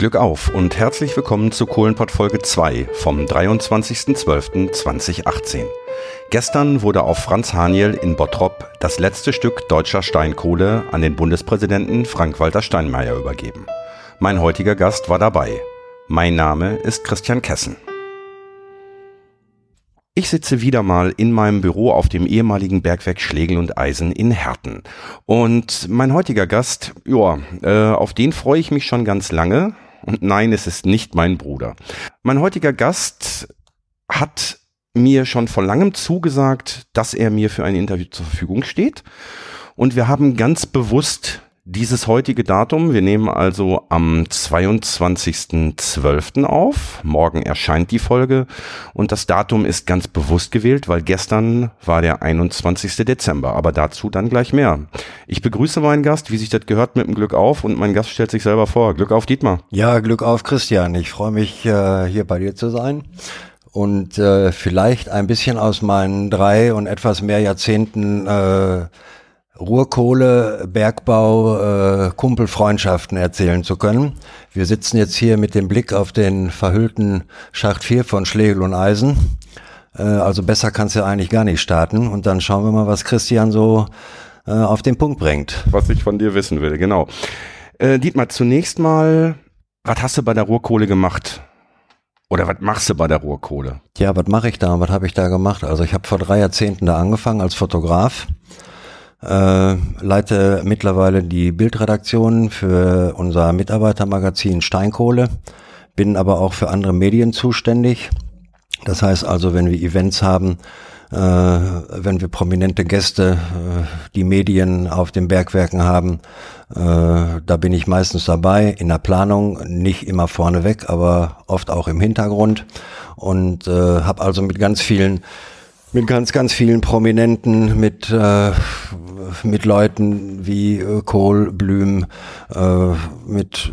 Glück auf und herzlich willkommen zu Kohlenpott Folge 2 vom 23.12.2018. Gestern wurde auf Franz Haniel in Bottrop das letzte Stück deutscher Steinkohle an den Bundespräsidenten Frank-Walter Steinmeier übergeben. Mein heutiger Gast war dabei. Mein Name ist Christian Kessen. Ich sitze wieder mal in meinem Büro auf dem ehemaligen Bergwerk Schlegel und Eisen in Herten. Und mein heutiger Gast, ja, äh, auf den freue ich mich schon ganz lange. Und nein, es ist nicht mein Bruder. Mein heutiger Gast hat mir schon vor langem zugesagt, dass er mir für ein Interview zur Verfügung steht. Und wir haben ganz bewusst dieses heutige Datum. Wir nehmen also am 22.12. auf. Morgen erscheint die Folge und das Datum ist ganz bewusst gewählt, weil gestern war der 21. Dezember, aber dazu dann gleich mehr. Ich begrüße meinen Gast, wie sich das gehört, mit dem Glück auf und mein Gast stellt sich selber vor. Glück auf, Dietmar. Ja, Glück auf, Christian. Ich freue mich, äh, hier bei dir zu sein und äh, vielleicht ein bisschen aus meinen drei und etwas mehr Jahrzehnten äh, Ruhrkohle, Bergbau, äh, Kumpelfreundschaften erzählen zu können. Wir sitzen jetzt hier mit dem Blick auf den verhüllten Schacht 4 von Schlegel und Eisen. Äh, also besser kannst du ja eigentlich gar nicht starten. Und dann schauen wir mal, was Christian so äh, auf den Punkt bringt. Was ich von dir wissen will, genau. Äh, Dietmar, zunächst mal, was hast du bei der Ruhrkohle gemacht? Oder was machst du bei der Ruhrkohle? Ja, was mache ich da? Was habe ich da gemacht? Also ich habe vor drei Jahrzehnten da angefangen als Fotograf äh, leite mittlerweile die Bildredaktion für unser Mitarbeitermagazin Steinkohle, bin aber auch für andere Medien zuständig. Das heißt also, wenn wir Events haben, äh, wenn wir prominente Gäste, äh, die Medien auf den Bergwerken haben, äh, da bin ich meistens dabei, in der Planung, nicht immer vorneweg, aber oft auch im Hintergrund und äh, habe also mit ganz vielen mit ganz, ganz vielen Prominenten, mit, äh, mit Leuten wie äh, Kohl, Blüm, äh, mit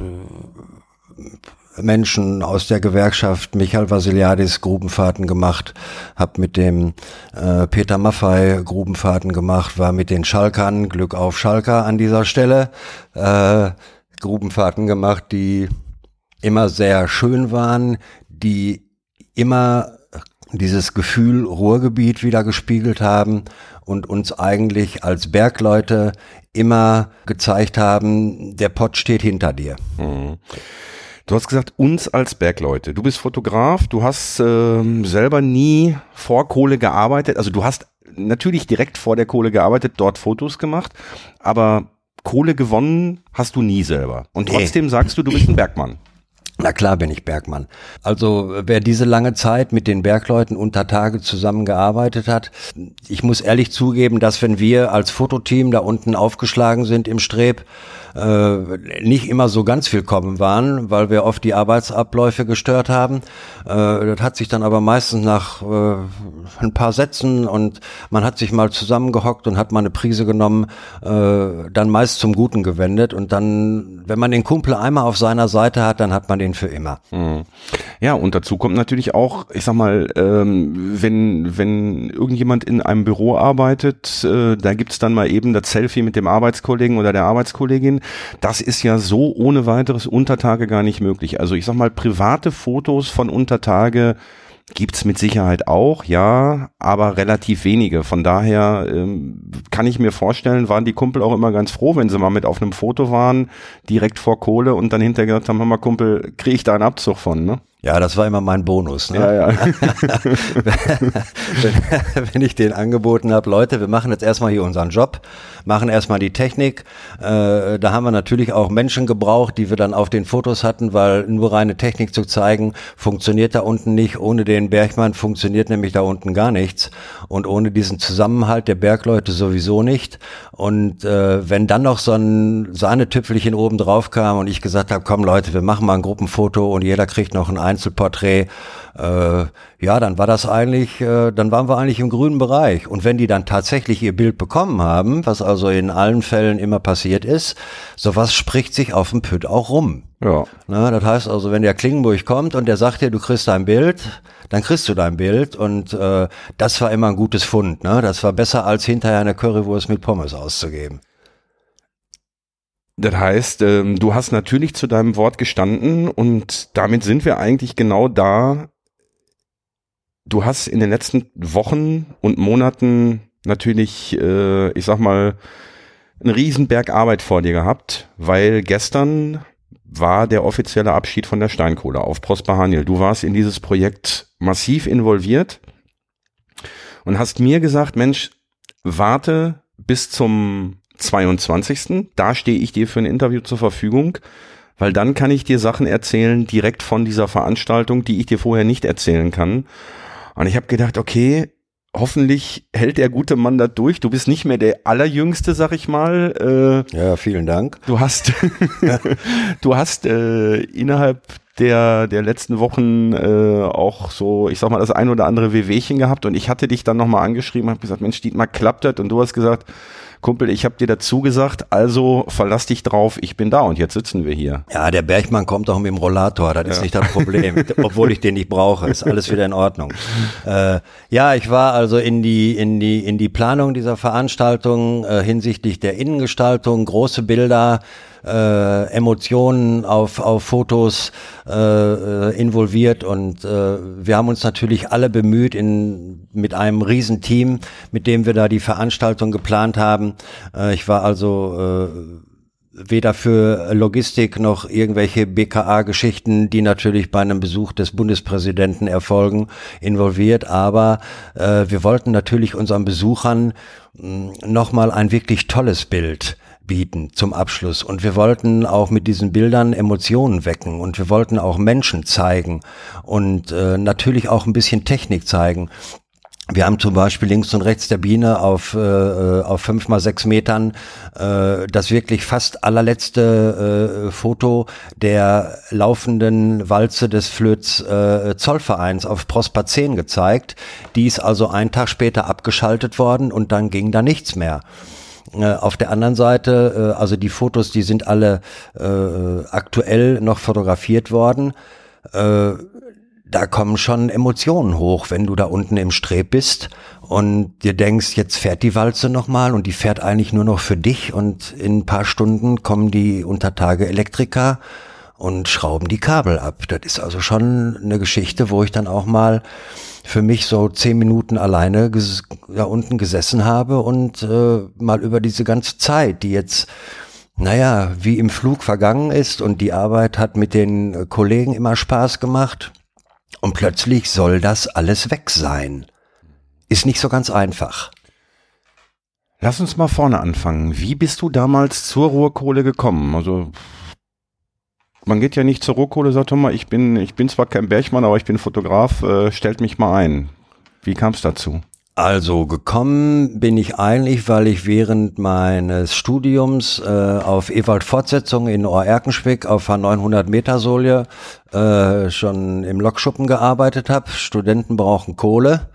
äh, Menschen aus der Gewerkschaft. Michael Vasiliadis Grubenfahrten gemacht, hab mit dem äh, Peter Maffei Grubenfahrten gemacht, war mit den Schalkern, Glück auf Schalker an dieser Stelle, äh, Grubenfahrten gemacht, die immer sehr schön waren, die immer dieses Gefühl Ruhrgebiet wieder gespiegelt haben und uns eigentlich als Bergleute immer gezeigt haben, der Pott steht hinter dir. Mhm. Du hast gesagt, uns als Bergleute. Du bist Fotograf, du hast äh, selber nie vor Kohle gearbeitet. Also du hast natürlich direkt vor der Kohle gearbeitet, dort Fotos gemacht, aber Kohle gewonnen hast du nie selber. Und trotzdem nee. sagst du, du bist ein Bergmann. Na klar bin ich Bergmann. Also wer diese lange Zeit mit den Bergleuten unter Tage zusammengearbeitet hat, ich muss ehrlich zugeben, dass wenn wir als Fototeam da unten aufgeschlagen sind im Streb, äh, nicht immer so ganz willkommen waren, weil wir oft die Arbeitsabläufe gestört haben. Äh, das hat sich dann aber meistens nach äh, ein paar Sätzen und man hat sich mal zusammengehockt und hat mal eine Prise genommen, äh, dann meist zum Guten gewendet und dann, wenn man den Kumpel einmal auf seiner Seite hat, dann hat man den für immer. Mhm. Ja, und dazu kommt natürlich auch, ich sag mal, ähm, wenn, wenn irgendjemand in einem Büro arbeitet, äh, da gibt's dann mal eben das Selfie mit dem Arbeitskollegen oder der Arbeitskollegin. Das ist ja so ohne weiteres Untertage gar nicht möglich. Also ich sag mal, private Fotos von Untertage gibt's mit Sicherheit auch, ja, aber relativ wenige. Von daher ähm, kann ich mir vorstellen, waren die Kumpel auch immer ganz froh, wenn sie mal mit auf einem Foto waren, direkt vor Kohle und dann hinterher gesagt haben, hör mal Kumpel, kriege ich da einen Abzug von, ne? Ja, das war immer mein Bonus. Ne? Ja, ja. wenn, wenn ich den angeboten habe, Leute, wir machen jetzt erstmal hier unseren Job, machen erstmal die Technik. Äh, da haben wir natürlich auch Menschen gebraucht, die wir dann auf den Fotos hatten, weil nur reine Technik zu zeigen, funktioniert da unten nicht. Ohne den Bergmann funktioniert nämlich da unten gar nichts. Und ohne diesen Zusammenhalt der Bergleute sowieso nicht. Und äh, wenn dann noch so ein Sahnetüpfelchen oben drauf kam und ich gesagt habe, komm Leute, wir machen mal ein Gruppenfoto und jeder kriegt noch ein Einzelporträt, äh, ja, dann war das eigentlich, äh, dann waren wir eigentlich im grünen Bereich. Und wenn die dann tatsächlich ihr Bild bekommen haben, was also in allen Fällen immer passiert ist, sowas spricht sich auf dem Pütt auch rum. Ja. Na, das heißt also, wenn der Klingenburg kommt und der sagt dir, du kriegst dein Bild, dann kriegst du dein Bild und äh, das war immer ein gutes Fund. Ne? Das war besser als hinterher eine Currywurst mit Pommes auszugeben. Das heißt, ähm, du hast natürlich zu deinem Wort gestanden und damit sind wir eigentlich genau da. Du hast in den letzten Wochen und Monaten natürlich, äh, ich sag mal, einen Riesenberg Arbeit vor dir gehabt, weil gestern war der offizielle Abschied von der Steinkohle auf Prosper Haniel. Du warst in dieses Projekt massiv involviert und hast mir gesagt, Mensch, warte bis zum 22. Da stehe ich dir für ein Interview zur Verfügung, weil dann kann ich dir Sachen erzählen direkt von dieser Veranstaltung, die ich dir vorher nicht erzählen kann. Und ich habe gedacht, okay, hoffentlich hält der gute Mann da durch. Du bist nicht mehr der allerjüngste, sag ich mal. Äh, ja, vielen Dank. Du hast, du hast äh, innerhalb der der letzten Wochen äh, auch so, ich sag mal, das ein oder andere Wehwehchen gehabt und ich hatte dich dann nochmal angeschrieben, habe gesagt, Mensch, Dietmar, klappt das? Und du hast gesagt, Kumpel, ich habe dir dazu gesagt, also verlass dich drauf, ich bin da und jetzt sitzen wir hier. Ja, der Bergmann kommt auch mit dem Rollator, das ja. ist nicht das Problem, obwohl ich den nicht brauche, ist alles wieder in Ordnung. Äh, ja, ich war also in die in die in die Planung dieser Veranstaltung äh, hinsichtlich der Innengestaltung, große Bilder, äh, Emotionen auf, auf Fotos äh, äh, involviert und äh, wir haben uns natürlich alle bemüht in, mit einem Riesenteam, mit dem wir da die Veranstaltung geplant haben. Äh, ich war also äh, weder für Logistik noch irgendwelche BKA-Geschichten, die natürlich bei einem Besuch des Bundespräsidenten erfolgen, involviert. Aber äh, wir wollten natürlich unseren Besuchern nochmal ein wirklich tolles Bild bieten zum Abschluss. Und wir wollten auch mit diesen Bildern Emotionen wecken und wir wollten auch Menschen zeigen und äh, natürlich auch ein bisschen Technik zeigen. Wir haben zum Beispiel links und rechts der Biene auf, äh, auf fünf mal sechs Metern äh, das wirklich fast allerletzte äh, Foto der laufenden Walze des Flöts äh, Zollvereins auf Prosper 10 gezeigt. Die ist also einen Tag später abgeschaltet worden und dann ging da nichts mehr. Äh, auf der anderen Seite, äh, also die Fotos, die sind alle äh, aktuell noch fotografiert worden. Äh, da kommen schon Emotionen hoch, wenn du da unten im Streb bist und dir denkst, jetzt fährt die Walze nochmal und die fährt eigentlich nur noch für dich und in ein paar Stunden kommen die Untertage Elektriker und schrauben die Kabel ab. Das ist also schon eine Geschichte, wo ich dann auch mal für mich so zehn Minuten alleine da unten gesessen habe und äh, mal über diese ganze Zeit, die jetzt, naja, wie im Flug vergangen ist und die Arbeit hat mit den Kollegen immer Spaß gemacht und plötzlich soll das alles weg sein. Ist nicht so ganz einfach. Lass uns mal vorne anfangen. Wie bist du damals zur Ruhrkohle gekommen? Also man geht ja nicht zur Rohkohle, sagt mal, ich bin, ich bin zwar kein Bergmann, aber ich bin Fotograf, äh, stellt mich mal ein. Wie kam es dazu? Also gekommen bin ich eigentlich, weil ich während meines Studiums äh, auf Ewald Fortsetzung in Ohr-Erkenschwick auf einer 900 Meter Solie äh, schon im Lokschuppen gearbeitet habe. Studenten brauchen Kohle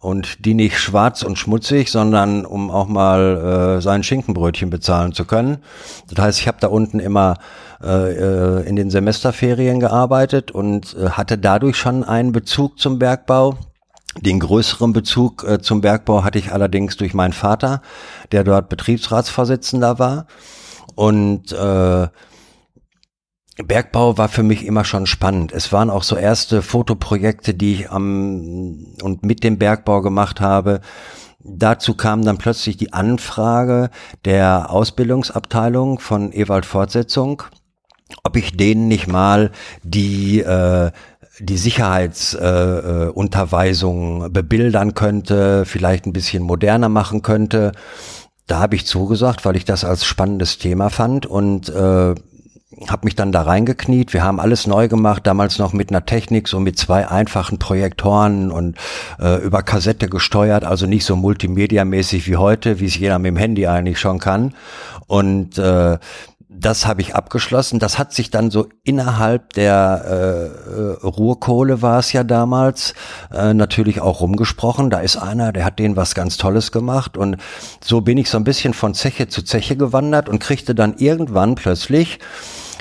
und die nicht schwarz und schmutzig, sondern um auch mal äh, sein Schinkenbrötchen bezahlen zu können. Das heißt, ich habe da unten immer äh, äh, in den Semesterferien gearbeitet und äh, hatte dadurch schon einen Bezug zum Bergbau. Den größeren Bezug äh, zum Bergbau hatte ich allerdings durch meinen Vater, der dort Betriebsratsvorsitzender war. Und äh, Bergbau war für mich immer schon spannend. Es waren auch so erste Fotoprojekte, die ich am und mit dem Bergbau gemacht habe. Dazu kam dann plötzlich die Anfrage der Ausbildungsabteilung von Ewald Fortsetzung, ob ich denen nicht mal die äh, die Sicherheitsunterweisung äh, bebildern könnte, vielleicht ein bisschen moderner machen könnte. Da habe ich zugesagt, weil ich das als spannendes Thema fand und äh, habe mich dann da reingekniet. Wir haben alles neu gemacht, damals noch mit einer Technik, so mit zwei einfachen Projektoren und äh, über Kassette gesteuert, also nicht so multimedia-mäßig wie heute, wie es jeder mit dem Handy eigentlich schon kann. Und äh, das habe ich abgeschlossen. Das hat sich dann so innerhalb der äh, äh, Ruhrkohle war es ja damals äh, natürlich auch rumgesprochen. Da ist einer, der hat denen was ganz Tolles gemacht und so bin ich so ein bisschen von Zeche zu Zeche gewandert und kriegte dann irgendwann plötzlich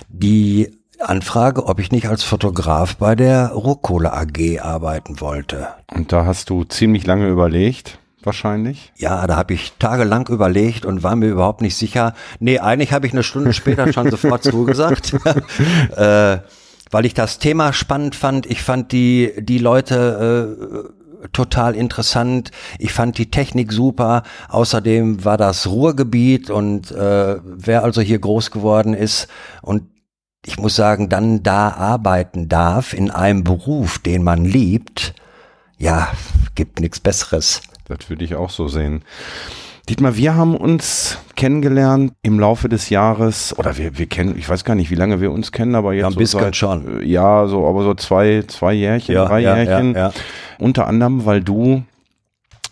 die Anfrage, ob ich nicht als Fotograf bei der Ruhrkohle AG arbeiten wollte. Und da hast du ziemlich lange überlegt, wahrscheinlich. Ja, da habe ich tagelang überlegt und war mir überhaupt nicht sicher. Nee, eigentlich habe ich eine Stunde später schon sofort zugesagt. äh, weil ich das Thema spannend fand. Ich fand die, die Leute äh, total interessant. Ich fand die Technik super. Außerdem war das Ruhrgebiet und äh, wer also hier groß geworden ist und ich muss sagen, dann da arbeiten darf in einem Beruf, den man liebt, ja, gibt nichts Besseres. Das würde ich auch so sehen. Dietmar, wir haben uns kennengelernt im Laufe des Jahres, oder wir, wir kennen, ich weiß gar nicht, wie lange wir uns kennen, aber jetzt. Ja, ein bisschen so seit, schon. Ja, so, aber so zwei, zwei Jährchen, ja, drei ja, Jährchen. Ja, Unter anderem, weil du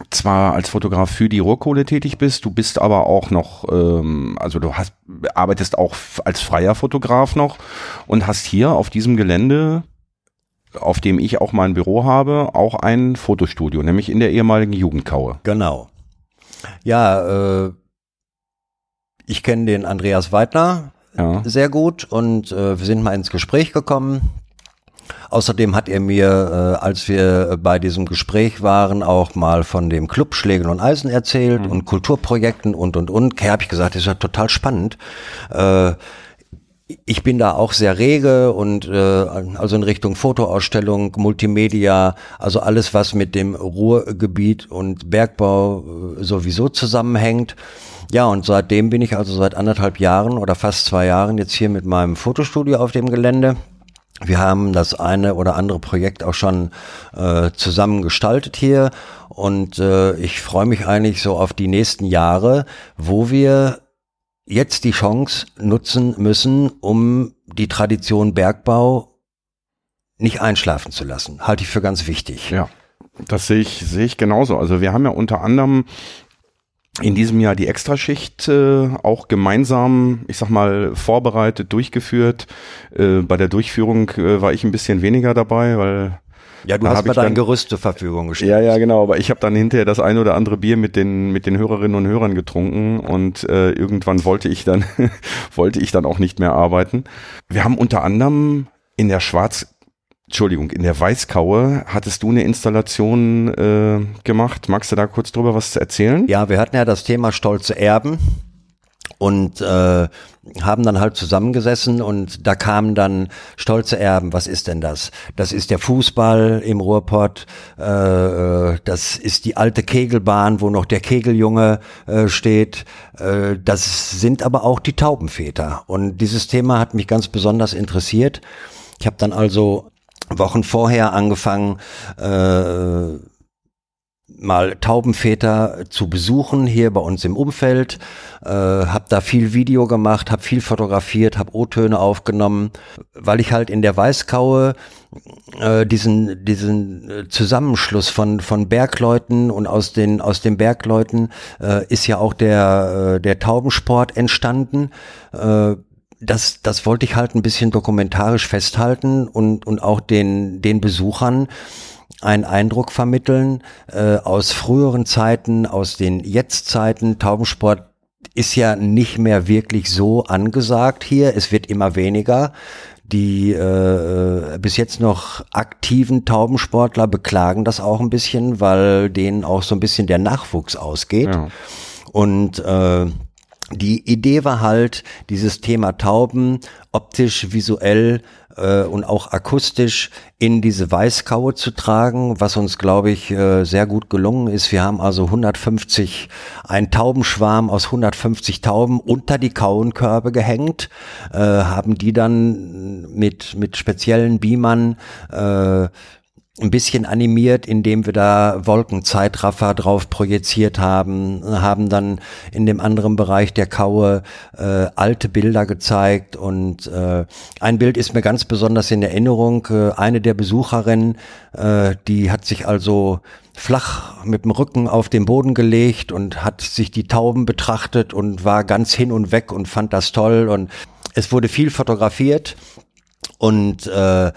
zwar als Fotograf für die Rohrkohle tätig bist, du bist aber auch noch, ähm, also du hast, arbeitest auch als freier Fotograf noch und hast hier auf diesem Gelände auf dem ich auch mein Büro habe, auch ein Fotostudio, nämlich in der ehemaligen Jugendkaue. Genau. Ja, äh, ich kenne den Andreas Weidner ja. sehr gut und äh, wir sind mal ins Gespräch gekommen. Außerdem hat er mir, äh, als wir bei diesem Gespräch waren, auch mal von dem Club Schlägen und Eisen erzählt mhm. und Kulturprojekten und und und. Habe ich gesagt, das ist ja total spannend. Äh, ich bin da auch sehr rege und äh, also in Richtung Fotoausstellung, Multimedia, also alles, was mit dem Ruhrgebiet und Bergbau äh, sowieso zusammenhängt. Ja, und seitdem bin ich also seit anderthalb Jahren oder fast zwei Jahren jetzt hier mit meinem Fotostudio auf dem Gelände. Wir haben das eine oder andere Projekt auch schon äh, zusammen gestaltet hier und äh, ich freue mich eigentlich so auf die nächsten Jahre, wo wir jetzt die Chance nutzen müssen, um die Tradition Bergbau nicht einschlafen zu lassen. Halte ich für ganz wichtig. Ja, das sehe ich, sehe ich genauso. Also wir haben ja unter anderem in diesem Jahr die Extraschicht äh, auch gemeinsam, ich sag mal, vorbereitet, durchgeführt. Äh, bei der Durchführung äh, war ich ein bisschen weniger dabei, weil ja, du hast mir dein Gerüst zur Verfügung gestellt. Ja, ja, genau. Aber ich habe dann hinterher das ein oder andere Bier mit den mit den Hörerinnen und Hörern getrunken und äh, irgendwann wollte ich dann wollte ich dann auch nicht mehr arbeiten. Wir haben unter anderem in der Schwarz Entschuldigung, in der Weißkaue hattest du eine Installation äh, gemacht. Magst du da kurz drüber was erzählen? Ja, wir hatten ja das Thema stolze Erben und äh, haben dann halt zusammengesessen und da kamen dann stolze Erben. Was ist denn das? Das ist der Fußball im Ruhrpott, äh, äh, das ist die alte Kegelbahn, wo noch der Kegeljunge äh, steht. Äh, das sind aber auch die Taubenväter. Und dieses Thema hat mich ganz besonders interessiert. Ich habe dann also Wochen vorher angefangen, äh, mal Taubenväter zu besuchen hier bei uns im Umfeld, äh, habe da viel Video gemacht, habe viel fotografiert, habe O-Töne aufgenommen, weil ich halt in der Weißkaue äh, diesen diesen äh, Zusammenschluss von von Bergleuten und aus den aus den Bergleuten äh, ist ja auch der äh, der Taubensport entstanden. Äh, das, das wollte ich halt ein bisschen dokumentarisch festhalten und, und auch den, den Besuchern einen Eindruck vermitteln äh, aus früheren Zeiten, aus den Jetztzeiten. Taubensport ist ja nicht mehr wirklich so angesagt hier. Es wird immer weniger. Die äh, bis jetzt noch aktiven Taubensportler beklagen das auch ein bisschen, weil denen auch so ein bisschen der Nachwuchs ausgeht. Ja. Und äh, die Idee war halt, dieses Thema Tauben optisch, visuell äh, und auch akustisch in diese Weißkaue zu tragen, was uns, glaube ich, äh, sehr gut gelungen ist. Wir haben also 150, ein Taubenschwarm aus 150 Tauben unter die Kauenkörbe gehängt, äh, haben die dann mit, mit speziellen Beamern äh, ein bisschen animiert, indem wir da Wolkenzeitraffer drauf projiziert haben, haben dann in dem anderen Bereich der Kaue äh, alte Bilder gezeigt und äh, ein Bild ist mir ganz besonders in Erinnerung. Äh, eine der Besucherinnen, äh, die hat sich also flach mit dem Rücken auf den Boden gelegt und hat sich die Tauben betrachtet und war ganz hin und weg und fand das toll und es wurde viel fotografiert und äh,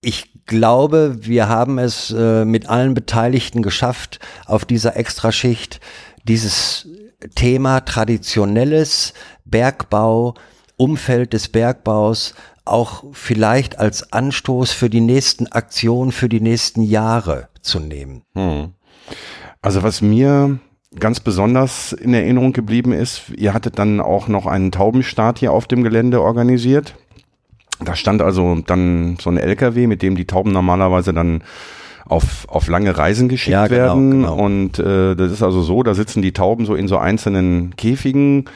ich glaube, wir haben es äh, mit allen Beteiligten geschafft, auf dieser Extraschicht dieses Thema traditionelles Bergbau, Umfeld des Bergbaus auch vielleicht als Anstoß für die nächsten Aktionen, für die nächsten Jahre zu nehmen. Hm. Also was mir ganz besonders in Erinnerung geblieben ist, ihr hattet dann auch noch einen Taubenstart hier auf dem Gelände organisiert. Da stand also dann so ein LKW, mit dem die Tauben normalerweise dann auf, auf lange Reisen geschickt ja, genau, werden. Genau. Und äh, das ist also so, da sitzen die Tauben so in so einzelnen Käfigen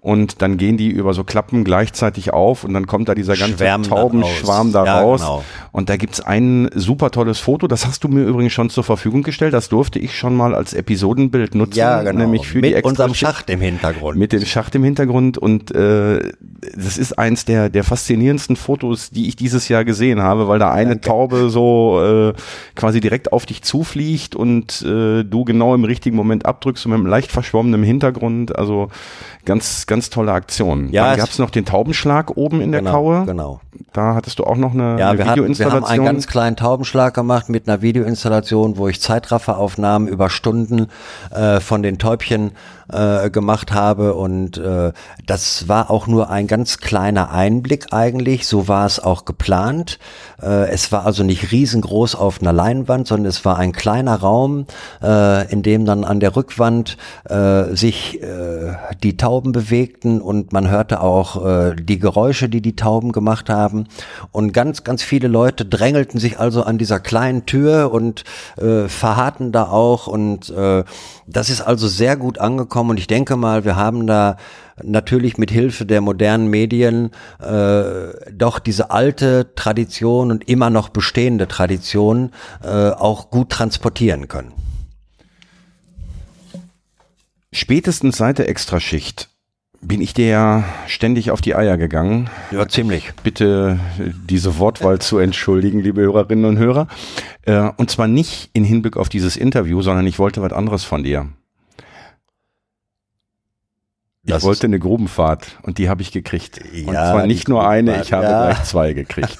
und dann gehen die über so Klappen gleichzeitig auf und dann kommt da dieser ganze Taubenschwarm da ja, raus. Genau. Und da gibt's ein super tolles Foto, das hast du mir übrigens schon zur Verfügung gestellt, das durfte ich schon mal als Episodenbild nutzen, ja, genau. nämlich für mit die Extra unserem Schacht im Hintergrund. Mit dem Schacht im Hintergrund und äh, das ist eins der, der faszinierendsten Fotos, die ich dieses Jahr gesehen habe, weil da eine Danke. Taube so äh, quasi direkt auf dich zufliegt und äh, du genau im richtigen Moment abdrückst und mit einem leicht verschwommenen Hintergrund, also ganz, ganz tolle Aktion. Ja, Dann gab es noch den Taubenschlag oben in der genau, Kaue. Genau. Da hattest du auch noch eine, ja, eine wir Videoinstallation. Hatten, wir haben einen ganz kleinen Taubenschlag gemacht mit einer Videoinstallation, wo ich Zeitrafferaufnahmen über Stunden äh, von den Täubchen äh, gemacht habe. Und äh, das war auch nur ein ganz kleiner Einblick eigentlich, so war es auch geplant. Äh, es war also nicht riesengroß auf einer Leinwand, sondern es war ein kleiner Raum, äh, in dem dann an der Rückwand äh, sich äh, die Tauben bewegten. Und man hörte auch äh, die Geräusche, die die Tauben gemacht haben. Und ganz, ganz viele Leute drängelten sich also an dieser kleinen Tür und äh, verharrten da auch. Und äh, das ist also sehr gut angekommen und ich denke mal, wir haben da natürlich mit Hilfe der modernen Medien äh, doch diese alte Tradition und immer noch bestehende Tradition äh, auch gut transportieren können. Spätestens seit der Extraschicht bin ich dir ja ständig auf die Eier gegangen. Ja, ziemlich. Bitte diese Wortwahl zu entschuldigen, liebe Hörerinnen und Hörer. Äh, und zwar nicht in Hinblick auf dieses Interview, sondern ich wollte was anderes von dir. Ich das wollte eine Grubenfahrt und die habe ich gekriegt. Und ja, zwar nicht nur eine, ich habe ja. gleich zwei gekriegt.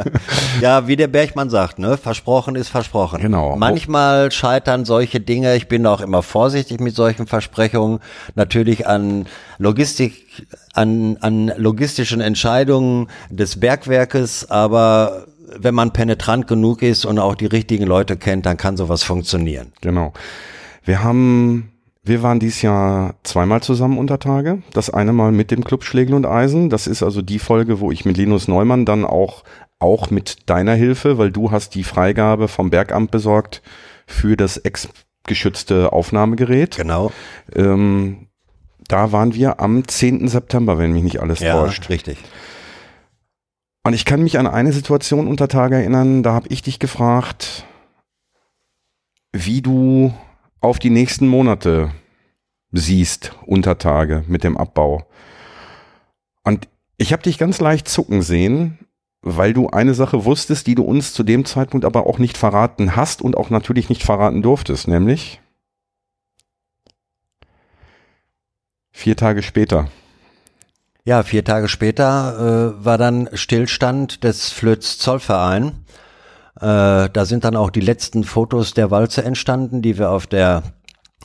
ja, wie der Bergmann sagt, ne? Versprochen ist versprochen. Genau. Manchmal scheitern solche Dinge. Ich bin auch immer vorsichtig mit solchen Versprechungen. Natürlich an Logistik, an, an logistischen Entscheidungen des Bergwerkes, aber wenn man penetrant genug ist und auch die richtigen Leute kennt, dann kann sowas funktionieren. Genau. Wir haben wir waren dieses Jahr zweimal zusammen unter Tage. Das eine Mal mit dem Club Schlegel und Eisen. Das ist also die Folge, wo ich mit Linus Neumann dann auch, auch mit deiner Hilfe, weil du hast die Freigabe vom Bergamt besorgt für das ex-geschützte Aufnahmegerät. Genau. Ähm, da waren wir am 10. September, wenn mich nicht alles ja, täuscht. richtig. Und ich kann mich an eine Situation unter Tage erinnern, da habe ich dich gefragt, wie du auf die nächsten Monate siehst, Untertage mit dem Abbau. Und ich habe dich ganz leicht zucken sehen, weil du eine Sache wusstest, die du uns zu dem Zeitpunkt aber auch nicht verraten hast und auch natürlich nicht verraten durftest, nämlich vier Tage später. Ja, vier Tage später äh, war dann Stillstand des Flöz Zollverein. Äh, da sind dann auch die letzten Fotos der Walze entstanden, die wir auf der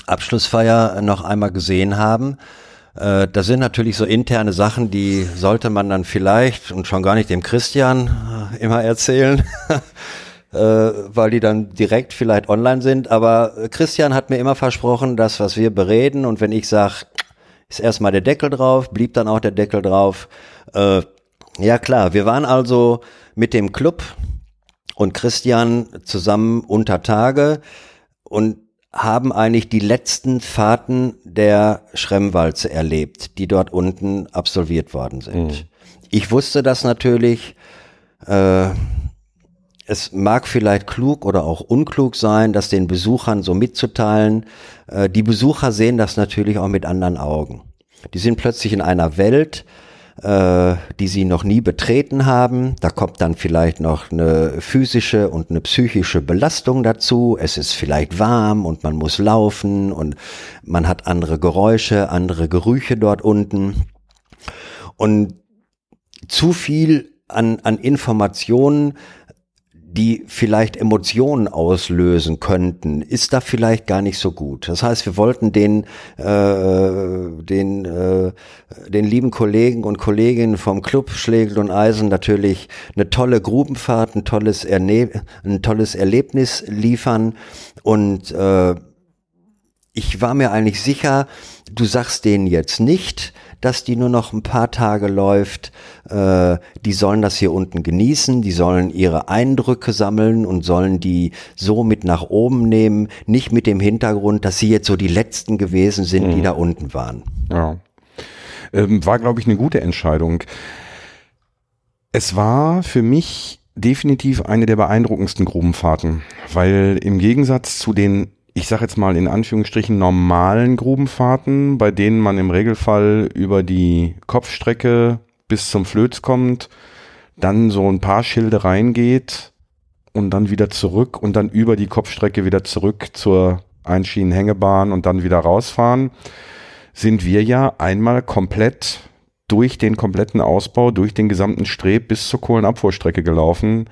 Abschlussfeier noch einmal gesehen haben. Äh, das sind natürlich so interne Sachen, die sollte man dann vielleicht und schon gar nicht dem Christian äh, immer erzählen. äh, weil die dann direkt vielleicht online sind. Aber Christian hat mir immer versprochen, das, was wir bereden, und wenn ich sage, ist erstmal der Deckel drauf, blieb dann auch der Deckel drauf. Äh, ja klar, wir waren also mit dem Club und Christian zusammen unter Tage und haben eigentlich die letzten Fahrten der Schremmwalze erlebt, die dort unten absolviert worden sind. Mhm. Ich wusste das natürlich. Äh, es mag vielleicht klug oder auch unklug sein, das den Besuchern so mitzuteilen. Äh, die Besucher sehen das natürlich auch mit anderen Augen. Die sind plötzlich in einer Welt, äh, die sie noch nie betreten haben. Da kommt dann vielleicht noch eine physische und eine psychische Belastung dazu. Es ist vielleicht warm und man muss laufen und man hat andere Geräusche, andere Gerüche dort unten. Und zu viel an, an Informationen die vielleicht Emotionen auslösen könnten, ist da vielleicht gar nicht so gut. Das heißt, wir wollten den, äh, den, äh, den lieben Kollegen und Kolleginnen vom Club Schlegel und Eisen natürlich eine tolle Grubenfahrt, ein tolles, Erne ein tolles Erlebnis liefern und äh, ich war mir eigentlich sicher, du sagst denen jetzt nicht, dass die nur noch ein paar Tage läuft. Äh, die sollen das hier unten genießen, die sollen ihre Eindrücke sammeln und sollen die so mit nach oben nehmen, nicht mit dem Hintergrund, dass sie jetzt so die letzten gewesen sind, mhm. die da unten waren. Ja. Ähm, war, glaube ich, eine gute Entscheidung. Es war für mich definitiv eine der beeindruckendsten Grubenfahrten, weil im Gegensatz zu den ich sage jetzt mal in Anführungsstrichen normalen Grubenfahrten, bei denen man im Regelfall über die Kopfstrecke bis zum Flöz kommt, dann so ein paar Schilde reingeht und dann wieder zurück und dann über die Kopfstrecke wieder zurück zur Einschienenhängebahn und dann wieder rausfahren, sind wir ja einmal komplett durch den kompletten Ausbau, durch den gesamten Streb bis zur Kohlenabfuhrstrecke gelaufen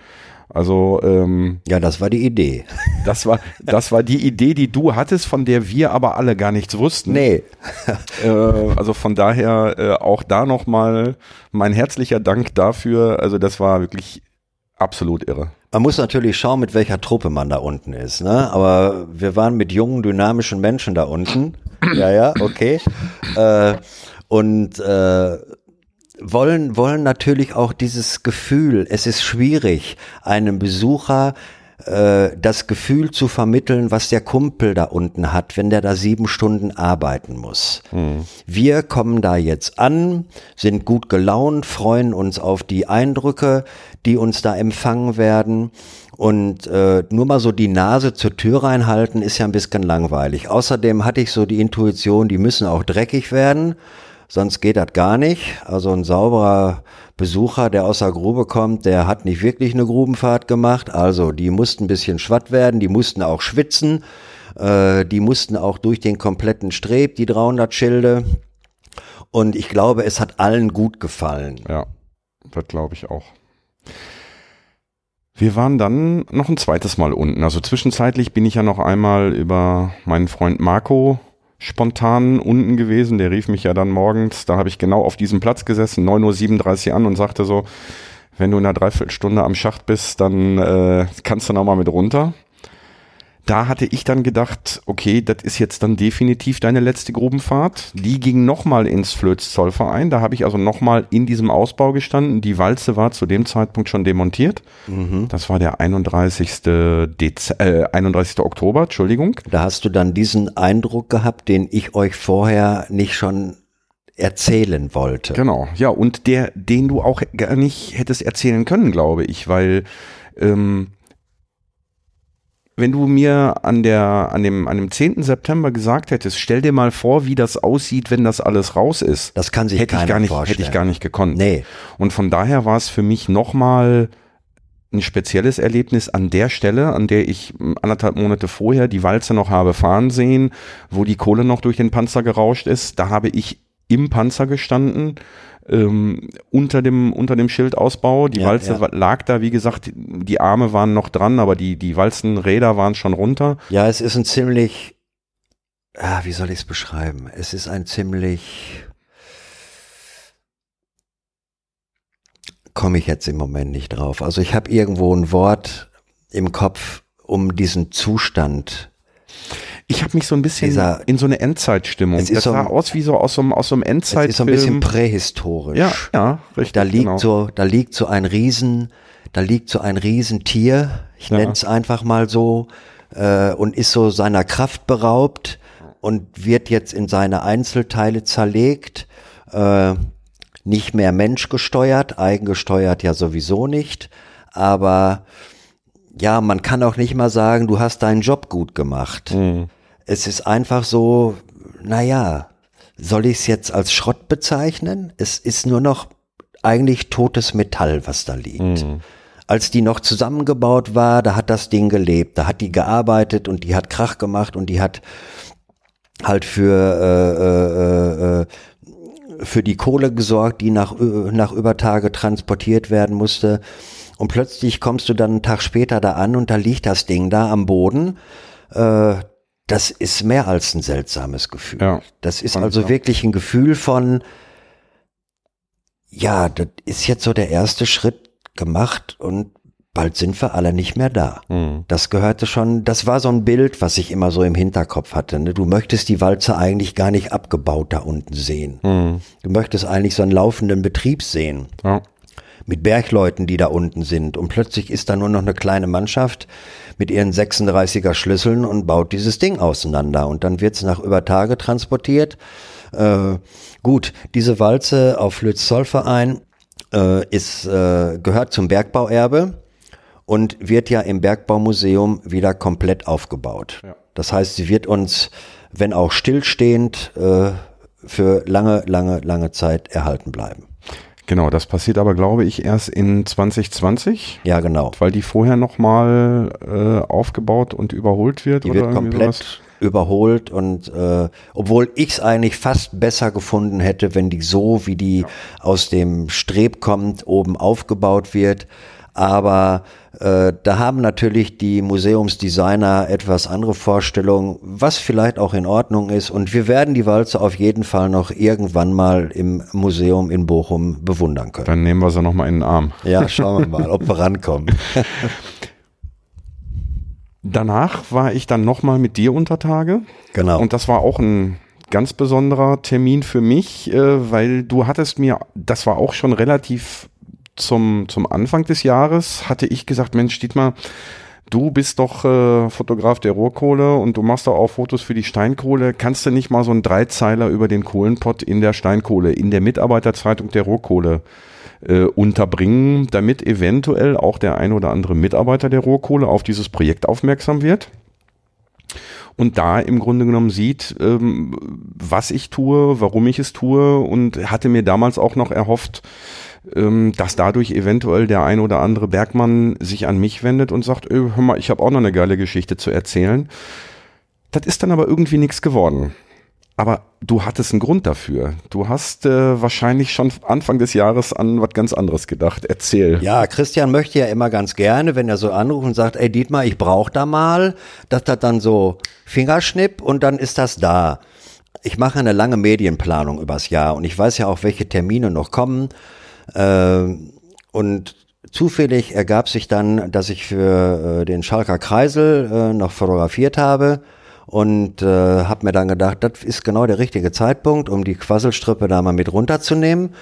also ähm, ja, das war die Idee. Das war das war die Idee, die du hattest, von der wir aber alle gar nichts wussten. Nee. äh, also von daher äh, auch da noch mal mein herzlicher Dank dafür. Also das war wirklich absolut irre. Man muss natürlich schauen, mit welcher Truppe man da unten ist. Ne? Aber wir waren mit jungen, dynamischen Menschen da unten. ja, ja, okay. Äh, und äh, wollen, wollen natürlich auch dieses Gefühl, es ist schwierig, einem Besucher äh, das Gefühl zu vermitteln, was der Kumpel da unten hat, wenn der da sieben Stunden arbeiten muss. Mhm. Wir kommen da jetzt an, sind gut gelaunt, freuen uns auf die Eindrücke, die uns da empfangen werden. Und äh, nur mal so die Nase zur Tür reinhalten, ist ja ein bisschen langweilig. Außerdem hatte ich so die Intuition, die müssen auch dreckig werden sonst geht das gar nicht. Also ein sauberer Besucher, der aus der Grube kommt, der hat nicht wirklich eine Grubenfahrt gemacht. Also die mussten ein bisschen schwatt werden, die mussten auch schwitzen, äh, die mussten auch durch den kompletten Streb, die 300 Schilde. Und ich glaube, es hat allen gut gefallen. Ja, das glaube ich auch. Wir waren dann noch ein zweites Mal unten. Also zwischenzeitlich bin ich ja noch einmal über meinen Freund Marco spontan unten gewesen. Der rief mich ja dann morgens, da habe ich genau auf diesem Platz gesessen, 9.37 Uhr an und sagte so, wenn du in einer Dreiviertelstunde am Schacht bist, dann äh, kannst du noch mal mit runter da hatte ich dann gedacht, okay, das ist jetzt dann definitiv deine letzte Grubenfahrt. Die ging nochmal ins Flöz-Zollverein. Da habe ich also nochmal in diesem Ausbau gestanden. Die Walze war zu dem Zeitpunkt schon demontiert. Mhm. Das war der 31. Dez äh, 31. Oktober, Entschuldigung. Da hast du dann diesen Eindruck gehabt, den ich euch vorher nicht schon erzählen wollte. Genau, ja, und der, den du auch gar nicht hättest erzählen können, glaube ich, weil ähm, wenn du mir an der, an dem, an dem 10. September gesagt hättest, stell dir mal vor, wie das aussieht, wenn das alles raus ist. Das kann sich hätte ich gar nicht, vorstellen. hätte ich gar nicht gekonnt. Nee. Und von daher war es für mich nochmal ein spezielles Erlebnis an der Stelle, an der ich anderthalb Monate vorher die Walze noch habe fahren sehen, wo die Kohle noch durch den Panzer gerauscht ist. Da habe ich im Panzer gestanden ähm, unter dem unter dem Schildausbau. Die ja, Walze ja. lag da, wie gesagt, die Arme waren noch dran, aber die die Walzenräder waren schon runter. Ja, es ist ein ziemlich, ah, wie soll ich es beschreiben? Es ist ein ziemlich komme ich jetzt im Moment nicht drauf. Also ich habe irgendwo ein Wort im Kopf, um diesen Zustand ich habe mich so ein bisschen Dieser, in so eine Endzeitstimmung. Das sah so, aus wie so aus so, einem, aus so einem Endzeitfilm. Es ist so ein bisschen prähistorisch. Ja, ja, richtig. Da liegt genau. so, da liegt so ein Riesen, da liegt so ein Riesentier. Ich ja. nenne es einfach mal so äh, und ist so seiner Kraft beraubt und wird jetzt in seine Einzelteile zerlegt. Äh, nicht mehr menschgesteuert, eigengesteuert ja sowieso nicht, aber ja, man kann auch nicht mal sagen, du hast deinen Job gut gemacht. Mhm. Es ist einfach so, naja, soll ich es jetzt als Schrott bezeichnen? Es ist nur noch eigentlich totes Metall, was da liegt. Mhm. Als die noch zusammengebaut war, da hat das Ding gelebt, da hat die gearbeitet und die hat Krach gemacht und die hat halt für äh, äh, äh, für die Kohle gesorgt, die nach, nach Übertage transportiert werden musste. Und plötzlich kommst du dann einen Tag später da an und da liegt das Ding da am Boden. Äh, das ist mehr als ein seltsames Gefühl. Ja, das ist also klar. wirklich ein Gefühl von, ja, das ist jetzt so der erste Schritt gemacht und bald sind wir alle nicht mehr da. Mhm. Das gehörte schon, das war so ein Bild, was ich immer so im Hinterkopf hatte. Ne? Du möchtest die Walze eigentlich gar nicht abgebaut da unten sehen. Mhm. Du möchtest eigentlich so einen laufenden Betrieb sehen. Ja. Mit Bergleuten, die da unten sind. Und plötzlich ist da nur noch eine kleine Mannschaft mit ihren 36er Schlüsseln und baut dieses Ding auseinander. Und dann wird's nach über Tage transportiert. Äh, gut, diese Walze auf Lütz-Zollverein äh, ist, äh, gehört zum Bergbauerbe und wird ja im Bergbaumuseum wieder komplett aufgebaut. Ja. Das heißt, sie wird uns, wenn auch stillstehend, äh, für lange, lange, lange Zeit erhalten bleiben. Genau, das passiert aber, glaube ich, erst in 2020, Ja, genau. weil die vorher nochmal äh, aufgebaut und überholt wird. Die oder wird komplett sowas. überholt und äh, obwohl ich es eigentlich fast besser gefunden hätte, wenn die so, wie die aus dem Streb kommt, oben aufgebaut wird. Aber äh, da haben natürlich die Museumsdesigner etwas andere Vorstellungen, was vielleicht auch in Ordnung ist. Und wir werden die Walze auf jeden Fall noch irgendwann mal im Museum in Bochum bewundern können. Dann nehmen wir sie nochmal in den Arm. Ja, schauen wir mal, ob wir rankommen. Danach war ich dann nochmal mit dir unter Tage. Genau. Und das war auch ein ganz besonderer Termin für mich, äh, weil du hattest mir, das war auch schon relativ zum, zum Anfang des Jahres, hatte ich gesagt, Mensch, Dietmar, du bist doch äh, Fotograf der Rohrkohle und du machst doch auch Fotos für die Steinkohle. Kannst du nicht mal so einen Dreizeiler über den Kohlenpott in der Steinkohle, in der Mitarbeiterzeitung der Rohrkohle äh, unterbringen, damit eventuell auch der ein oder andere Mitarbeiter der Rohrkohle auf dieses Projekt aufmerksam wird? und da im Grunde genommen sieht, ähm, was ich tue, warum ich es tue und hatte mir damals auch noch erhofft, ähm, dass dadurch eventuell der ein oder andere Bergmann sich an mich wendet und sagt, äh, hör mal, ich habe auch noch eine geile Geschichte zu erzählen. Das ist dann aber irgendwie nichts geworden. Aber du hattest einen Grund dafür. Du hast äh, wahrscheinlich schon Anfang des Jahres an was ganz anderes gedacht. Erzähl. Ja, Christian möchte ja immer ganz gerne, wenn er so anruft und sagt, ey Dietmar, ich brauche da mal, dass das dann so Fingerschnipp und dann ist das da. Ich mache eine lange Medienplanung übers Jahr und ich weiß ja auch, welche Termine noch kommen. Äh, und zufällig ergab sich dann, dass ich für äh, den Schalker Kreisel äh, noch fotografiert habe und äh, habe mir dann gedacht, das ist genau der richtige Zeitpunkt, um die Quasselstrippe da mal mit runterzunehmen.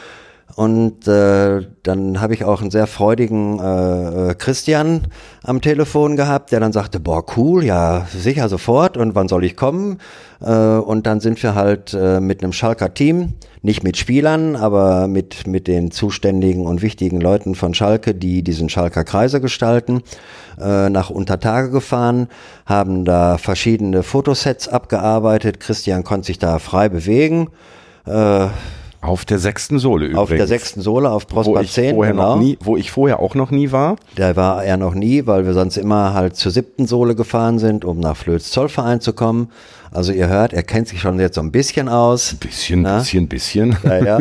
Und äh, dann habe ich auch einen sehr freudigen äh, äh, Christian am Telefon gehabt, der dann sagte, boah, cool, ja, sicher sofort und wann soll ich kommen? Äh, und dann sind wir halt äh, mit einem Schalker Team, nicht mit Spielern, aber mit, mit den zuständigen und wichtigen Leuten von Schalke, die diesen Schalker Kreise gestalten, äh, nach Untertage gefahren, haben da verschiedene Fotosets abgearbeitet. Christian konnte sich da frei bewegen. Äh, Auf der sechsten Sohle übrigens. auf der sechsten Sohle, auf wo Prosper ich 10, vorher genau. noch nie, wo ich vorher auch noch nie war. Da war er noch nie, weil wir sonst immer halt zur siebten Sohle gefahren sind, um nach Flöz Zollverein zu kommen. Also ihr hört, er kennt sich schon jetzt so ein bisschen aus. Bisschen, Na? bisschen, bisschen. Ja, ja.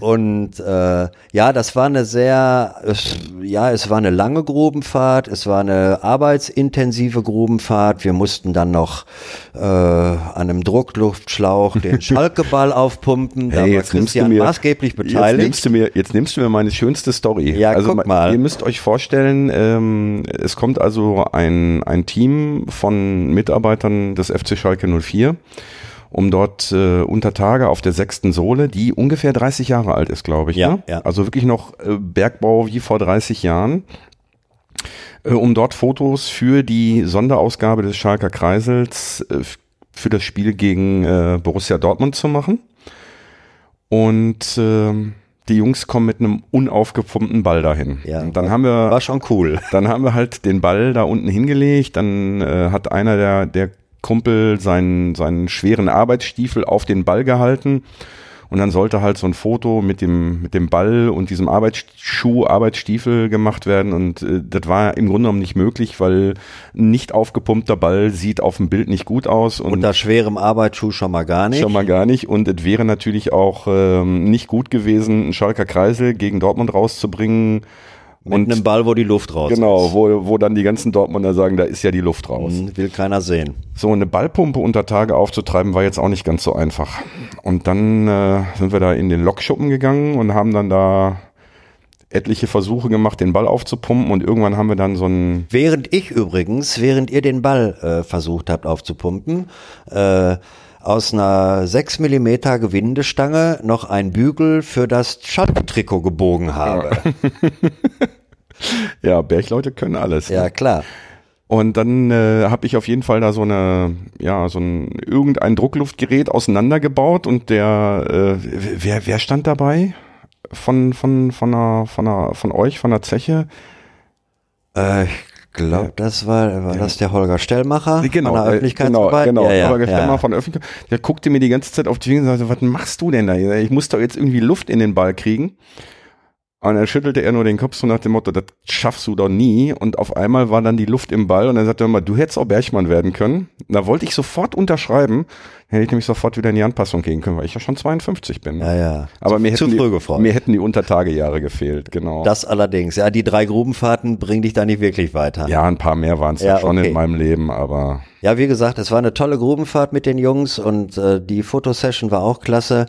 Und äh, ja, das war eine sehr, es, ja, es war eine lange Grubenfahrt, es war eine arbeitsintensive Grubenfahrt. Wir mussten dann noch äh, an einem Druckluftschlauch den Schalkeball aufpumpen. Da Hey, war jetzt nimmst du Christian mir, maßgeblich jetzt beteiligt. nimmst du mir, jetzt nimmst du mir meine schönste Story. Ja, also guck mal. Ihr müsst euch vorstellen, ähm, es kommt also ein, ein Team von Mitarbeitern des FC Schalke 04, um dort äh, unter Tage auf der sechsten Sohle, die ungefähr 30 Jahre alt ist, glaube ich. Ja, ne? ja. Also wirklich noch äh, Bergbau wie vor 30 Jahren. Äh, um dort Fotos für die Sonderausgabe des Schalker Kreisels äh, für das Spiel gegen äh, Borussia Dortmund zu machen. Und ähm, die Jungs kommen mit einem unaufgepumpten Ball dahin. Ja, und dann haben wir war schon cool. dann haben wir halt den Ball da unten hingelegt. Dann hat einer der, der Kumpel seinen, seinen schweren Arbeitsstiefel auf den Ball gehalten. Und dann sollte halt so ein Foto mit dem, mit dem Ball und diesem Arbeitsschuh, Arbeitsstiefel gemacht werden. Und äh, das war im Grunde genommen nicht möglich, weil ein nicht aufgepumpter Ball sieht auf dem Bild nicht gut aus. Und Unter schwerem Arbeitsschuh schon mal gar nicht. Schon mal gar nicht. Und es wäre natürlich auch ähm, nicht gut gewesen, einen Schalker Kreisel gegen Dortmund rauszubringen. Mit und einem Ball, wo die Luft raus genau, ist. wo, wo dann die ganzen Dortmunder sagen, da ist ja die Luft raus. Hm, Will keiner sehen. So eine Ballpumpe unter Tage aufzutreiben, war jetzt auch nicht ganz so einfach. Und dann äh, sind wir da in den Lokschuppen gegangen und haben dann da etliche Versuche gemacht, den Ball aufzupumpen und irgendwann haben wir dann so ein Während ich übrigens, während ihr den Ball äh, versucht habt aufzupumpen, äh, aus einer 6 mm Gewindestange noch ein Bügel für das Schalke-Trikot gebogen habe. ja, Bergleute können alles. Ja, klar. Und dann äh, habe ich auf jeden Fall da so eine, ja, so ein irgendein Druckluftgerät auseinandergebaut und der, äh, wer, wer stand dabei? Von, von, von, einer, von, einer, von euch, von der Zeche? Äh, ich glaube, das war, war das der Holger Stellmacher genau, von der äh, Öffentlichkeitsarbeit? Genau, genau. Ja, ja, Holger Stellmacher ja. von der Öffentlichkeit. Der guckte mir die ganze Zeit auf die Finger und sagte, was machst du denn da? Ich muss doch jetzt irgendwie Luft in den Ball kriegen. Und dann schüttelte er nur den Kopf so nach dem Motto, das schaffst du doch nie. Und auf einmal war dann die Luft im Ball und dann sagte er immer, du hättest auch Bergmann werden können. Da wollte ich sofort unterschreiben. Hätte ich nämlich sofort wieder in die Anpassung gehen können, weil ich ja schon 52 bin. Ja, ja. Aber mir Zu hätten, früh die, mir hätten die Untertagejahre gefehlt, genau. Das allerdings. Ja, die drei Grubenfahrten bringen dich da nicht wirklich weiter. ja, ein paar mehr waren es Ja, ja, schon okay. in meinem Leben, aber Ja, wie gesagt, es war eine tolle Grubenfahrt mit den Jungs und äh, die Fotosession war auch klasse.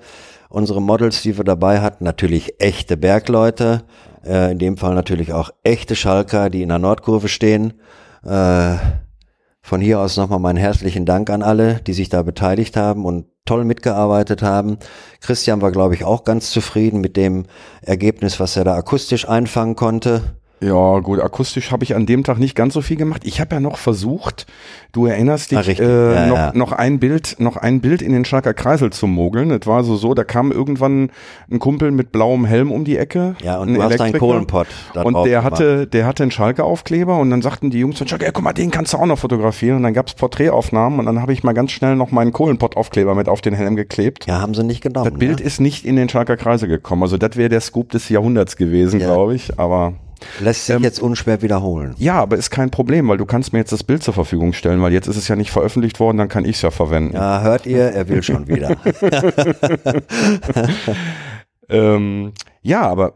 Unsere Models, die wir dabei hatten, natürlich echte Bergleute. Äh, in dem Fall natürlich auch echte Schalker, die in der Nordkurve stehen. Äh, von hier aus nochmal meinen herzlichen Dank an alle, die sich da beteiligt haben und toll mitgearbeitet haben. Christian war, glaube ich, auch ganz zufrieden mit dem Ergebnis, was er da akustisch einfangen konnte. Ja, gut, akustisch habe ich an dem Tag nicht ganz so viel gemacht. Ich habe ja noch versucht, du erinnerst dich, Ah, äh, Ja, noch, ja. noch ein Bild, noch ein Bild in den Schalker Kreisel zu mogeln. Das war so so, da kam irgendwann ein Kumpel mit blauem Helm um die Ecke. Ja, und ein du hast Elektriker. Kohlenpott Und der gemacht. hatte, der hatte einen Schalke-Aufkleber und dann sagten die Jungs von Schalke, ja, guck mal, den kannst du auch noch fotografieren. Und dann gab's Porträtaufnahmen und dann habe ich mal ganz schnell noch meinen Kohlenpott-Aufkleber mit auf den Helm geklebt. Ja, haben sie nicht genommen. Das Bild ne? ist nicht in den Schalker Kreise gekommen. Also das wäre der Scoop des Jahrhunderts gewesen, Ja. glaube ich. Aber lässt sich jetzt unschwer wiederholen. ja, aber ist kein Problem, weil du kannst mir jetzt das Bild zur Verfügung stellen, weil jetzt ist es ja nicht veröffentlicht worden, dann kann ich es ja verwenden. Ja, hört ihr, er will schon wieder. Ähm, ja, aber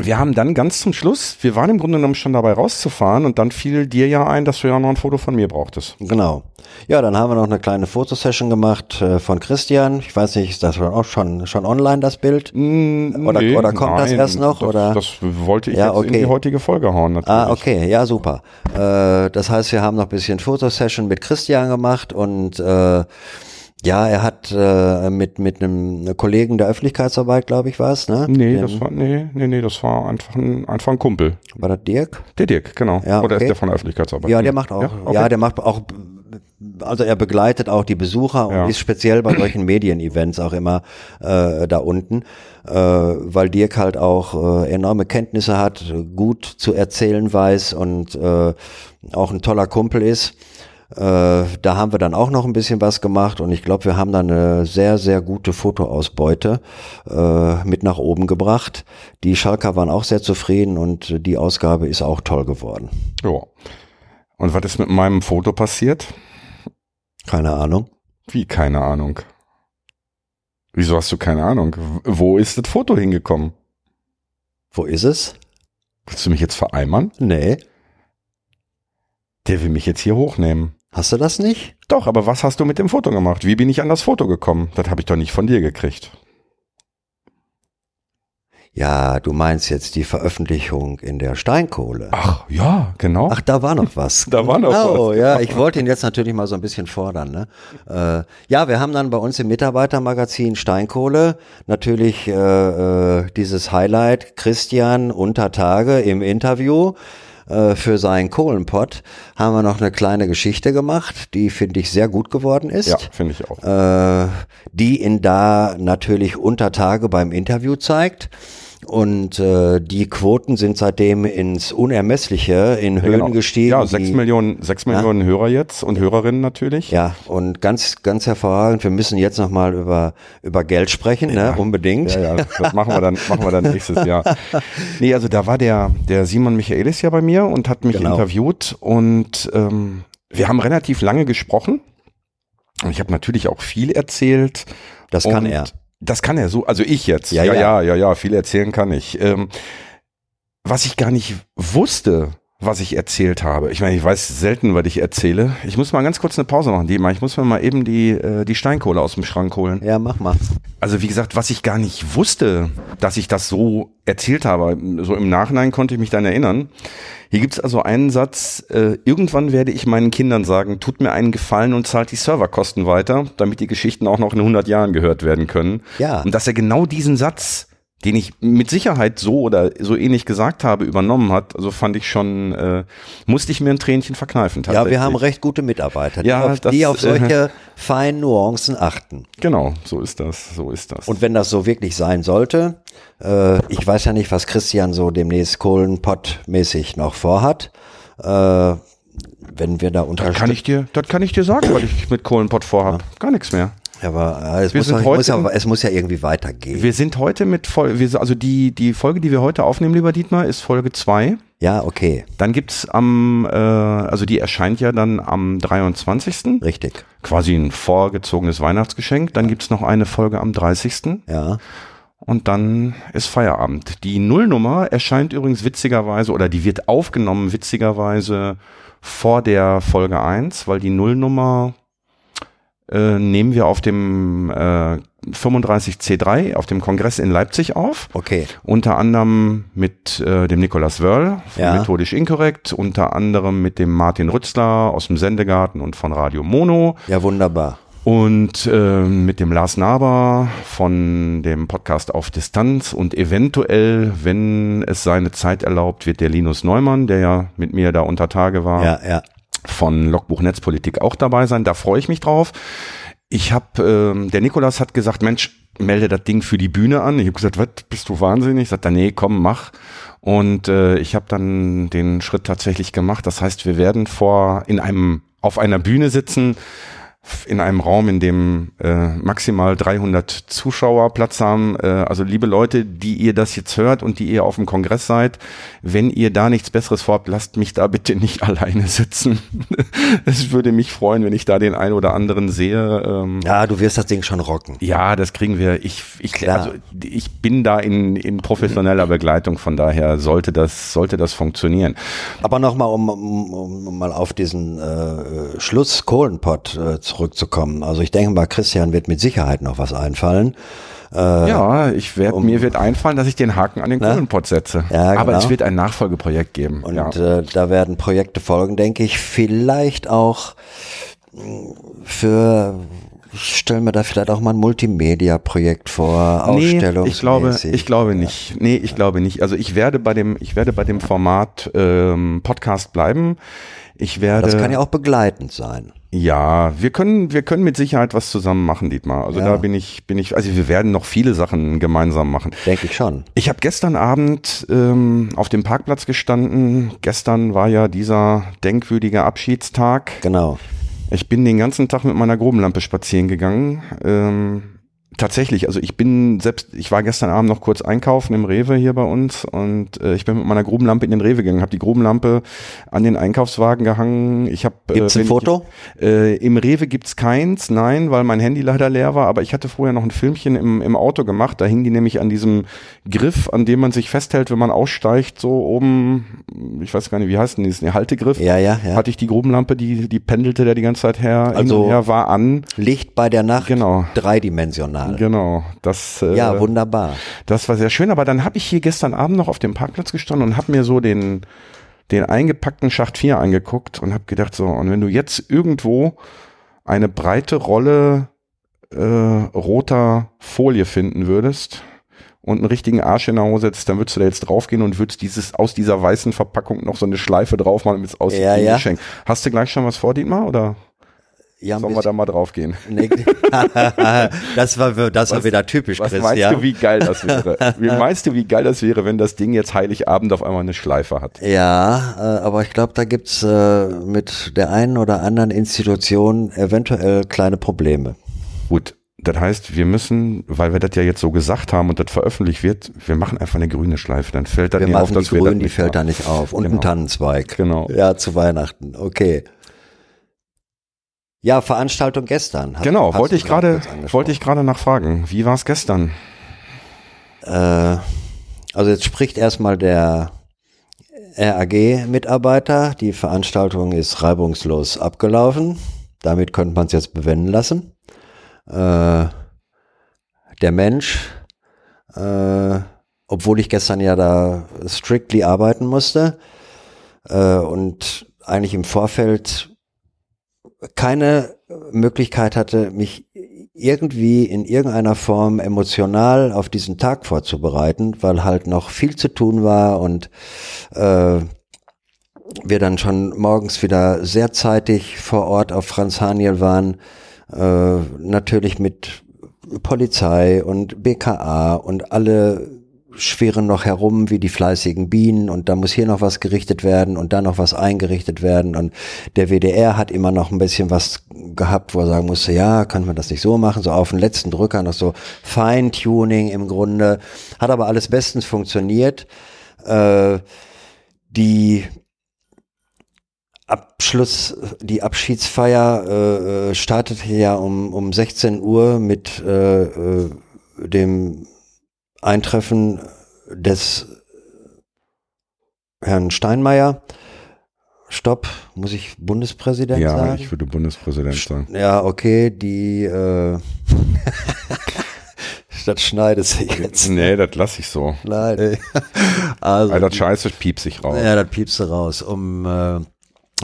wir haben dann ganz zum Schluss, wir waren im Grunde genommen schon dabei rauszufahren und dann fiel dir ja ein, dass du ja noch ein Foto von mir brauchtest. genau. Ja, dann haben wir noch eine kleine Fotosession gemacht äh, von Christian. Ich weiß nicht, ist das auch schon, schon online, das Bild? Oder- oder kommt das erst noch, Das, oder? das wollte ich Ja, jetzt in okay. die heutige Folge hauen, natürlich. Ah, okay, ja, super. Äh, das heißt, wir haben noch ein bisschen Fotosession mit Christian gemacht und äh, ja, er hat äh, mit, mit einem Kollegen der Öffentlichkeitsarbeit, glaube ich, war es, ne? Nee, Den- das war, nee, nee, nee, das war einfach ein, einfach ein Kumpel. war das Dirk? Der Dirk, genau. Ja, Oder okay. ist der von der Öffentlichkeitsarbeit? Ja, der macht auch, ja, okay. der macht auch, also er begleitet auch die Besucher und Ja. ist speziell bei solchen Medien-Events auch immer äh, da unten, äh, weil Dirk halt auch äh, enorme Kenntnisse hat, gut zu erzählen weiß und äh, auch ein toller Kumpel ist. Äh, da haben wir dann auch noch ein bisschen was gemacht und ich glaube, wir haben dann eine sehr, sehr gute Fotoausbeute äh, mit nach oben gebracht. Die Schalker waren auch sehr zufrieden und die Ausgabe ist auch toll geworden. Ja. Und was ist mit meinem Foto passiert? Keine Ahnung. Wie, keine Ahnung. Wieso hast du keine Ahnung? Wo ist das Foto hingekommen? Wo ist es? Willst du mich jetzt vereimern? Nee. Der will mich jetzt hier hochnehmen. Hast du das nicht? Doch, aber was hast du mit dem Foto gemacht? Wie bin ich an das Foto gekommen? Das habe ich doch nicht von dir gekriegt. Ja, du meinst jetzt die Veröffentlichung in der Steinkohle. Ach, ja, genau. Ach, da war noch was. Da war noch oh, was. ja, ich wollte ihn jetzt natürlich mal so ein bisschen fordern. Ne? Äh, ja, wir haben dann bei uns im Mitarbeitermagazin Steinkohle natürlich äh, äh, dieses Highlight Christian unter Tage im Interview äh, für seinen Kohlenpott haben wir noch eine kleine Geschichte gemacht, die finde ich sehr gut geworden ist. Ja, finde ich auch. äh, die ihn da natürlich unter Tage beim Interview zeigt. Und äh, die Quoten sind seitdem ins Unermessliche in Höhen Genau. gestiegen. Ja, sechs Millionen, sechs Millionen Hörer jetzt und Hörerinnen natürlich. Ja, und ganz, ganz hervorragend. Wir müssen jetzt nochmal über, über Geld sprechen, ne? Unbedingt. Ja, ja, das machen wir dann, machen wir dann nächstes Jahr. Nee, also da war der, der Simon Michaelis ja bei mir und hat mich Genau. interviewt und ähm, wir haben relativ lange gesprochen. Und ich habe natürlich auch viel erzählt. Das kann und er. Das kann er so, also ich jetzt. Ja, Ja, ja. ja, ja, viel erzählen kann ich. Ähm, was ich gar nicht wusste, was ich erzählt habe. Ich meine, ich weiß selten, was ich erzähle. Ich muss mal ganz kurz eine Pause machen, Dima. Ich muss mir mal eben die, äh, die Steinkohle aus dem Schrank holen. Ja, mach mal. also wie gesagt, was ich gar nicht wusste, dass ich das so erzählt habe, so im Nachhinein konnte ich mich dann erinnern. Hier gibt's also einen Satz, äh, irgendwann werde ich meinen Kindern sagen, tut mir einen Gefallen und zahlt die Serverkosten weiter, damit die Geschichten auch noch in 100 Jahren gehört werden können. Ja. Und dass er genau diesen Satz den ich mit Sicherheit so oder so ähnlich gesagt habe, übernommen hat, also fand ich schon, äh, musste ich mir ein Tränchen verkneifen. Ja, wir haben recht gute Mitarbeiter, die, Ja, auf, das, die auf solche äh, feinen Nuancen achten. Genau, so ist das, so ist das. Und wenn das so wirklich sein sollte, äh, ich weiß ja nicht, was Christian so demnächst Kohlenpott-mäßig noch vorhat, äh, wenn wir da das kann unterstützen. ich dir, das kann ich dir sagen, was ich mit Kohlenpott vorhab. Gar nichts mehr. Aber äh, es, Wir muss heute muss ja, es muss ja irgendwie weitergehen. Wir sind heute mit Folge, also die, die Folge, die wir heute aufnehmen, lieber Dietmar, ist Folge zwei. ja, okay, Dann gibt's am, äh, also die erscheint ja dann am 23. richtig. Quasi ein vorgezogenes Weihnachtsgeschenk. Dann gibt's noch eine Folge am 30. Ja, Und dann ist Feierabend. Die Nullnummer erscheint übrigens witzigerweise, oder die wird aufgenommen witzigerweise vor der Folge 1, weil die Nullnummer äh, nehmen wir auf dem äh, 35C3, auf dem Kongress in Leipzig auf. okay. Unter anderem mit äh, dem Nikolaus Wörl von Ja. Methodisch Inkorrekt, unter anderem mit dem Martin Rützler aus dem Sendegarten und von Radio Mono Ja, wunderbar. und äh, mit dem Lars Naber von dem Podcast auf Distanz und eventuell, wenn es seine Zeit erlaubt, wird der Linus Neumann, der ja mit mir da unter Tage war, Ja, ja. Von Logbuch Netzpolitik auch dabei sein. Da freue ich mich drauf. Ich habe, ähm, der Nikolas hat gesagt, Mensch, melde das Ding für die Bühne an. Ich habe gesagt, was, bist du wahnsinnig? Sagt er, nee, komm, mach. Und äh, ich habe dann den Schritt tatsächlich gemacht. Das heißt, wir werden vor in einem auf einer Bühne sitzen, in einem Raum, in dem äh, maximal 300 Zuschauer Platz haben. Äh, also liebe Leute, die ihr das jetzt hört und die ihr auf dem Kongress seid, wenn ihr da nichts Besseres vorhabt, lasst mich da bitte nicht alleine sitzen. es würde mich freuen, wenn ich da den einen oder anderen sehe. Ähm, Ja, du wirst das Ding schon rocken. ja, das kriegen wir. Ich, ich, Klar. also, ich bin da in, in professioneller Begleitung, von daher sollte das, sollte das funktionieren. Aber nochmal, um, um, um mal auf diesen äh, Schluss Kohlenpott äh, zurückzukommen. Also ich denke mal, Christian wird mit Sicherheit noch was einfallen. Äh, Ja, ich werd, mir wird einfallen, dass ich den Haken an den Na? Kohlenpott setze. Ja, Aber genau. es wird ein Nachfolgeprojekt geben. Und ja. äh, da werden Projekte folgen, denke ich. Vielleicht auch mh, für, ich stelle mir da vielleicht auch mal ein Multimedia-Projekt vor, Nee, Ausstellungs ich glaube, ich glaube nicht. Nee, ich glaube nicht. Also ich werde bei dem, ich werde bei dem Format ähm, Podcast bleiben. Ich werde. Das kann ja auch begleitend sein. Ja, wir können, wir können mit Sicherheit was zusammen machen, Dietmar. Also Ja. da bin ich, bin ich, also wir werden noch viele Sachen gemeinsam machen. Denke ich schon. Ich habe gestern Abend ähm, auf dem Parkplatz gestanden. Gestern war ja dieser denkwürdige Abschiedstag. Genau. Ich bin den ganzen Tag mit meiner Grubenlampe spazieren gegangen. Ähm, tatsächlich, also ich bin selbst, ich war gestern Abend noch kurz einkaufen im Rewe hier bei uns und äh, ich bin mit meiner Grubenlampe in den Rewe gegangen, habe die Grubenlampe an den Einkaufswagen gehangen. Ich habe Gibt's ein Foto? Ich, äh, Im Rewe gibt's keins, nein, weil mein Handy leider leer war, aber ich hatte vorher noch ein Filmchen im, im Auto gemacht. Da hing die nämlich an diesem Griff, an dem man sich festhält, wenn man aussteigt, so oben, ich weiß gar nicht, wie heißt denn das, ein Haltegriff. Ja, ja, ja. Hatte ich die Grubenlampe, die, die pendelte da die ganze Zeit her, Also- her, war an. Licht bei der Nacht, Genau. dreidimensional. Genau, das, äh, Ja, wunderbar. das war sehr schön. Aber dann habe ich hier gestern Abend noch auf dem Parkplatz gestanden und habe mir so den, den eingepackten Schacht 4 angeguckt und habe gedacht, so, und wenn du jetzt irgendwo eine breite Rolle äh, roter Folie finden würdest und einen richtigen Arsch in der Hose hättest, dann würdest du da jetzt draufgehen und würdest dieses aus dieser weißen Verpackung noch so eine Schleife drauf machen, damit es aussieht Ja, wie ein ja. Geschenk. Hast du gleich schon was vor, Dietmar, oder Ja, ein sollen wir da mal draufgehen? Nee. das war, das war wieder typisch, Was Christian. meinst du, wie geil das wäre? Wie meinst du, wie geil das wäre, wenn das Ding jetzt Heiligabend auf einmal eine Schleife hat? Ja, äh, aber ich glaube, da gibt's äh, mit der einen oder anderen Institution eventuell kleine Probleme. Gut, das heißt, wir müssen, weil wir das ja jetzt so gesagt haben und das veröffentlicht wird, wir machen einfach eine grüne Schleife. Dann fällt das Wir nicht machen auf, dass die wir das die fällt da nicht auf. Und ein Genau. Tannenzweig. Genau. Ja, zu Weihnachten. Okay. Ja, Veranstaltung gestern. Hast- Genau, wollte ich gerade, wollte ich gerade nachfragen. Wie war es gestern? Äh, also jetzt spricht erstmal der RAG-Mitarbeiter. Die Veranstaltung ist reibungslos abgelaufen. Damit könnte man es jetzt bewenden lassen. Äh, der Mensch, äh, obwohl ich gestern ja da strictly arbeiten musste äh, und eigentlich im Vorfeld keine Möglichkeit hatte, mich irgendwie in irgendeiner Form emotional auf diesen Tag vorzubereiten, weil halt noch viel zu tun war und äh, wir dann schon morgens wieder sehr zeitig vor Ort auf Franz Haniel waren, äh, natürlich mit Polizei und BKA und alle schwirren noch herum wie die fleißigen Bienen und da muss hier noch was gerichtet werden und da noch was eingerichtet werden und der WDR hat immer noch ein bisschen was gehabt, wo er sagen musste, ja, können wir das nicht so machen, so auf den letzten Drücker noch so Feintuning im Grunde, hat aber alles bestens funktioniert. Äh, die Abschluss, die Abschiedsfeier äh, äh startete ja um, um 16 Uhr mit äh, äh, dem Eintreffen des Herrn Steinmeier. Stopp, muss ich Bundespräsident ja, sagen? Ja, ich würde Bundespräsident sagen. Ja, okay, die äh, das schneidet sich jetzt. Nee, das lasse ich so. Nein. Also, also das Scheiße piepst sich raus. Ja, das piepst raus. Um äh,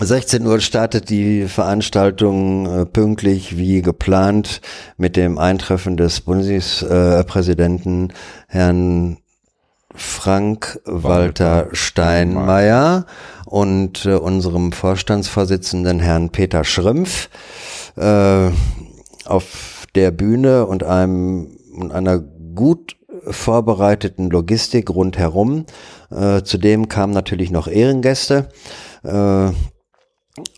16 Uhr startet die Veranstaltung äh, pünktlich wie geplant mit dem Eintreffen des Bundespräsidenten Herrn Frank Walter Steinmeier und äh, unserem Vorstandsvorsitzenden Herrn Peter Schrömpf äh, auf der Bühne und einem und einer gut vorbereiteten Logistik rundherum. Äh, zudem kamen natürlich noch Ehrengäste. Äh,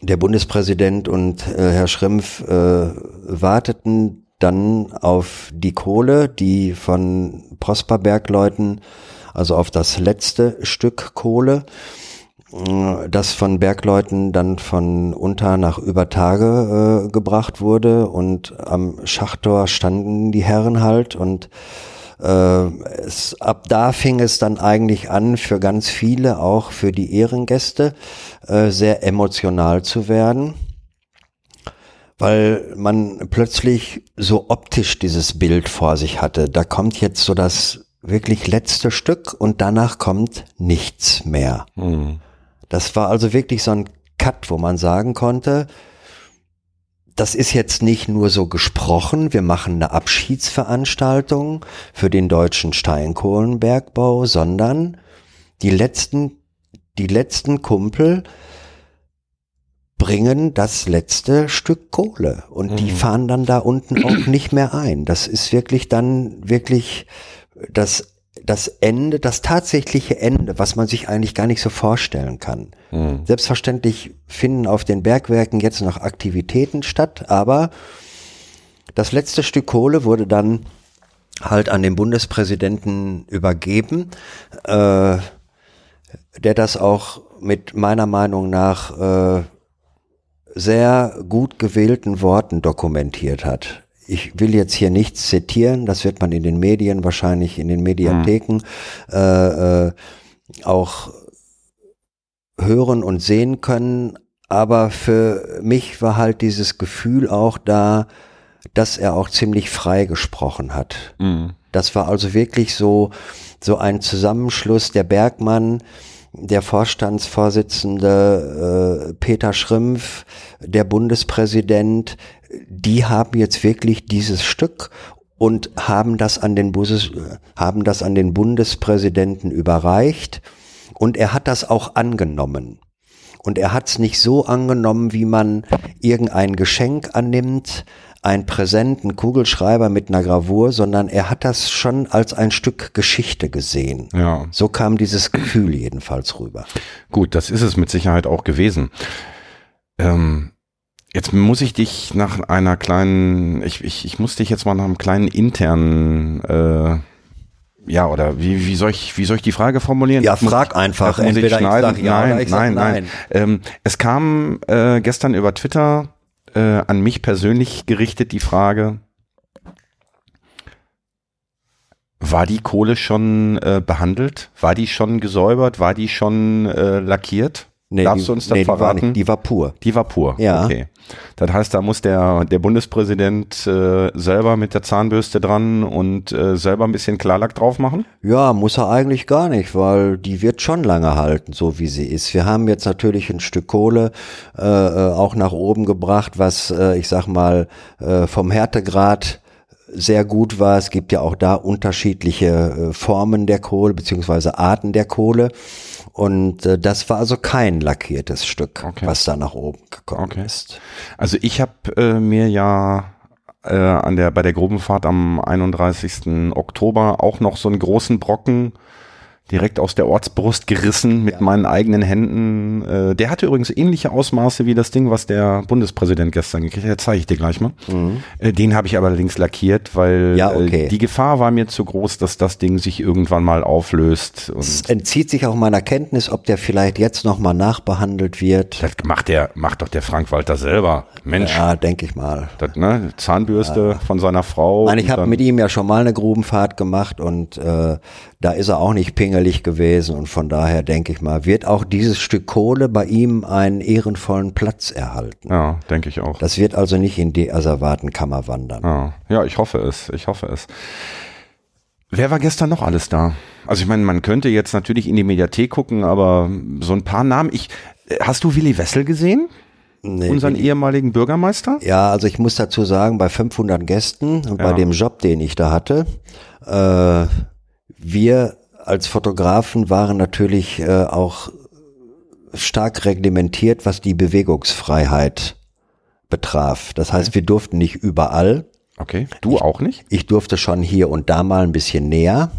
der Bundespräsident und äh, Herr Schrempf äh, warteten dann auf die Kohle, die von Prosperbergleuten, also auf das letzte Stück Kohle, äh, das von Bergleuten dann von unter nach über Tage äh, gebracht wurde. Und am Schachttor standen die Herren halt und äh, es, ab da fing es dann eigentlich an, für ganz viele, auch für die Ehrengäste, äh, sehr emotional zu werden, weil man plötzlich so optisch dieses Bild vor sich hatte. Da kommt jetzt so das wirklich letzte Stück und danach kommt nichts mehr. Mhm. Das war also wirklich so ein Cut, wo man sagen konnte, das ist jetzt nicht nur so gesprochen, wir machen eine Abschiedsveranstaltung für den deutschen Steinkohlenbergbau, sondern die letzten, die letzten Kumpel bringen das letzte Stück Kohle und mhm. die fahren dann da unten auch nicht mehr ein. Das ist wirklich dann wirklich das das Ende, das tatsächliche Ende, was man sich eigentlich gar nicht so vorstellen kann. Mhm. Selbstverständlich finden auf den Bergwerken jetzt noch Aktivitäten statt, aber das letzte Stück Kohle wurde dann halt an den Bundespräsidenten übergeben, äh, der das auch mit meiner Meinung nach äh, sehr gut gewählten Worten dokumentiert hat ich will jetzt hier nichts zitieren, das wird man in den Medien wahrscheinlich, in den Mediatheken mhm. äh, äh, auch hören und sehen können. Aber für mich war halt dieses Gefühl auch da, dass er auch ziemlich frei gesprochen hat. Mhm. Das war also wirklich so, so ein Zusammenschluss der Bergmann, der Vorstandsvorsitzende äh, Peter Schrimpf, der Bundespräsident, die haben jetzt wirklich dieses Stück und haben das an den Bundes, haben das an den Bundespräsidenten überreicht und er hat das auch angenommen. Und er hat es nicht so angenommen, wie man irgendein Geschenk annimmt, ein Präsent, ein Kugelschreiber mit einer Gravur, sondern er hat das schon als ein Stück Geschichte gesehen. Ja. So kam dieses Gefühl jedenfalls rüber. Gut, das ist es mit Sicherheit auch gewesen. Ähm, Jetzt muss ich dich nach einer kleinen, ich, ich, ich muss dich jetzt mal nach einem kleinen internen, äh, ja, oder wie, wie soll ich, wie soll ich die Frage formulieren? Ja, frag einfach. Muss ich schneiden? Ja nein, nein, nein, nein. Ähm, es kam äh, gestern über Twitter äh, an mich persönlich gerichtet die Frage, war die Kohle schon äh, behandelt? War die schon gesäubert? War die schon äh, lackiert? Nee, Darfst die, du uns das nee, die war, verraten? nicht, die war pur. Die war pur. Ja. Okay. Das heißt, da muss der, der Bundespräsident äh, selber mit der Zahnbürste dran und äh, selber ein bisschen Klarlack drauf machen? Ja, muss er eigentlich gar nicht, weil die wird schon lange halten, so wie sie ist. Wir haben jetzt natürlich ein Stück Kohle äh, äh, auch nach oben gebracht, was äh, ich sag mal äh, vom Härtegrad sehr gut war. Es gibt ja auch da unterschiedliche äh, Formen der Kohle beziehungsweise Arten der Kohle. Und äh, das war also kein lackiertes Stück, Okay. was da nach oben gekommen Okay. ist. Also ich habe äh, mir ja äh, an der bei der Grubenfahrt am 31. Oktober auch noch so einen großen Brocken direkt aus der Ortsbrust gerissen mit meinen eigenen Händen. Äh, der hatte übrigens ähnliche Ausmaße wie das Ding, was der Bundespräsident gestern gekriegt hat. Zeige ich dir gleich mal. Äh, den habe ich aber allerdings lackiert, weil Mhm. Ja, okay. äh, die Gefahr war mir zu groß, dass das Ding sich irgendwann mal auflöst. Es entzieht sich auch meiner Kenntnis, ob der vielleicht jetzt nochmal nachbehandelt wird. das macht der, macht doch der Frank Walter selber. Mensch, Ja, denke ich mal. das, ne? Zahnbürste von seiner Frau. Meine, ich habe mit ihm ja schon mal eine Grubenfahrt gemacht und äh, da ist er auch nicht pingelig gewesen und von daher denke ich mal, wird auch dieses Stück Kohle bei ihm einen ehrenvollen Platz erhalten. Ja, denke ich auch. Das wird also nicht in die Asservatenkammer wandern. Ja. ja, ich hoffe es. Ich hoffe es. Wer war gestern noch alles da? Also ich meine, man könnte jetzt natürlich in die Mediathek gucken, aber so ein paar Namen. Ich, äh, hast du Willi Wessel gesehen? Nee, Unseren ehemaligen Bürgermeister? ja, also ich muss dazu sagen, bei 500 Gästen und bei Ja. dem Job, den ich da hatte, äh, wir als Fotografen waren natürlich äh, auch stark reglementiert, was die Bewegungsfreiheit betraf. Das heißt, wir durften nicht überall. Okay. Du auch nicht? Ich durfte schon hier und da mal ein bisschen näher,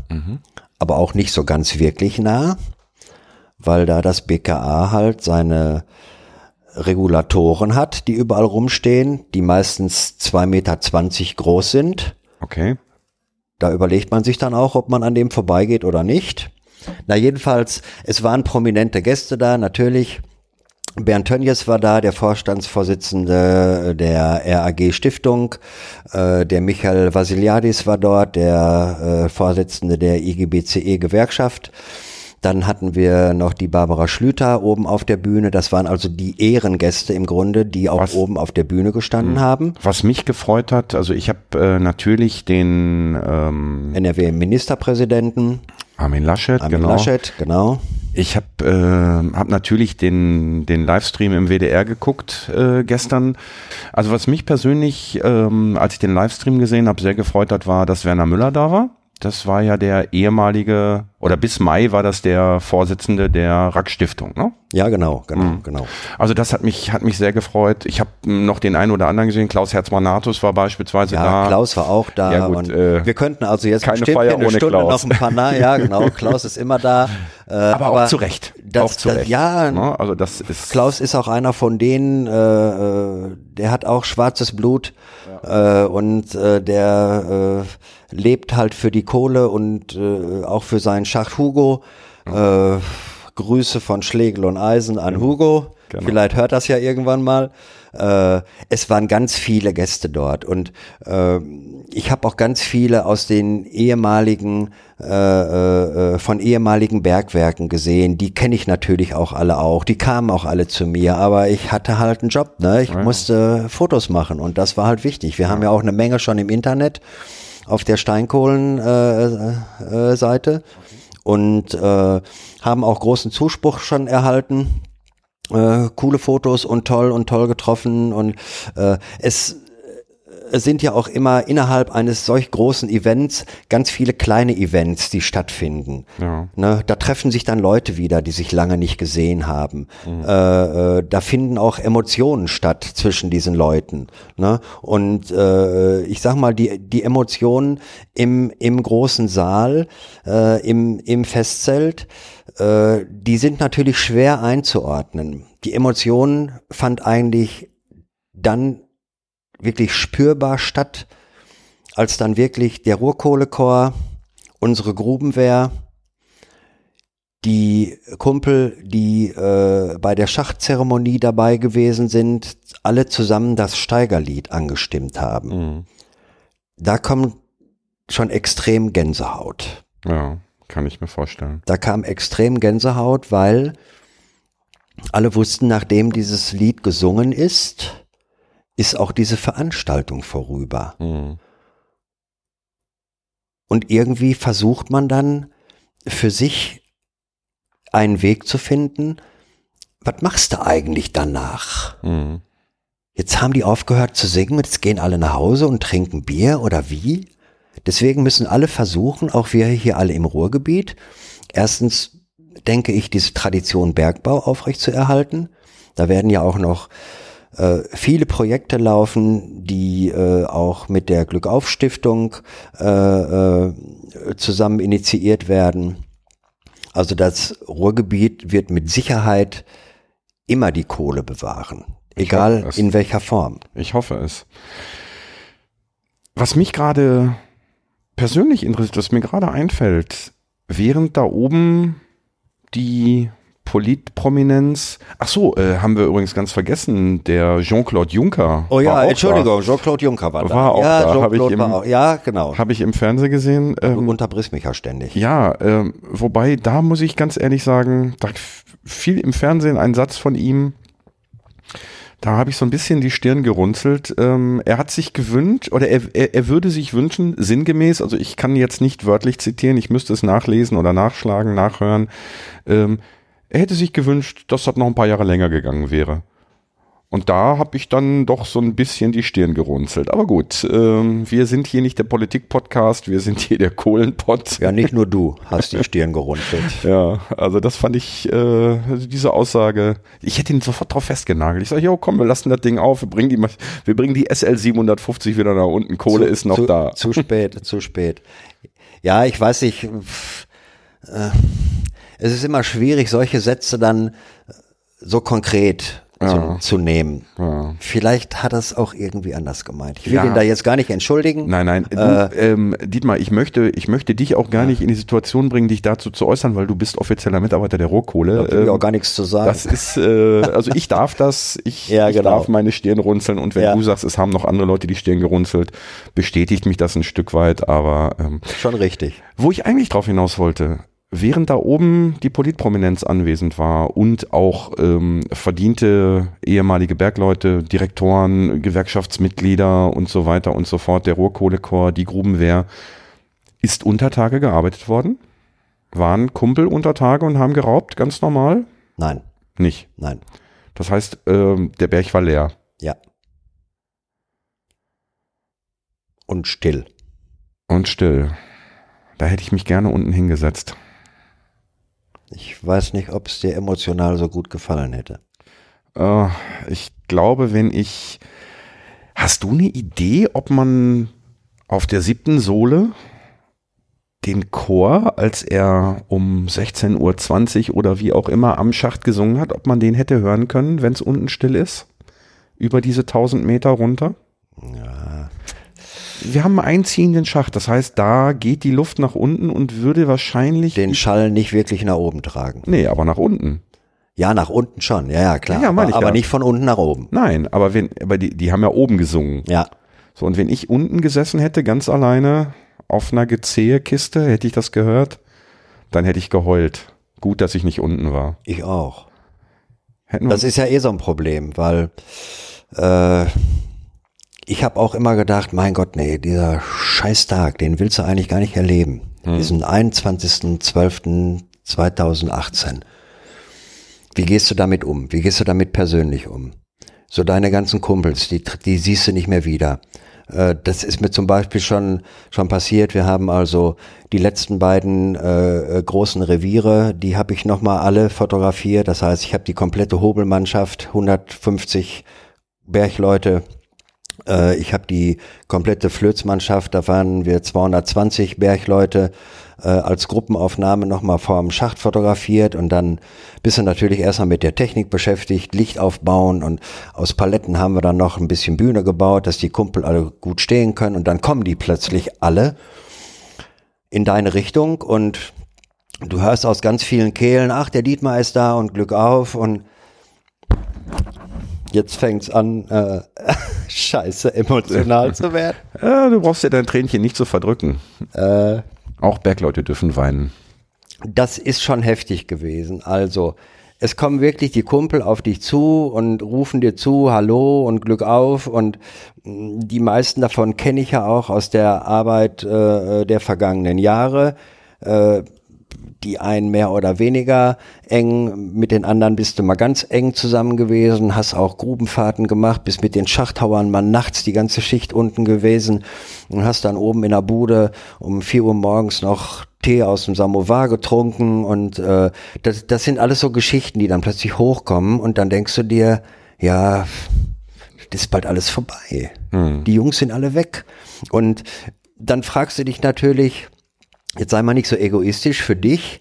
aber auch nicht so ganz wirklich nah, weil da das BKA halt seine Regulatoren hat, die überall rumstehen, die meistens 2,20 Meter groß sind. Okay. Da überlegt man sich dann auch, ob man an dem vorbeigeht oder nicht. Na jedenfalls, es waren prominente Gäste da, natürlich. Bernd Tönjes war da, der Vorstandsvorsitzende der RAG Stiftung. Äh, der Michael Vasiliadis war dort, der äh, Vorsitzende der IGBCE Gewerkschaft. Dann hatten wir noch die Barbara Schlüter oben auf der Bühne. Das waren also die Ehrengäste im Grunde, die auch Was? oben auf der Bühne gestanden haben. Was mich gefreut hat, also ich habe äh, natürlich den ähm, NRW-Ministerpräsidenten, Armin Laschet, Armin genau. Laschet, genau. Ich habe äh, hab natürlich den, den Livestream im WDR geguckt äh, gestern. Also was mich persönlich, ähm, als ich den Livestream gesehen habe, sehr gefreut hat, war, dass Werner Müller da war. Das war ja der ehemalige, oder bis Mai war das der Vorsitzende der Rack-Stiftung, ne? Ja, genau, genau, Mhm. genau. Also das hat mich, hat mich sehr gefreut. Ich habe noch den einen oder anderen gesehen. Klaus Herzmann-Natus war beispielsweise Ja, da. Klaus war auch da Ja, gut, und äh, wir könnten also jetzt keine Feier eine ohne Stunde Klaus. noch ein paar Na ja, genau, Klaus ist immer da. Äh, aber, auch zu Recht. Das, auch zu das, Recht. Ja, Ne? Also das ist Klaus ist auch einer von denen, äh, äh, der hat auch schwarzes Blut äh, und äh, der lebt halt für die Kohle und auch für seinen Schacht Hugo. Äh, Grüße von Schlegel und Eisen an Hugo. Genau. Vielleicht hört das ja irgendwann mal. Äh, es waren ganz viele Gäste dort und äh, ich habe auch ganz viele aus den ehemaligen äh, äh, äh, von ehemaligen Bergwerken gesehen. Die kenne ich natürlich auch alle auch. Die kamen auch alle zu mir, aber ich hatte halt einen Job. Ne? Ich musste Fotos machen und das war halt wichtig. Wir haben ja auch eine Menge schon im Internet auf der Steinkohlen-Seite äh, äh, Seite und äh, haben auch großen Zuspruch schon erhalten. Äh, coole Fotos und toll und toll getroffen und äh, es sind ja auch immer innerhalb eines solch großen Events ganz viele kleine Events, die stattfinden. Ja. Ne, da treffen sich dann Leute wieder, die sich lange nicht gesehen haben. Äh, äh, da finden auch Emotionen statt zwischen diesen Leuten. Ne? Und äh, ich sag mal, die, die Emotionen im, im großen Saal, äh, im, im Festzelt, äh, die sind natürlich schwer einzuordnen. Die Emotionen fand eigentlich dann wirklich spürbar statt, als dann wirklich der Ruhrkohlechor, unsere Grubenwehr, die Kumpel, die äh, bei der Schachzeremonie dabei gewesen sind, alle zusammen das Steigerlied angestimmt haben. Mhm. Da kommt schon extrem Gänsehaut. Ja, kann ich mir vorstellen. Da kam extrem Gänsehaut, weil alle wussten, nachdem dieses Lied gesungen ist, ist auch diese Veranstaltung vorüber. Mhm. Und irgendwie versucht man dann für sich einen Weg zu finden, was machst du eigentlich danach? Mhm. Jetzt haben die aufgehört zu singen, jetzt gehen alle nach Hause und trinken Bier oder wie? Deswegen müssen alle versuchen, auch wir hier alle im Ruhrgebiet, erstens denke ich, diese Tradition Bergbau aufrechtzuerhalten. Da werden ja auch noch äh, viele Projekte laufen, die äh, auch mit der Glückauf Stiftung äh, äh, zusammen initiiert werden. Also das Ruhrgebiet wird mit Sicherheit immer die Kohle bewahren, egal in welcher Form. Ich hoffe es. Was mich gerade persönlich interessiert, was mir gerade einfällt, während da oben die Politprominenz, ach so, äh, haben wir übrigens ganz vergessen, der Jean-Claude Juncker. Oh ja, Entschuldigung, Jean-Claude Juncker war da. War auch ja, da, hab ich Jean-Claude im- war auch, ja, genau. Habe ich im Fernsehen gesehen. Du Ähm, unterbrichst mich ja ständig. ja, ähm, wobei, da muss ich ganz ehrlich sagen, da fiel im Fernsehen ein Satz von ihm, da habe ich so ein bisschen die Stirn gerunzelt. Ähm, er hat sich gewünscht, oder er, er, er würde sich wünschen, sinngemäß, also ich kann jetzt nicht wörtlich zitieren, ich müsste es nachlesen oder nachschlagen, nachhören. Ähm, er hätte sich gewünscht, dass das noch ein paar Jahre länger gegangen wäre. Und da habe ich dann doch so ein bisschen die Stirn gerunzelt. Aber gut, ähm, wir sind hier nicht der Politik-Podcast, wir sind hier der Kohlenpott. Ja, nicht nur du hast die Stirn gerunzelt. Ja, also das fand ich, äh, also diese Aussage, ich hätte ihn sofort drauf festgenagelt. Ich sage, jo, komm, wir lassen das Ding auf, wir bringen die, wir bringen die SL 750 wieder nach unten, Kohle zu, ist noch zu, da. Zu spät, zu spät. Ja, ich weiß nicht. Äh, es ist immer schwierig, solche Sätze dann äh, so konkret Ja. zu, zu nehmen. Ja. Vielleicht hat er es auch irgendwie anders gemeint. Ich will Ja. ihn da jetzt gar nicht entschuldigen. Nein, nein, du, Äh, ähm, Dietmar, ich möchte, ich möchte dich auch gar nicht in die Situation bringen, dich dazu zu äußern, weil du bist offizieller Mitarbeiter der Rohkohle. Da will ich Ähm, auch gar nichts zu sagen. Das ist, äh, also ich darf das, ich, Ja, ich genau. darf meine Stirn runzeln und wenn du sagst, es haben noch andere Leute die Stirn gerunzelt, bestätigt mich das ein Stück weit, aber ähm, Schon richtig. wo ich eigentlich drauf hinaus wollte, während da oben die Politprominenz anwesend war und auch ähm, verdiente ehemalige Bergleute, Direktoren, Gewerkschaftsmitglieder und so weiter und so fort, der Ruhrkohlechor, die Grubenwehr, ist unter Tage gearbeitet worden? Waren Kumpel unter Tage und haben geraubt, ganz normal? Nein, Nicht. nein. Das heißt, ähm, der Berg war leer. Ja. Und still. Und still. Da hätte ich mich gerne unten hingesetzt. Ich weiß nicht, ob es dir emotional so gut gefallen hätte. Äh, ich glaube, wenn ich. Hast du eine Idee, ob man auf der siebten Sohle den Chor, als er um 16.20 Uhr oder wie auch immer am Schacht gesungen hat, ob man den hätte hören können, wenn es unten still ist? Über diese 1000 Meter runter? Ja. Wir haben einen einziehenden Schacht, das heißt, da geht die Luft nach unten und würde wahrscheinlich. Den Schall nicht wirklich nach oben tragen. nee, aber nach unten. Ja, nach unten schon. Ja, ja, klar. Ja, aber ich aber nicht von unten nach oben. Nein, aber wenn, aber die, die haben ja oben gesungen. Ja. So, und wenn ich unten gesessen hätte, ganz alleine, auf einer Gezehe-Kiste, hätte ich das gehört, dann hätte ich geheult. Gut, dass ich nicht unten war. Ich auch. Hätten Das ist ja eh so ein Problem, weil äh, ich habe auch immer gedacht, mein Gott, nee, dieser Scheißtag, den willst du eigentlich gar nicht erleben. Diesen 21.12.2018. Wie gehst du damit um? Wie gehst du damit persönlich um? So deine ganzen Kumpels, die, die siehst du nicht mehr wieder. Äh, Das ist mir zum Beispiel schon, schon passiert. Wir haben also die letzten beiden äh, äh, großen Reviere, die habe ich nochmal alle fotografiert. Das heißt, ich habe die komplette Hobelmannschaft, 150 Bergleute. Äh, ich habe die komplette Flözmannschaft, da waren wir 220 Bergleute äh, als Gruppenaufnahme nochmal vorm Schacht fotografiert und dann bist du natürlich erstmal mit der Technik beschäftigt, Licht aufbauen und aus Paletten haben wir dann noch ein bisschen Bühne gebaut, dass die Kumpel alle gut stehen können und dann kommen die plötzlich alle in deine Richtung und du hörst aus ganz vielen Kehlen, ach, der Dietmar ist da und Glück auf und jetzt fängt's an, äh, scheiße emotional zu werden. Ja, du brauchst ja dein Tränchen nicht zu verdrücken. Äh, Auch Bergleute dürfen weinen. das ist schon heftig gewesen. Also, es kommen wirklich die Kumpel auf dich zu und rufen dir zu, hallo und Glück auf. Und mm, die meisten davon kenne ich ja auch aus der Arbeit äh, der vergangenen Jahre. Äh, die einen mehr oder weniger eng, mit den anderen bist du mal ganz eng zusammen gewesen, hast auch Grubenfahrten gemacht, bist mit den Schachthauern mal nachts die ganze Schicht unten gewesen und hast dann oben in der Bude um vier Uhr morgens noch Tee aus dem Samovar getrunken und äh, das, das sind alles so Geschichten, die dann plötzlich hochkommen und dann denkst du dir, ja, das ist bald alles vorbei. Hm. Die Jungs sind alle weg. Und dann fragst du dich natürlich, jetzt sei mal nicht so egoistisch für dich.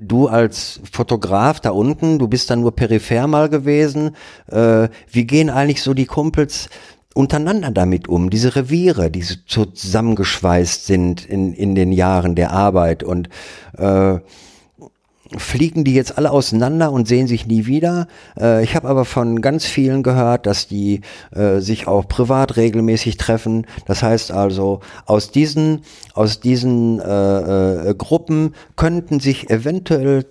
Du als Fotograf da unten, du bist dann nur peripher mal gewesen. Äh, wie gehen eigentlich so die Kumpels untereinander damit um? Diese Reviere, die so zusammengeschweißt sind in, in den Jahren der Arbeit und äh, fliegen die jetzt alle auseinander und sehen sich nie wieder. Äh, ich habe aber von ganz vielen gehört, dass die äh, sich auch privat regelmäßig treffen. Das heißt also, aus diesen, aus diesen äh, äh, Gruppen könnten sich eventuell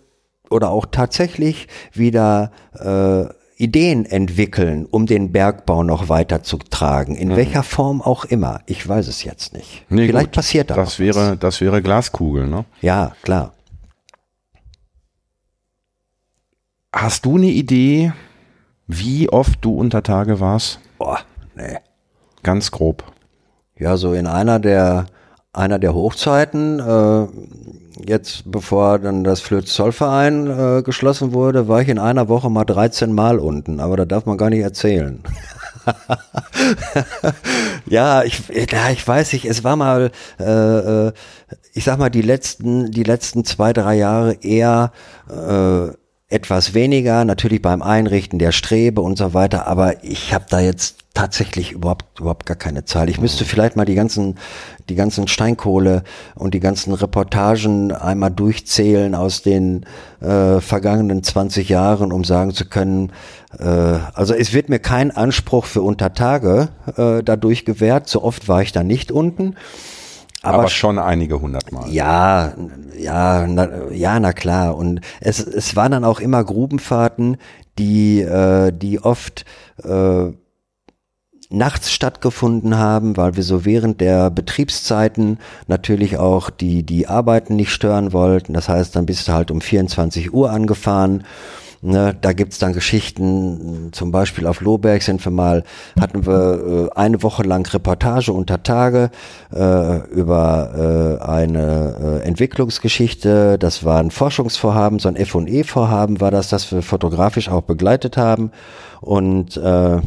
oder auch tatsächlich wieder äh, Ideen entwickeln, um den Bergbau noch weiterzutragen. In mhm. welcher Form auch immer. Ich weiß es jetzt nicht. Nee, Vielleicht gut. passiert da das. Wäre, was. das wäre Glaskugel, ne? Ja, klar. Hast du eine Idee, wie oft du unter Tage warst? Boah, nee. Ganz grob. Ja, so in einer der einer der Hochzeiten, äh, jetzt bevor dann das Flöz-Zollverein äh, geschlossen wurde, war ich in einer Woche mal 13 Mal unten, aber da darf man gar nicht erzählen. ja, ich, ja, ich weiß nicht, es war mal, äh, äh, ich sag mal, die letzten, die letzten zwei, drei Jahre eher äh, etwas weniger, natürlich beim Einrichten der Strebe und so weiter, aber ich habe da jetzt tatsächlich überhaupt überhaupt gar keine Zahl. Ich müsste vielleicht mal die ganzen die ganzen Steinkohle und die ganzen Reportagen einmal durchzählen aus den äh, vergangenen 20 Jahren, um sagen zu können, äh, also es wird mir kein Anspruch für Untertage äh, dadurch gewährt. So oft war ich da nicht unten. Aber, aber schon einige hundertmal. Ja, ja, na, ja, na klar. Und es, es waren dann auch immer Grubenfahrten, die, äh, die oft äh, nachts stattgefunden haben, weil wir so während der Betriebszeiten natürlich auch die, die Arbeiten nicht stören wollten. Das heißt, dann bist du halt um 24 Uhr angefahren Ne, da gibt's dann Geschichten, zum Beispiel auf Lohberg sind wir mal, hatten wir äh, eine Woche lang Reportage unter Tage äh, über äh, eine äh, Entwicklungsgeschichte. Das war ein Forschungsvorhaben, so ein F&E-Vorhaben war das, das wir fotografisch auch begleitet haben. Und äh,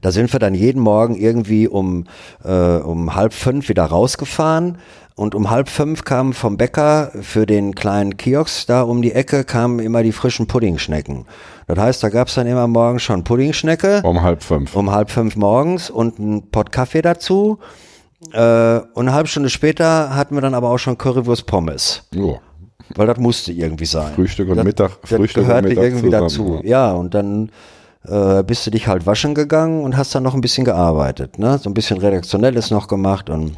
da sind wir dann jeden Morgen irgendwie um, äh, um halb fünf wieder rausgefahren und um halb fünf kamen vom Bäcker für den kleinen Kiosk da um die Ecke kamen immer die frischen Puddingschnecken. Das heißt, da gab's dann immer morgens schon Puddingschnecke. Um halb fünf. Um halb fünf morgens und ein Pott Kaffee dazu. Äh, und eine halbe Stunde später hatten wir dann aber auch schon Currywurst Pommes. Ja. Weil das musste irgendwie sein. Frühstück und das, Mittag. Das Frühstück gehörte und Mittag irgendwie zusammen, dazu. Ja. ja, und dann äh, bist du dich halt waschen gegangen und hast dann noch ein bisschen gearbeitet. Ne? So ein bisschen Redaktionelles noch gemacht und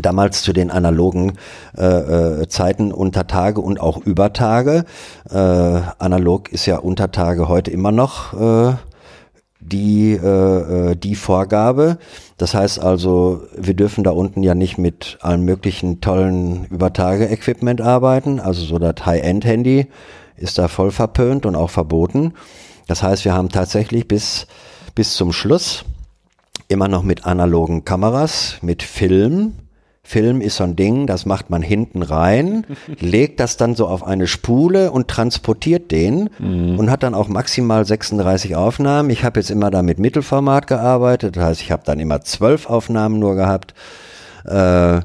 damals zu den analogen äh, äh, Zeiten unter Tage und auch über Tage. Äh, analog ist ja unter Tage heute immer noch äh, die, äh, äh, die Vorgabe. Das heißt also, wir dürfen da unten ja nicht mit allen möglichen tollen Übertage-Equipment arbeiten. Also so das High-End-Handy ist da voll verpönt und auch verboten. Das heißt, wir haben tatsächlich bis, bis zum Schluss immer noch mit analogen Kameras, mit Film, Film ist so ein Ding, das macht man hinten rein, legt das dann so auf eine Spule und transportiert den mhm. und hat dann auch maximal 36 Aufnahmen. Ich habe jetzt immer da mit Mittelformat gearbeitet, das heißt, ich habe dann immer zwölf Aufnahmen nur gehabt. Äh,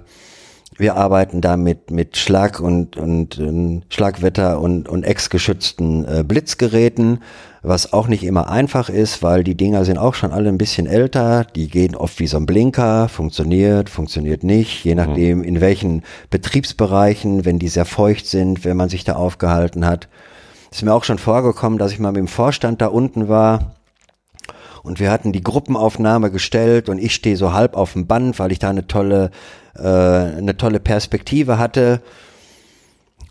wir arbeiten da mit, mit Schlag und, und, und Schlagwetter und, und ex-geschützten äh, Blitzgeräten was auch nicht immer einfach ist, weil die Dinger sind auch schon alle ein bisschen älter, die gehen oft wie so ein Blinker, funktioniert, funktioniert nicht, je nachdem in welchen Betriebsbereichen, wenn die sehr feucht sind, wenn man sich da aufgehalten hat. Ist mir auch schon vorgekommen, dass ich mal mit dem Vorstand da unten war und wir hatten die Gruppenaufnahme gestellt und ich stehe so halb auf dem Band, weil ich da eine tolle, äh, eine tolle Perspektive hatte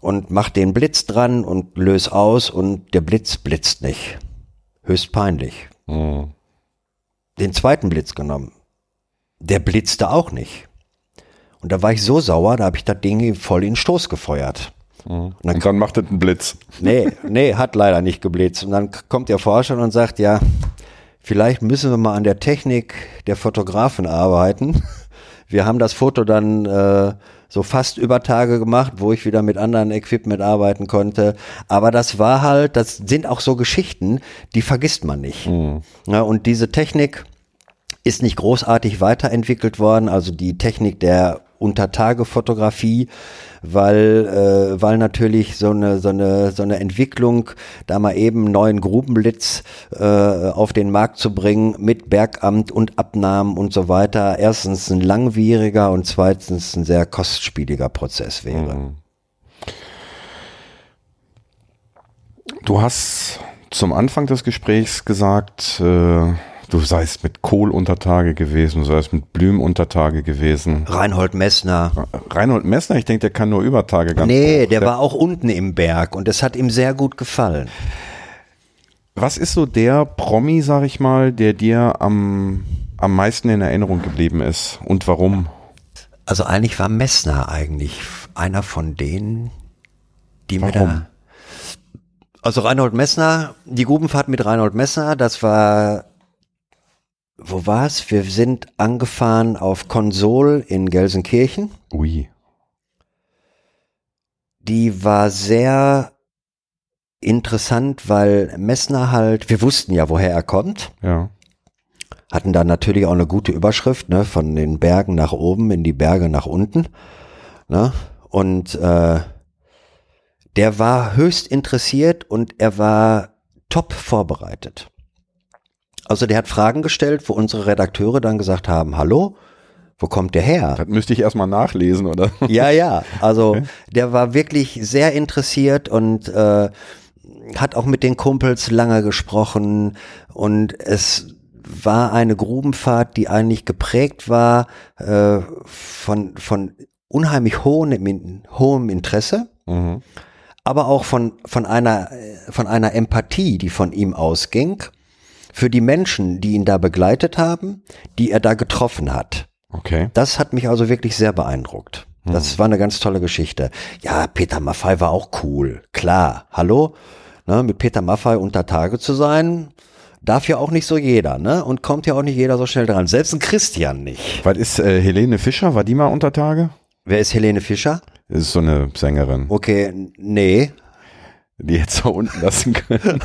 und mach den Blitz dran und löse aus und der Blitz blitzt nicht. Höchst peinlich. Mhm. Den zweiten Blitz genommen. Der blitzte auch nicht. Und da war ich so sauer, da habe ich das Ding voll in den Stoß gefeuert. Mhm. Und dann, und dann macht es einen Blitz. Nee, nee, hat leider nicht geblitzt. Und dann kommt der Forscher und sagt, ja, vielleicht müssen wir mal an der Technik der Fotografen arbeiten. Wir haben das Foto dann äh, so fast über Tage gemacht, wo ich wieder mit anderen Equipment arbeiten konnte. Aber das war halt, das sind auch so Geschichten, die vergisst man nicht. Mhm. Ja, und diese Technik ist nicht großartig weiterentwickelt worden. Also die Technik der Untertagefotografie, weil, äh, weil natürlich so eine, so, eine, so eine Entwicklung, da mal eben neuen Grubenblitz äh, auf den Markt zu bringen mit Bergamt und Abnahmen und so weiter, erstens ein langwieriger und zweitens ein sehr kostspieliger Prozess wäre. Mhm. Du hast zum Anfang des Gesprächs gesagt, äh Du seist mit Kohl untertage gewesen, du seist mit Blüm untertage gewesen. Reinhold Messner. Reinhold Messner, ich denke, der kann nur Übertage ganz Nee, der, der war auch unten im Berg und es hat ihm sehr gut gefallen. Was ist so der Promi, sag ich mal, der dir am, am meisten in Erinnerung geblieben ist und warum? Also eigentlich war Messner eigentlich einer von denen, die warum? mir da. Also Reinhold Messner, die Grubenfahrt mit Reinhold Messner, das war wo war's? Wir sind angefahren auf Konsol in Gelsenkirchen. Ui. Die war sehr interessant, weil Messner halt, wir wussten ja, woher er kommt. Ja. Hatten da natürlich auch eine gute Überschrift, ne, von den Bergen nach oben in die Berge nach unten. Ne? Und äh, der war höchst interessiert und er war top vorbereitet. Also der hat Fragen gestellt, wo unsere Redakteure dann gesagt haben, hallo, wo kommt der her? Das müsste ich erstmal nachlesen, oder? Ja, ja. Also okay. der war wirklich sehr interessiert und äh, hat auch mit den Kumpels lange gesprochen und es war eine Grubenfahrt, die eigentlich geprägt war äh, von, von unheimlich hohem, hohem Interesse, mhm. aber auch von, von, einer, von einer Empathie, die von ihm ausging für die Menschen, die ihn da begleitet haben, die er da getroffen hat. Okay. Das hat mich also wirklich sehr beeindruckt. Das hm. war eine ganz tolle Geschichte. Ja, Peter Maffei war auch cool. Klar. Hallo? Ne, mit Peter Maffei unter Tage zu sein, darf ja auch nicht so jeder, ne? Und kommt ja auch nicht jeder so schnell dran. Selbst ein Christian nicht. Was ist äh, Helene Fischer? War die mal unter Tage? Wer ist Helene Fischer? Das ist so eine Sängerin. Okay, nee die jetzt so unten lassen können.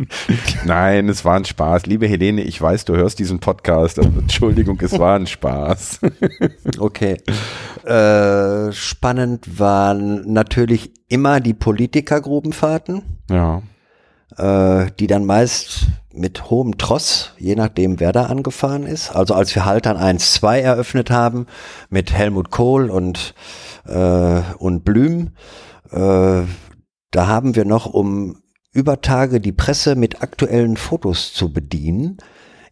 Nein, es war ein Spaß. Liebe Helene, ich weiß, du hörst diesen Podcast. Also, Entschuldigung, es war ein Spaß. okay. Äh, spannend waren natürlich immer die Politikergrubenfahrten. Ja. Äh, die dann meist mit hohem Tross, je nachdem wer da angefahren ist. Also als wir Haltern 1-2 eröffnet haben mit Helmut Kohl und, äh, und Blüm, äh, da haben wir noch, um über Tage die Presse mit aktuellen Fotos zu bedienen,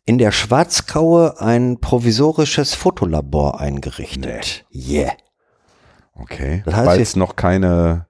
in der Schwarzkaue ein provisorisches Fotolabor eingerichtet. Nee. Yeah. Okay. Das heißt, Weil es noch keine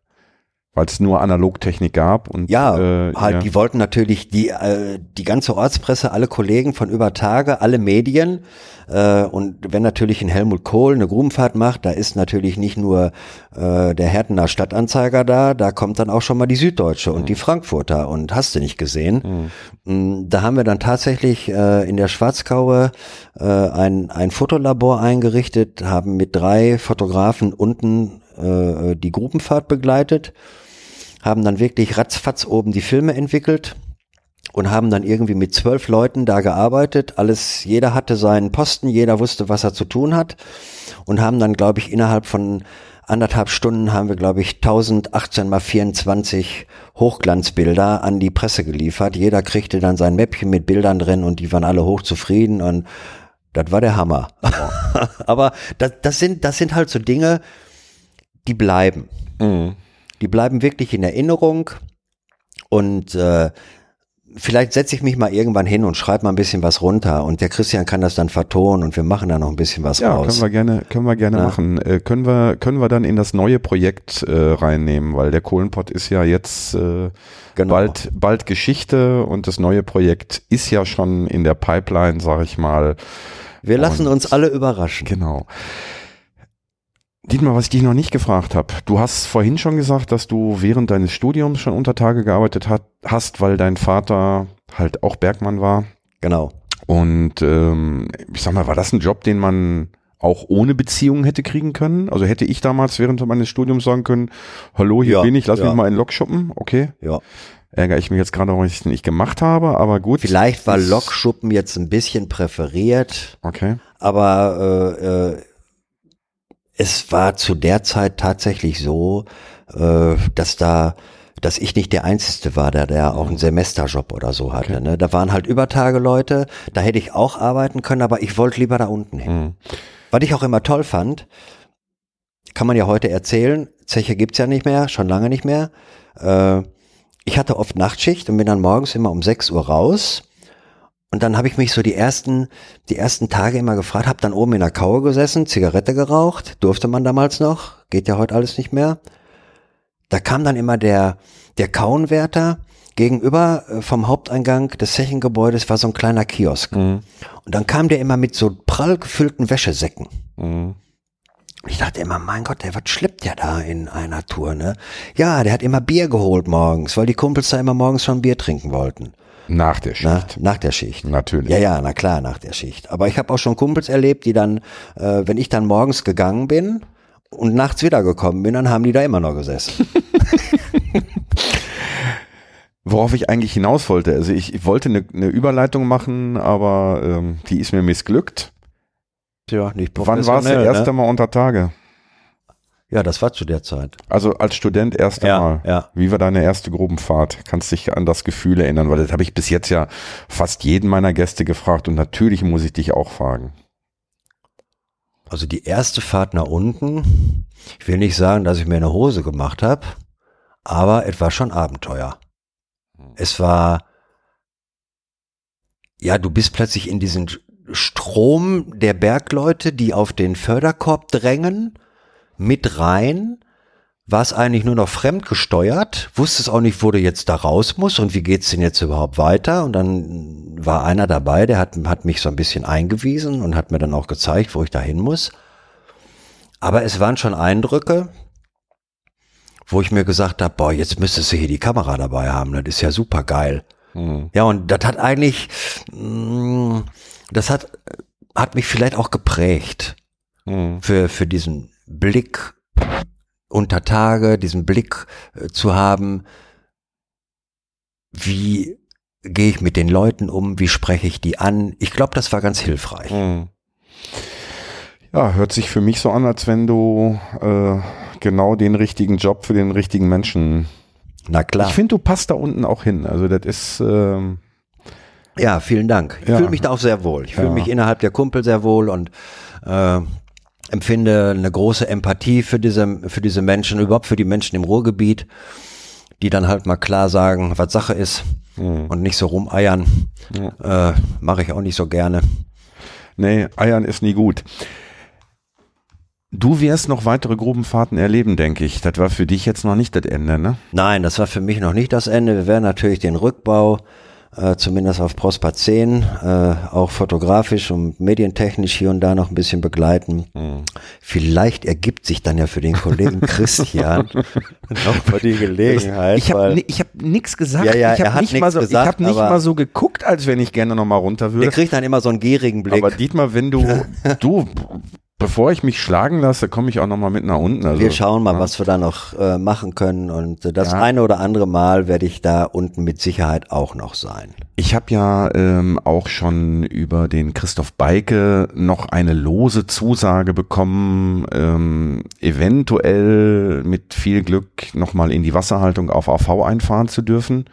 weil es nur Analogtechnik gab und ja, äh, halt, ja. die wollten natürlich die äh, die ganze Ortspresse, alle Kollegen von über Tage, alle Medien äh, und wenn natürlich ein Helmut Kohl eine Grubenfahrt macht, da ist natürlich nicht nur äh, der Hertener Stadtanzeiger da, da kommt dann auch schon mal die Süddeutsche und mhm. die Frankfurter und hast du nicht gesehen. Mhm. Mm, da haben wir dann tatsächlich äh, in der Schwarzkaue äh, ein ein Fotolabor eingerichtet, haben mit drei Fotografen unten äh, die Gruppenfahrt begleitet haben dann wirklich ratzfatz oben die Filme entwickelt und haben dann irgendwie mit zwölf Leuten da gearbeitet. Alles, jeder hatte seinen Posten, jeder wusste, was er zu tun hat und haben dann, glaube ich, innerhalb von anderthalb Stunden haben wir, glaube ich, 1018 mal 24 Hochglanzbilder an die Presse geliefert. Jeder kriegte dann sein Mäppchen mit Bildern drin und die waren alle hochzufrieden und das war der Hammer. Aber das, das sind, das sind halt so Dinge, die bleiben. Mhm. Die bleiben wirklich in Erinnerung und äh, vielleicht setze ich mich mal irgendwann hin und schreibe mal ein bisschen was runter und der Christian kann das dann vertonen und wir machen da noch ein bisschen was Ja, raus. können wir gerne, können wir gerne Ja. machen. Äh, können wir, können wir dann in das neue Projekt äh, reinnehmen, weil der Kohlenpott ist ja jetzt äh, Genau. bald, bald Geschichte und das neue Projekt ist ja schon in der Pipeline, sag ich mal. wir lassen und- uns alle überraschen. Genau. Dietmar, was ich dich noch nicht gefragt habe, du hast vorhin schon gesagt, dass du während deines Studiums schon unter Tage gearbeitet hat, hast, weil dein Vater halt auch Bergmann war. Genau. Und ähm, ich sag mal, war das ein Job, den man auch ohne Beziehung hätte kriegen können? Also hätte ich damals während meines Studiums sagen können, hallo, hier Ja, bin ich, lass ja. mich mal in Lok schuppen, okay? Ja. Ärgere ich mich jetzt gerade, warum ich es nicht gemacht habe, aber gut. Vielleicht war Lokschuppen jetzt ein bisschen präferiert, Okay. aber äh, äh, es war zu der Zeit tatsächlich so, äh, dass da dass ich nicht der Einzige war, der, der auch einen Semesterjob oder so hatte. Okay. Ne? Da waren halt Übertage Leute, da hätte ich auch arbeiten können, aber ich wollte lieber da unten hin. Mhm. Was ich auch immer toll fand, kann man ja heute erzählen, Zeche gibt's ja nicht mehr, schon lange nicht mehr. Äh, ich hatte oft Nachtschicht und bin dann morgens immer um 6 Uhr raus. Und dann habe ich mich so die ersten, die ersten Tage immer gefragt, habe dann oben in der Kaue gesessen, Zigarette geraucht, durfte man damals noch, geht ja heute alles nicht mehr. Da kam dann immer der, der Kauenwärter gegenüber äh, vom Haupteingang des Zechengebäudes war so ein kleiner Kiosk. Mhm. Und dann kam der immer mit so prall gefüllten Wäschesäcken. Mhm. Ich dachte immer, mein Gott, der was schleppt ja da in einer Tour, ne? Ja, der hat immer Bier geholt morgens, weil die Kumpels da immer morgens schon Bier trinken wollten. Nach der Na, Schicht. nach der Schicht. Natürlich. Ja, ja, na klar, nach der Schicht. Aber ich habe auch schon Kumpels erlebt, die dann, äh, wenn ich dann morgens gegangen bin und nachts wiedergekommen bin, dann haben die da immer noch gesessen. Worauf ich eigentlich hinaus wollte, also ich, ich wollte eine, eine Überleitung machen, aber ähm, die ist mir missglückt. Tja, nicht Wann war es das erste ne? Mal unter Tage? Ja, das war zu der Zeit. Also als Student erste Ja, Mal. ja. Wie war deine erste Grubenfahrt? Kannst dich an das Gefühl erinnern? Weil das habe ich bis jetzt ja fast jeden meiner Gäste gefragt und natürlich muss ich dich auch fragen. Also die erste Fahrt nach unten, ich will nicht sagen, dass ich mir eine Hose gemacht habe, aber es war schon Abenteuer. Es war, ja, du bist plötzlich in diesen Strom der Bergleute, die auf den Förderkorb drängen, mit rein. Warst eigentlich nur noch fremdgesteuert, wusstest auch nicht, wo du jetzt da raus musst und wie geht's denn jetzt überhaupt weiter. Und dann war einer dabei, der hat, hat mich so ein bisschen eingewiesen und hat mir dann auch gezeigt, wo ich da hin muss. Aber es waren schon Eindrücke, wo ich mir gesagt habe, boah, jetzt müsstest du hier die Kamera dabei haben, das ist ja super geil. Hm. Ja, und das hat eigentlich, mh, das hat, hat mich vielleicht auch geprägt Hm. für, für diesen Blick unter Tage, diesen Blick äh, zu haben, wie gehe ich mit den Leuten um, wie spreche ich die an. Ich glaube, das war ganz hilfreich. Hm. Ja, hört sich für mich so an, als wenn du äh, genau den richtigen Job für den richtigen Menschen. Na klar. Ich finde, du passt da unten auch hin. Also das ist ähm, Ja, vielen Dank. Ich Ja. fühle mich da auch sehr wohl. Ich fühle Ja. mich innerhalb der Kumpel sehr wohl und äh, empfinde eine große Empathie für diese, für diese Menschen, überhaupt für die Menschen im Ruhrgebiet, die dann halt mal klar sagen, was Sache ist hm. und nicht so rumeiern. Äh, Mache ich auch nicht so gerne. nee, Eiern ist nie gut. Du wirst noch weitere Grubenfahrten erleben, denke ich. Das war für dich jetzt noch nicht das Ende, ne? Nein, das war für mich noch nicht das Ende. Wir werden natürlich den Rückbau, äh, zumindest auf Prosper 10, äh, auch fotografisch und medientechnisch hier und da noch ein bisschen begleiten. Vielleicht ergibt sich dann ja für den Kollegen Christian noch mal die Gelegenheit. Ich habe ich hab nix gesagt. Ja, ja, ich habe nicht, mal so, ich gesagt, hab nicht mal so geguckt, als wenn ich gerne noch mal runter der würde. kriegt dann immer so einen gierigen Blick. Aber Dietmar, wenn du, du, bevor ich mich schlagen lasse, komme ich auch noch mal mit nach unten. Also, wir schauen mal, ja. was wir da noch äh, machen können. Und äh, das Ja. eine oder andere Mal werde ich da unten mit Sicherheit auch noch sein. Ich habe ja ähm, auch schon über den Christoph Beike noch eine lose Zusage bekommen, ähm, eventuell mit viel Glück nochmal in die Wasserhaltung auf AV einfahren zu dürfen.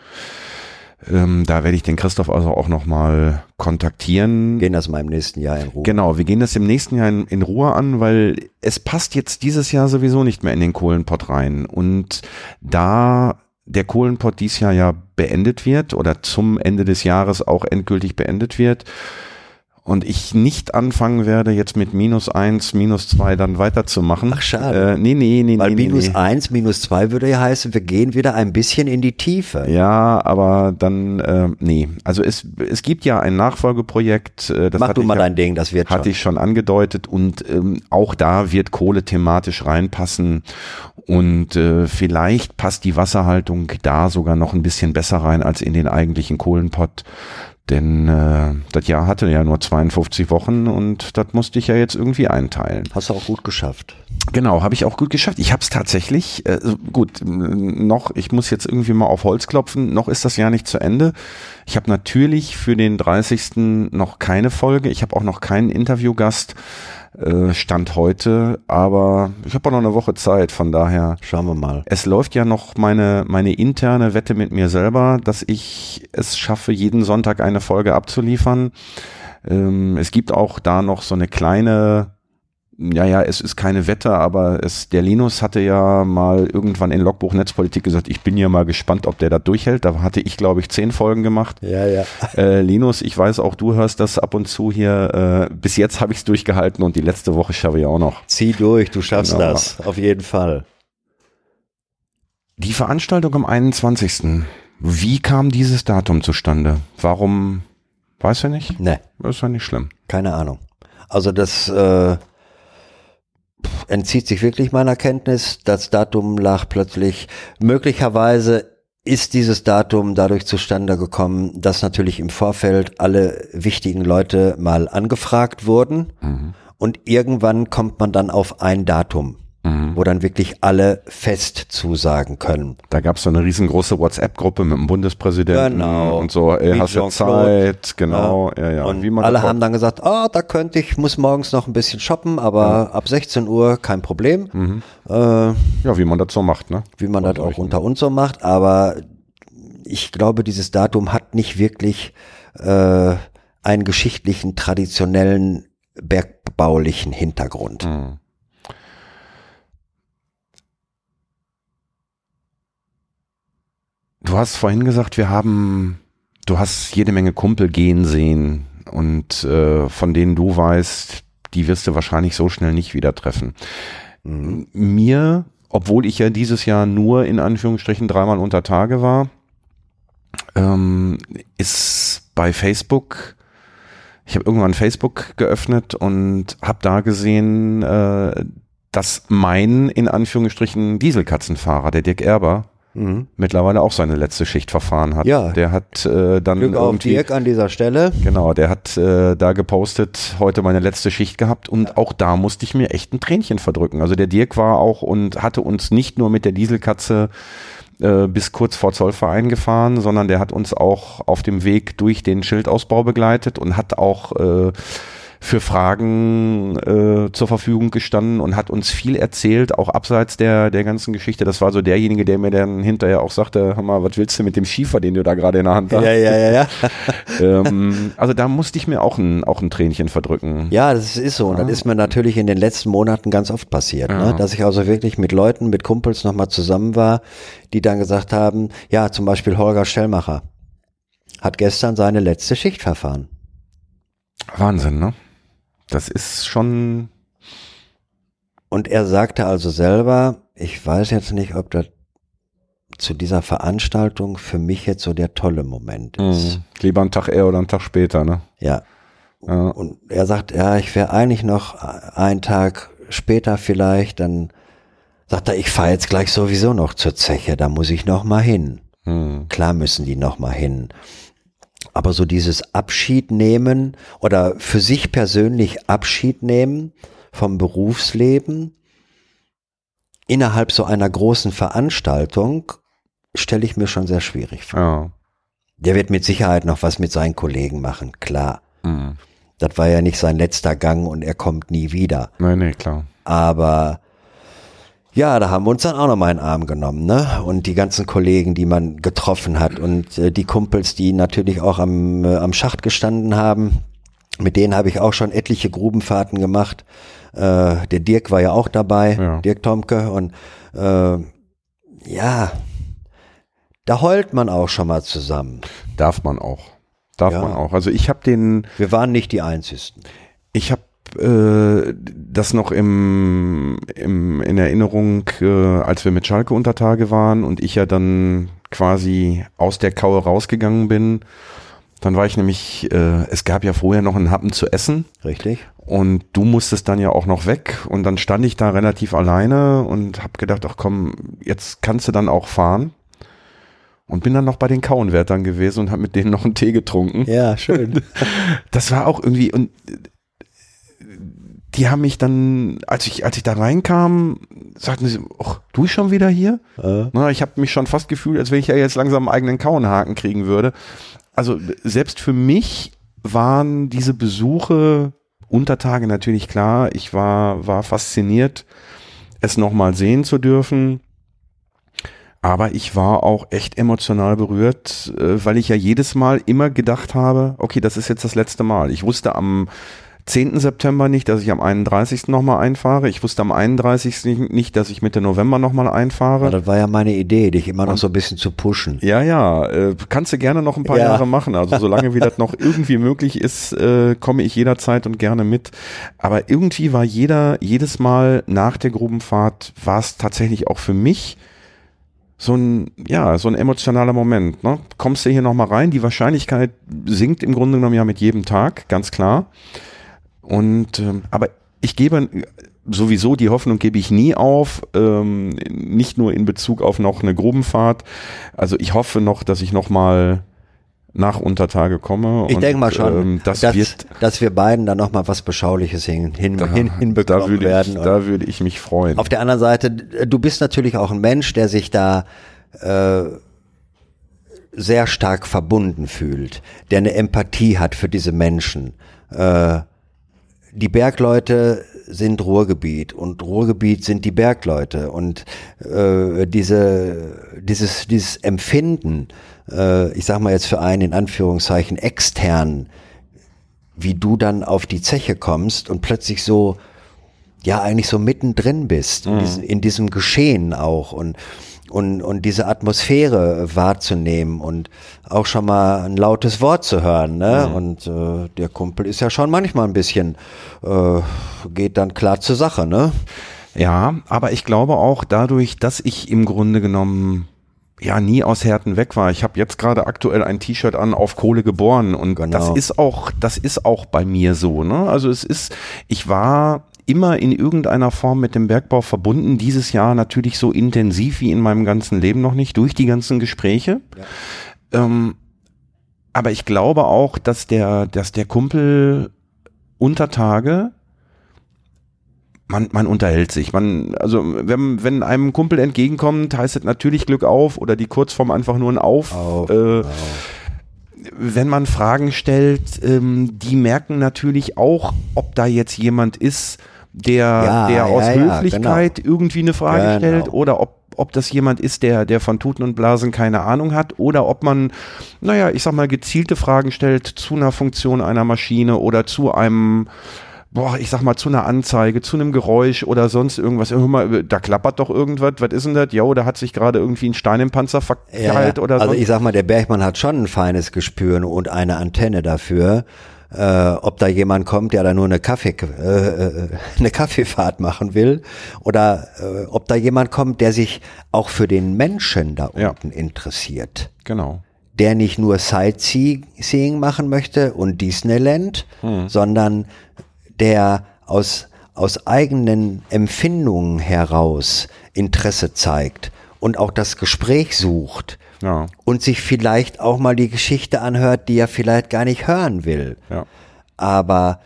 Ähm, da werde ich den Christoph also auch nochmal kontaktieren. Gehen das mal im nächsten Jahr in Ruhe. Genau, wir gehen das im nächsten Jahr in, in Ruhe an, weil es passt jetzt dieses Jahr sowieso nicht mehr in den Kohlenpott rein. Und da der Kohlenpott dies Jahr ja beendet wird oder zum Ende des Jahres auch endgültig beendet wird und ich nicht anfangen werde, jetzt mit minus eins, minus zwei dann weiterzumachen. Ach, schade. Äh, nee, nee, nee, Weil nee, minus nee. eins, minus zwei würde ja heißen, wir gehen wieder ein bisschen in die Tiefe. Ja, aber dann, äh, nee. Also es, es gibt ja ein Nachfolgeprojekt. Äh, das Mach du mal ja, dein Ding, das wird Hatte schon. ich schon angedeutet und ähm, auch da wird Kohle thematisch reinpassen und äh, vielleicht passt die Wasserhaltung da sogar noch ein bisschen besser rein als in den eigentlichen Kohlenpott. Denn äh, das Jahr hatte ja nur 52 Wochen und das musste ich ja jetzt irgendwie einteilen. Hast du auch gut geschafft. Genau, habe ich auch gut geschafft. Ich habe es tatsächlich, äh, gut, noch, ich muss jetzt irgendwie mal auf Holz klopfen, noch ist das Jahr nicht zu Ende. Ich habe natürlich für den 30. noch keine Folge, ich habe auch noch keinen Interviewgast, äh, Stand heute, aber ich habe auch noch eine Woche Zeit, von daher. Schauen wir mal. Es läuft ja noch meine, meine interne Wette mit mir selber, dass ich es schaffe, jeden Sonntag eine Folge abzuliefern. Ähm, es gibt auch da noch so eine kleine, ja, ja, es ist keine Wette, aber es, der Linus hatte ja mal irgendwann in Logbuch Netzpolitik gesagt, ich bin ja mal gespannt, ob der da durchhält. Da hatte ich, glaube ich, zehn Folgen gemacht. Ja, ja. Äh, Linus, ich weiß auch, du hörst das ab und zu hier. Äh, bis jetzt habe ich es durchgehalten und die letzte Woche schaffe ich auch noch. Zieh durch, du schaffst Genau. das. Auf jeden Fall. Die Veranstaltung am 21. Wie kam dieses Datum zustande? Warum? Weiß er nicht? Ne, Das ist ja nicht schlimm. keine Ahnung. Also das äh, entzieht sich wirklich meiner Kenntnis. Das Datum lag plötzlich. Möglicherweise ist dieses Datum dadurch zustande gekommen, dass natürlich im Vorfeld alle wichtigen Leute mal angefragt wurden. Und irgendwann kommt man dann auf ein Datum, wo dann wirklich alle fest zusagen können. Da gab es so eine riesengroße WhatsApp-Gruppe mit dem Bundespräsidenten Genau. und so, ey, hast du. Zeit? Genau, ja, ja. Und Wie man alle haben dann gesagt, ah, da könnte ich, muss morgens noch ein bisschen shoppen, aber ab 16 Uhr kein Problem. Äh, ja, wie man das so macht, ne? wie man das auch unter uns so macht, aber ich glaube, dieses Datum hat nicht wirklich äh, einen geschichtlichen, traditionellen, bergbaulichen Hintergrund. Hm. Du hast vorhin gesagt, wir haben, du hast jede Menge Kumpel gehen sehen und äh, von denen du weißt, die wirst du wahrscheinlich so schnell nicht wieder treffen. Mir, obwohl ich ja dieses Jahr nur in Anführungsstrichen dreimal unter Tage war, ähm, ist bei Facebook, ich habe irgendwann Facebook geöffnet und habe da gesehen, äh, dass mein in Anführungsstrichen Dieselkatzenfahrer, der Dirk Erber, Mhm. mittlerweile auch seine letzte Schicht verfahren hat. Ja. Der hat äh, dann Glück auf Dirk an dieser Stelle. Genau, der hat äh, da gepostet, heute meine letzte Schicht gehabt und auch da musste ich mir echt ein Tränchen verdrücken. Also der Dirk war auch und hatte uns nicht nur mit der Dieselkatze äh, bis kurz vor Zollverein gefahren, sondern der hat uns auch auf dem Weg durch den Schildausbau begleitet und hat auch äh, für Fragen äh, zur Verfügung gestanden und hat uns viel erzählt, auch abseits der, der ganzen Geschichte. Das war so derjenige, der mir dann hinterher auch sagte, hör mal, was willst du mit dem Schiefer, den du da gerade in der Hand hast? Ja, ja, ja, ja. ähm, also da musste ich mir auch ein, auch ein Tränchen verdrücken. Ja, das ist so. Und das ist mir natürlich in den letzten Monaten ganz oft passiert, Ja. ne? dass ich also wirklich mit Leuten, mit Kumpels nochmal zusammen war, die dann gesagt haben, ja, zum Beispiel Holger Stellmacher hat gestern seine letzte Schicht verfahren. Wahnsinn, ne? Das ist schon, Und er sagte also selber, ich weiß jetzt nicht, ob das zu dieser Veranstaltung für mich jetzt so der tolle Moment ist. mh, lieber einen Tag eher oder einen Tag später, ne? Ja. Ja. Und er sagt, ja, ich wäre eigentlich noch einen Tag später vielleicht, dann sagt er, ich fahre jetzt gleich sowieso noch zur Zeche, da muss ich noch mal hin. Hm. Klar müssen die noch mal hin. Aber so dieses Abschied nehmen oder für sich persönlich Abschied nehmen vom Berufsleben innerhalb so einer großen Veranstaltung stelle ich mir schon sehr schwierig vor. Ja. Der wird mit Sicherheit noch was mit seinen Kollegen machen, klar. Hm. Das war ja nicht sein letzter Gang und er kommt nie wieder. Nee, nee, klar. Aber ja, da haben wir uns dann auch noch mal in den Arm genommen, ne? Und die ganzen Kollegen, die man getroffen hat und äh, die Kumpels, die natürlich auch am, äh, am Schacht gestanden haben, mit denen habe ich auch schon etliche Grubenfahrten gemacht. Äh, der Dirk war ja auch dabei, Ja. Dirk Tomke. Und äh, ja, Da heult man auch schon mal zusammen. Darf man auch. Darf Ja. man auch. Also ich habe den, Wir waren nicht die Einzigen. ich habe äh, das noch im, im in Erinnerung, äh, als wir mit Schalke unter Tage waren und ich ja dann quasi aus der Kaue rausgegangen bin. Dann war ich nämlich, äh, es gab ja vorher noch einen Happen zu essen Richtig? und du musstest dann ja auch noch weg und dann stand ich da relativ alleine und habe gedacht, ach komm, jetzt kannst du dann auch fahren. Und bin dann noch bei den Kauenwärtern gewesen und habe mit denen noch einen Tee getrunken. Ja, schön. Das war auch irgendwie und die haben mich dann, als ich als ich da reinkam, sagten sie, ach, du schon wieder hier? Äh, Na, ich habe mich schon fast gefühlt, als wenn ich ja jetzt langsam einen eigenen Kauenhaken kriegen würde. Also selbst für mich waren diese Besuche Untertage natürlich klar. Ich war war fasziniert, es nochmal sehen zu dürfen. Aber ich war auch echt emotional berührt, äh, weil ich ja jedes Mal immer gedacht habe, okay, das ist jetzt das letzte Mal. Ich wusste am 10. September nicht, dass ich am 31. nochmal einfahre. Ich wusste am 31. nicht, dass ich Mitte November nochmal einfahre. aber das war ja meine Idee, dich immer noch so ein bisschen zu pushen. Ja, ja, äh, kannst du gerne noch ein paar Ja. Jahre machen. Also solange wie das noch irgendwie möglich ist, äh, komme ich jederzeit und gerne mit. Aber irgendwie war jeder, jedes Mal nach der Grubenfahrt war es tatsächlich auch für mich so ein, ja, so ein emotionaler Moment. Ne? Kommst du hier nochmal rein? Die Wahrscheinlichkeit sinkt im Grunde genommen ja mit jedem Tag, ganz klar. Und ähm, aber ich gebe sowieso die Hoffnung gebe ich nie auf, ähm, nicht nur in Bezug auf noch eine Grubenfahrt. Also ich hoffe noch, dass ich noch mal nach Untertage komme. Ich und, denke mal schon, ähm, das dass, wird, dass wir beiden dann noch mal was Beschauliches hin, hin, da, hin, da hinbekommen würde werden. ich, da würde ich mich freuen. Auf der anderen Seite, du bist natürlich auch ein Mensch, der sich da äh, sehr stark verbunden fühlt, der eine Empathie hat für diese Menschen. Äh, die Bergleute sind Ruhrgebiet und Ruhrgebiet sind die Bergleute. Und äh, diese dieses dieses Empfinden, äh, ich sag mal jetzt für einen in Anführungszeichen extern, wie du dann auf die Zeche kommst und plötzlich so ja eigentlich so mittendrin bist in, diesem, in diesem Geschehen auch. Und und und diese Atmosphäre wahrzunehmen und auch schon mal ein lautes Wort zu hören ne und äh, der Kumpel ist ja schon manchmal ein bisschen äh, geht dann klar zur Sache ne Ja, aber ich glaube auch dadurch, dass ich im Grunde genommen ja nie aus Härten weg war. Ich habe jetzt gerade aktuell ein T-Shirt an auf Kohle geboren und Genau. das ist auch das ist auch bei mir so, ne? Also es ist ich war immer in irgendeiner Form mit dem Bergbau verbunden, dieses Jahr natürlich so intensiv wie in meinem ganzen Leben noch nicht durch die ganzen Gespräche. Ähm, aber ich glaube auch, dass der dass der Kumpel unter Tage man, man unterhält sich. Man, also wenn, wenn einem Kumpel entgegenkommt, heißt es natürlich Glück auf oder die Kurzform einfach nur ein Auf. Auf, äh, Wenn man Fragen stellt, ähm, die merken natürlich auch, ob da jetzt jemand ist, der, Ja, der ja, aus ja, Höflichkeit irgendwie eine Frage Genau. stellt oder ob ob das jemand ist, der, der von Tuten und Blasen keine Ahnung hat, oder ob man, naja, ich sag mal, gezielte Fragen stellt zu einer Funktion einer Maschine oder zu einem, boah, ich sag mal, zu einer Anzeige, zu einem Geräusch oder sonst irgendwas. Hör mal, da klappert doch irgendwas, was ist denn das? Jo, da hat sich gerade irgendwie ein Stein im Panzer verkeilt oder also so. ich sag mal, der Bergmann hat schon ein feines Gespür und eine Antenne dafür, äh, ob da jemand kommt, der da nur eine Kaffee, äh, äh, eine Kaffeefahrt machen will, oder äh, ob da jemand kommt, der sich auch für den Menschen da Ja. unten interessiert. Genau. Der nicht nur Sightseeing machen möchte und Disneyland, Hm. sondern der aus, aus eigenen Empfindungen heraus Interesse zeigt und auch das Gespräch sucht Ja, und sich vielleicht auch mal die Geschichte anhört, die er vielleicht gar nicht hören will. ja. Aber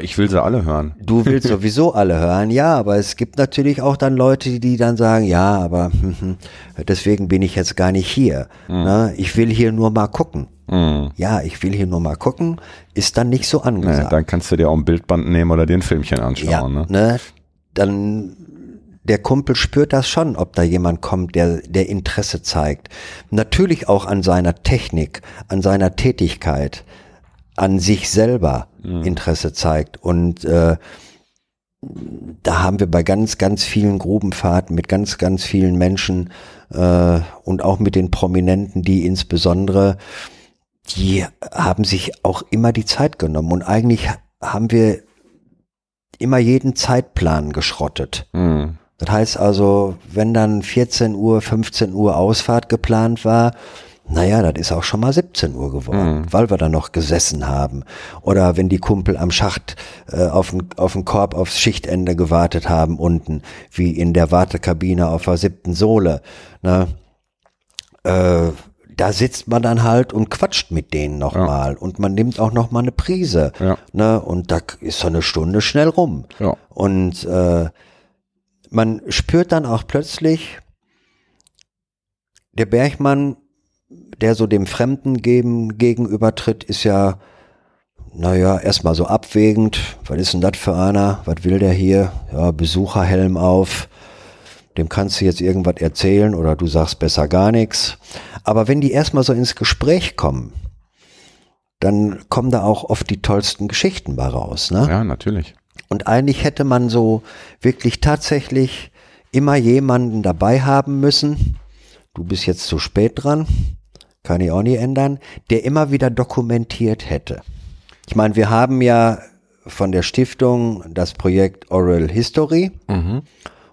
Ich will sie alle hören. du willst sowieso alle hören, ja, aber es gibt natürlich auch dann Leute, die dann sagen, ja, aber deswegen bin ich jetzt gar nicht hier. Ne? Ich will hier nur mal gucken. Mhm. Ja, ich will hier nur mal gucken, ist dann nicht so Nee, angesagt. dann kannst du dir auch ein Bildband nehmen oder den Filmchen anschauen. ja, ne? ne? Dann der Kumpel spürt das schon, ob da jemand kommt, der, der Interesse zeigt. Natürlich auch an seiner Technik, an seiner Tätigkeit, an sich selber Interesse zeigt. Und äh, da haben wir bei ganz, ganz vielen Grubenfahrten mit ganz, ganz vielen Menschen äh, und auch mit den Prominenten, die insbesondere, die haben sich auch immer die Zeit genommen und eigentlich haben wir immer jeden Zeitplan geschrottet. Mhm. Das heißt also, wenn dann 14 Uhr, 15 Uhr Ausfahrt geplant war, naja, das ist auch schon mal 17 Uhr geworden, mhm. weil wir da noch gesessen haben. Oder wenn die Kumpel am Schacht äh, auf, den, auf den Korb aufs Schichtende gewartet haben unten, wie in der Wartekabine auf der siebten Sohle. Ne? Äh, da sitzt man dann halt und quatscht mit denen nochmal ja. und man nimmt auch nochmal eine Prise. Ja. Ne? Und da ist so eine Stunde schnell rum. Ja. Und äh, man spürt dann auch plötzlich, der Bergmann der so dem Fremden geben, gegenübertritt, ist ja, naja, erstmal so abwägend. Was ist denn das für einer? Was will der hier? Ja, Besucherhelm auf. Dem kannst du jetzt irgendwas erzählen oder du sagst besser gar nichts. Aber wenn die erstmal so ins Gespräch kommen, dann kommen da auch oft die tollsten Geschichten bei raus. Ne? Ja, natürlich. Und eigentlich hätte man so wirklich tatsächlich immer jemanden dabei haben müssen. Du bist jetzt zu spät dran kann ich auch nie ändern, der immer wieder dokumentiert hätte. Ich meine, wir haben ja von der Stiftung das Projekt Oral History, mhm.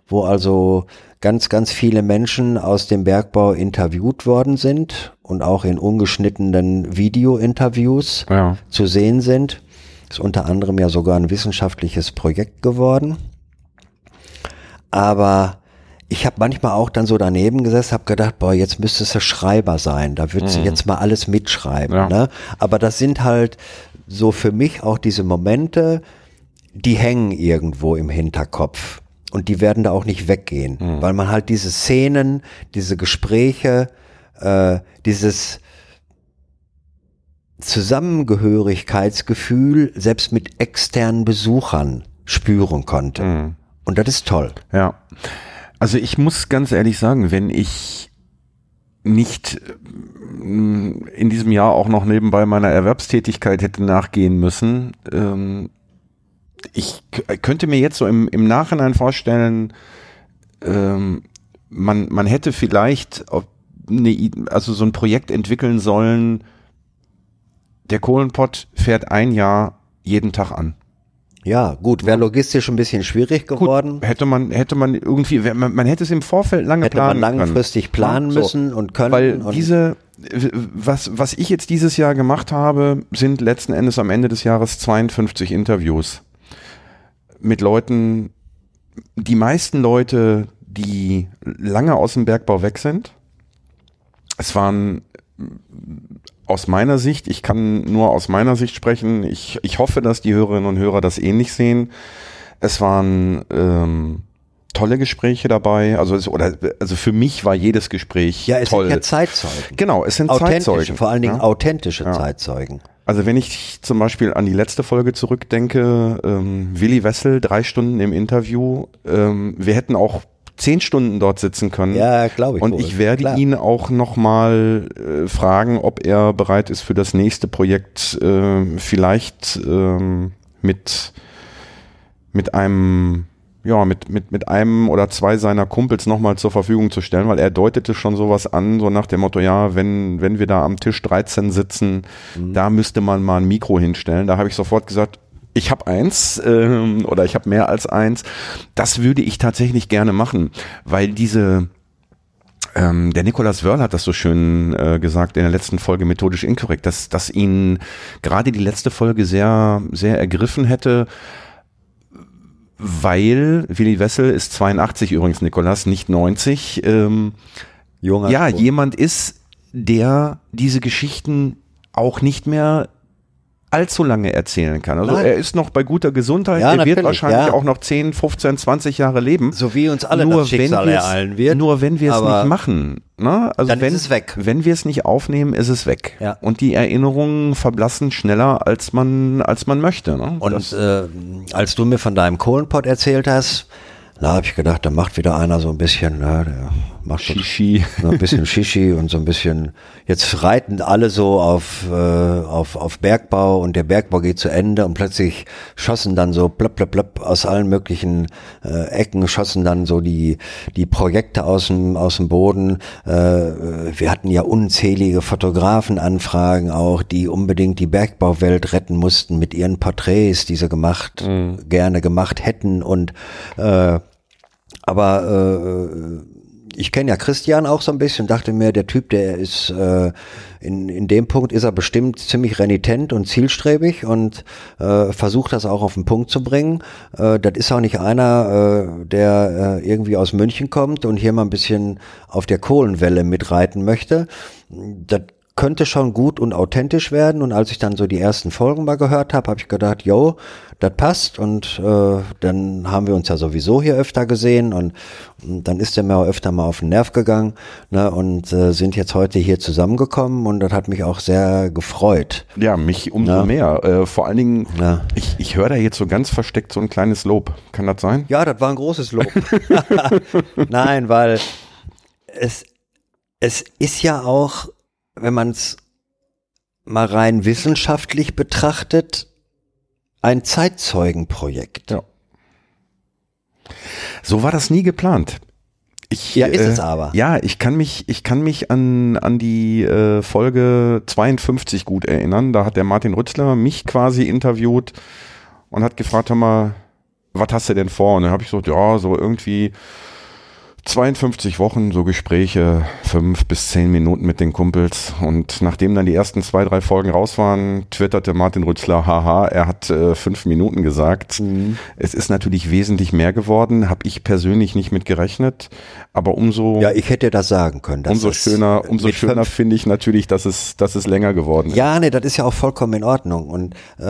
wo also ganz, ganz viele Menschen aus dem Bergbau interviewt worden sind und auch in ungeschnittenen Video-Interviews ja. zu sehen sind. Ist unter anderem ja sogar ein wissenschaftliches Projekt geworden. Aber ich habe manchmal auch dann so daneben gesessen, habe gedacht, boah, jetzt müsstest du Schreiber sein, da würdest mhm. du jetzt mal alles mitschreiben. Ja. Ne? Aber das sind halt so für mich auch diese Momente, die hängen irgendwo im Hinterkopf und die werden da auch nicht weggehen, mhm. weil man halt diese Szenen, diese Gespräche, äh, dieses Zusammengehörigkeitsgefühl selbst mit externen Besuchern spüren konnte. Mhm. Und das ist toll. Ja. Also ich muss ganz ehrlich sagen, wenn ich nicht mm, in diesem Jahr auch noch nebenbei meiner Erwerbstätigkeit hätte nachgehen müssen, ähm, ich könnte mir jetzt so im, im Nachhinein vorstellen, ähm, man, man hätte vielleicht eine, also so ein Projekt entwickeln sollen, der Kohlenpott fährt ein Jahr jeden Tag an. Ja, gut, wäre logistisch ein bisschen schwierig geworden. Gut, hätte man, hätte man irgendwie, man, man hätte es im Vorfeld lange hätte planen man langfristig können. planen ja, müssen so. und können. Weil diese, was, was ich jetzt dieses Jahr gemacht habe, sind letzten Endes am Ende des Jahres 52 Interviews mit Leuten, die meisten Leute, die lange aus dem Bergbau weg sind. Es waren aus meiner Sicht, ich kann nur aus meiner Sicht sprechen, ich, ich hoffe, dass die Hörerinnen und Hörer das ähnlich sehen. Es waren ähm, tolle Gespräche dabei. Also es, oder also für mich war jedes Gespräch ja, es toll. sind ja Zeitzeugen. Genau, es sind Zeitzeugen. Vor allen Dingen ja? authentische ja. Zeitzeugen. Also wenn ich zum Beispiel an die letzte Folge zurückdenke, ähm, Willi Wessel, drei Stunden im Interview, ähm, wir hätten auch zehn Stunden dort sitzen können. Ja, glaube ich. Und wohl. ich werde Klar. ihn auch nochmal äh, fragen, ob er bereit ist für das nächste Projekt äh, vielleicht ähm, mit, mit einem ja, mit, mit, mit einem oder zwei seiner Kumpels nochmal zur Verfügung zu stellen, weil er deutete schon sowas an, so nach dem Motto, ja, wenn, wenn wir da am Tisch 13 sitzen, mhm. da müsste man mal ein Mikro hinstellen. Da habe ich sofort gesagt, ich habe eins ähm, oder ich habe mehr als eins. Das würde ich tatsächlich gerne machen, weil diese ähm, der Nikolaus Wörl hat das so schön äh, gesagt in der letzten Folge methodisch inkorrekt, dass, dass ihn gerade die letzte Folge sehr, sehr ergriffen hätte, weil Willi Wessel ist 82 übrigens, Nikolas, nicht 90. Ähm, Junger ja, Spruch. jemand ist, der diese Geschichten auch nicht mehr allzu lange erzählen kann. Also Nein. er ist noch bei guter Gesundheit, ja, er wird wahrscheinlich ja. auch noch 10, 15, 20 Jahre leben. So wie uns alle nur das Schicksal ereilen wird. Nur wenn wir es nicht machen. Ne? Also dann wenn, ist es weg. Wenn wir es nicht aufnehmen, ist es weg. Ja. Und die Erinnerungen verblassen schneller, als man, als man möchte. Ne? Und äh, als du mir von deinem Kohlenpott erzählt hast, da habe ich gedacht, da macht wieder einer so ein bisschen, na, der macht so- Shishi. so ein bisschen Shishi und so ein bisschen, jetzt reiten alle so auf, äh, auf, auf Bergbau und der Bergbau geht zu Ende und plötzlich schossen dann so plöpp, plöpp, plöpp aus allen möglichen äh, Ecken, schossen dann so die, die Projekte aus dem, aus dem Boden. Äh, wir hatten ja unzählige Fotografenanfragen auch, die unbedingt die Bergbauwelt retten mussten mit ihren Porträts, die sie gemacht, gerne gemacht hätten und äh, aber äh, ich kenne ja Christian auch so ein bisschen, dachte mir, der Typ, der ist äh, in, in dem Punkt ist er bestimmt ziemlich renitent und zielstrebig und äh, versucht das auch auf den Punkt zu bringen. Äh, das ist auch nicht einer, äh, der äh, irgendwie aus München kommt und hier mal ein bisschen auf der Kohlenwelle mitreiten möchte. Das könnte schon gut und authentisch werden. Und als ich dann so die ersten Folgen mal gehört habe, habe ich gedacht, yo, das passt. Und äh, dann haben wir uns ja sowieso hier öfter gesehen und, und dann ist er mir auch öfter mal auf den Nerv gegangen ne, und äh, sind jetzt heute hier zusammengekommen und das hat mich auch sehr gefreut. Ja, mich umso Ja. mehr. Äh, vor allen Dingen, Ja. ich, ich höre da jetzt so ganz versteckt so ein kleines Lob. Kann das sein? Ja, das war ein großes Lob. Nein, weil es, es ist ja auch, wenn man es mal rein wissenschaftlich betrachtet, ein Zeitzeugenprojekt. Ja. So war das nie geplant. Ich, Ja, ist es aber. Ja, ich kann mich, ich kann mich an, an die äh, Folge 52 gut erinnern. Da hat der Martin Rützler mich quasi interviewt und hat gefragt, hör mal, was hast du denn vor? Und dann habe ich so, ja, so irgendwie 52 Wochen, so Gespräche, fünf bis zehn Minuten mit den Kumpels. Und nachdem dann die ersten zwei, drei Folgen raus waren, twitterte Martin Rützler, haha, er hat äh, fünf Minuten gesagt. Es ist natürlich wesentlich mehr geworden, habe ich persönlich nicht mit gerechnet, aber umso, Ja, ich hätte das sagen können. umso schöner, umso schöner finde ich natürlich, dass es, dass es länger geworden ist. Ja, nee, das ist ja auch vollkommen in Ordnung. Und äh,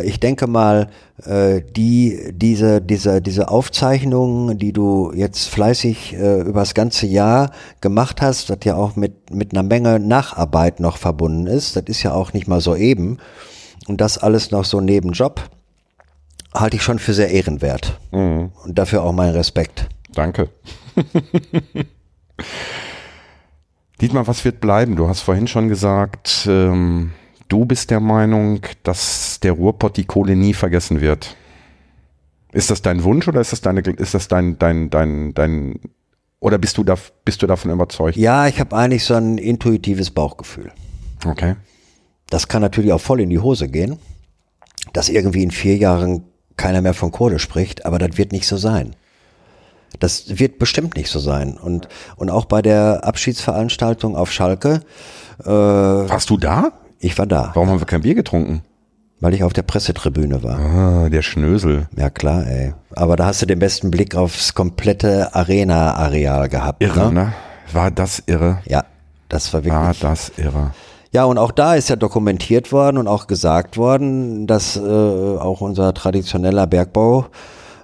äh, ich denke mal, die, diese, diese, diese Aufzeichnungen, die du jetzt fleißig äh, über das ganze Jahr gemacht hast, das ja auch mit, mit einer Menge Nacharbeit noch verbunden ist, das ist ja auch nicht mal so eben. Und das alles noch so neben Job, halte ich schon für sehr ehrenwert. Mhm. Und dafür auch mein Respekt. Danke. Dietmar, was wird bleiben? Du hast vorhin schon gesagt, ähm, du bist der Meinung, dass der Ruhrpott die Kohle nie vergessen wird. Ist das dein Wunsch oder ist das deine, ist das dein, dein, dein, dein, oder bist du da, bist du davon überzeugt? Ja, ich habe eigentlich so ein intuitives Bauchgefühl. Okay. Das kann natürlich auch voll in die Hose gehen, dass irgendwie in vier Jahren keiner mehr von Kohle spricht, aber das wird nicht so sein. Das wird bestimmt nicht so sein. Und, und auch bei der Abschiedsveranstaltung auf Schalke, äh, Warst du da? Ich war da, Warum haben wir kein Bier getrunken? weil ich auf der Pressetribüne war. Ah, der Schnösel. Ja klar, ey. Aber da hast du den besten Blick aufs komplette Arena-Areal gehabt. Irre, Ne? ne? War das irre? Ja, das war wirklich. War das irre? Ja, und auch da ist ja dokumentiert worden und auch gesagt worden, dass äh, auch unser traditioneller Bergbau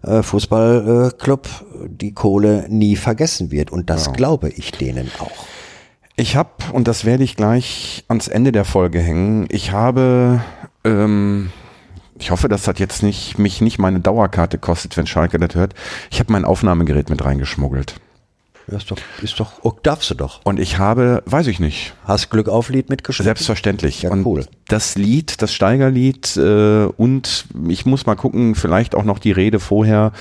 äh, Fußballclub die Kohle nie vergessen wird. Und das glaube ich denen auch. Ich habe, und das werde ich gleich ans Ende der Folge hängen, ich habe, ähm, ich hoffe, das jetzt nicht, mich nicht meine Dauerkarte kostet, wenn Schalke das hört. Ich habe mein Aufnahmegerät mit reingeschmuggelt. Ja, ist doch, ist doch, oh, darfst du doch. Und ich habe, weiß ich nicht, Hast Glück auf Lied mitgeschrieben? selbstverständlich. Ja, und cool. das Lied, das Steigerlied äh, und ich muss mal gucken, vielleicht auch noch die Rede vorher,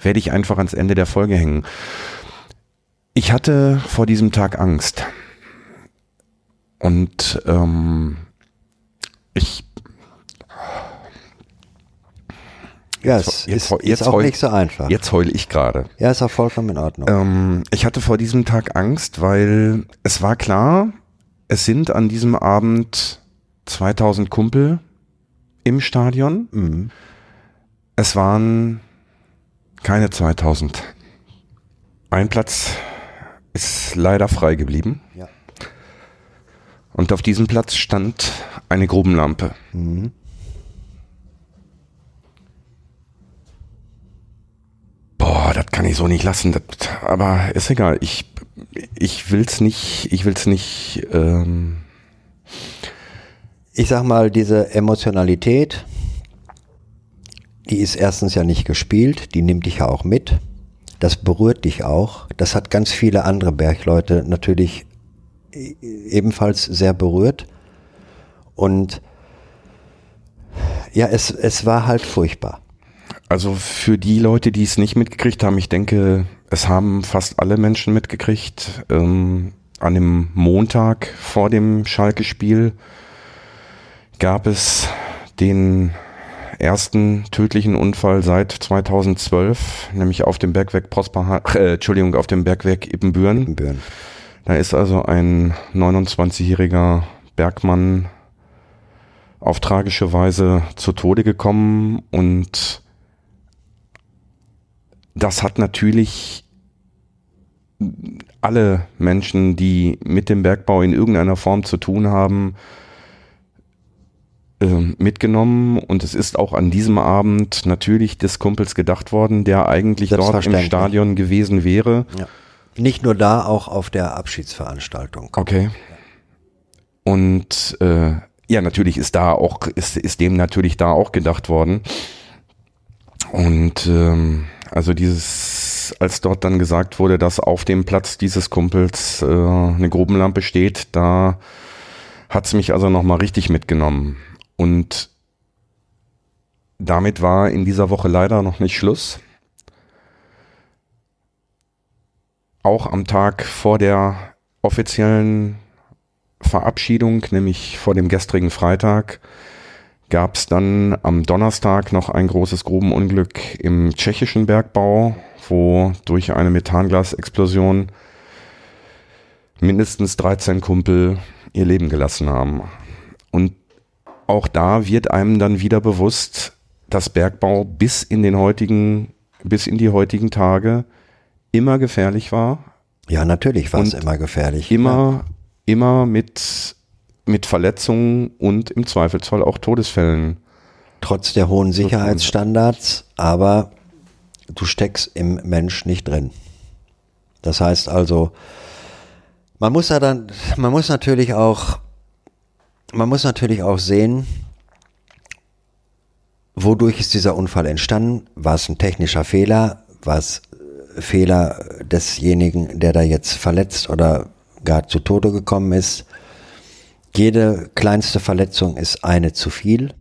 werde ich einfach ans Ende der Folge hängen. Ich hatte vor diesem Tag Angst. Und ähm, ich Ja, es jetzt ist, jetzt ist auch nicht so einfach. Jetzt heule ich gerade. Ja, ist auch vollkommen in Ordnung. Ähm, ich hatte vor diesem Tag Angst, weil es war klar, es sind an diesem Abend 2000 Kumpel im Stadion. Mhm. Es waren keine 2000. Ein Platz ist leider frei geblieben. Ja. Und auf diesem Platz stand eine Grubenlampe. Mhm. Boah, das kann ich so nicht lassen. Das, aber ist egal. Ich, ich will's nicht, ich will's nicht, ähm, Ich sag mal, diese Emotionalität, die ist erstens ja nicht gespielt, die nimmt dich ja auch mit. das berührt dich auch. Das hat ganz viele andere Bergleute natürlich ebenfalls sehr berührt. Und ja, es, es war halt furchtbar. Also für die Leute, die es nicht mitgekriegt haben, ich denke, es haben fast alle Menschen mitgekriegt. Ähm, an dem Montag vor dem Schalke-Spiel gab es den ersten tödlichen Unfall seit 2012, nämlich auf dem Bergwerk Prosper, äh, Entschuldigung, auf dem Bergwerk Ippenbüren. Ippenbüren. Da ist also ein 29-jähriger Bergmann auf tragische Weise zu Tode gekommen und das hat natürlich alle Menschen, die mit dem Bergbau in irgendeiner Form zu tun haben, ähm, mitgenommen und es ist auch an diesem Abend natürlich des Kumpels gedacht worden, der eigentlich dort im Stadion gewesen wäre. Ja. Nicht nur da, auch auf der Abschiedsveranstaltung. Okay. Und äh, ja, natürlich ist da auch, ist, ist dem natürlich da auch gedacht worden. Und ähm, also dieses, als dort dann gesagt wurde, dass auf dem Platz dieses Kumpels äh, eine Grubenlampe steht, da hat's mich also nochmal richtig mitgenommen. Und damit war in dieser Woche leider noch nicht Schluss. Auch am Tag vor der offiziellen Verabschiedung, nämlich vor dem gestrigen Freitag, gab es dann am Donnerstag noch ein großes Grubenunglück im tschechischen Bergbau, wo durch eine Methanglasexplosion mindestens 13 Kumpel ihr Leben gelassen haben. Und auch da wird einem dann wieder bewusst, dass Bergbau bis in den heutigen, bis in die heutigen Tage immer gefährlich war. Ja, natürlich war es immer gefährlich. Immer, ja. immer mit, mit Verletzungen und im Zweifelsfall auch Todesfällen. Trotz der hohen Sicherheitsstandards, aber du steckst im Mensch nicht drin. Das heißt also, man muss ja dann, man muss natürlich auch man muss natürlich auch sehen, wodurch ist dieser Unfall entstanden? War es ein technischer Fehler? Äh, Fehler desjenigen, der da jetzt verletzt oder gar zu Tode gekommen ist? Jede kleinste Verletzung ist eine zu viel.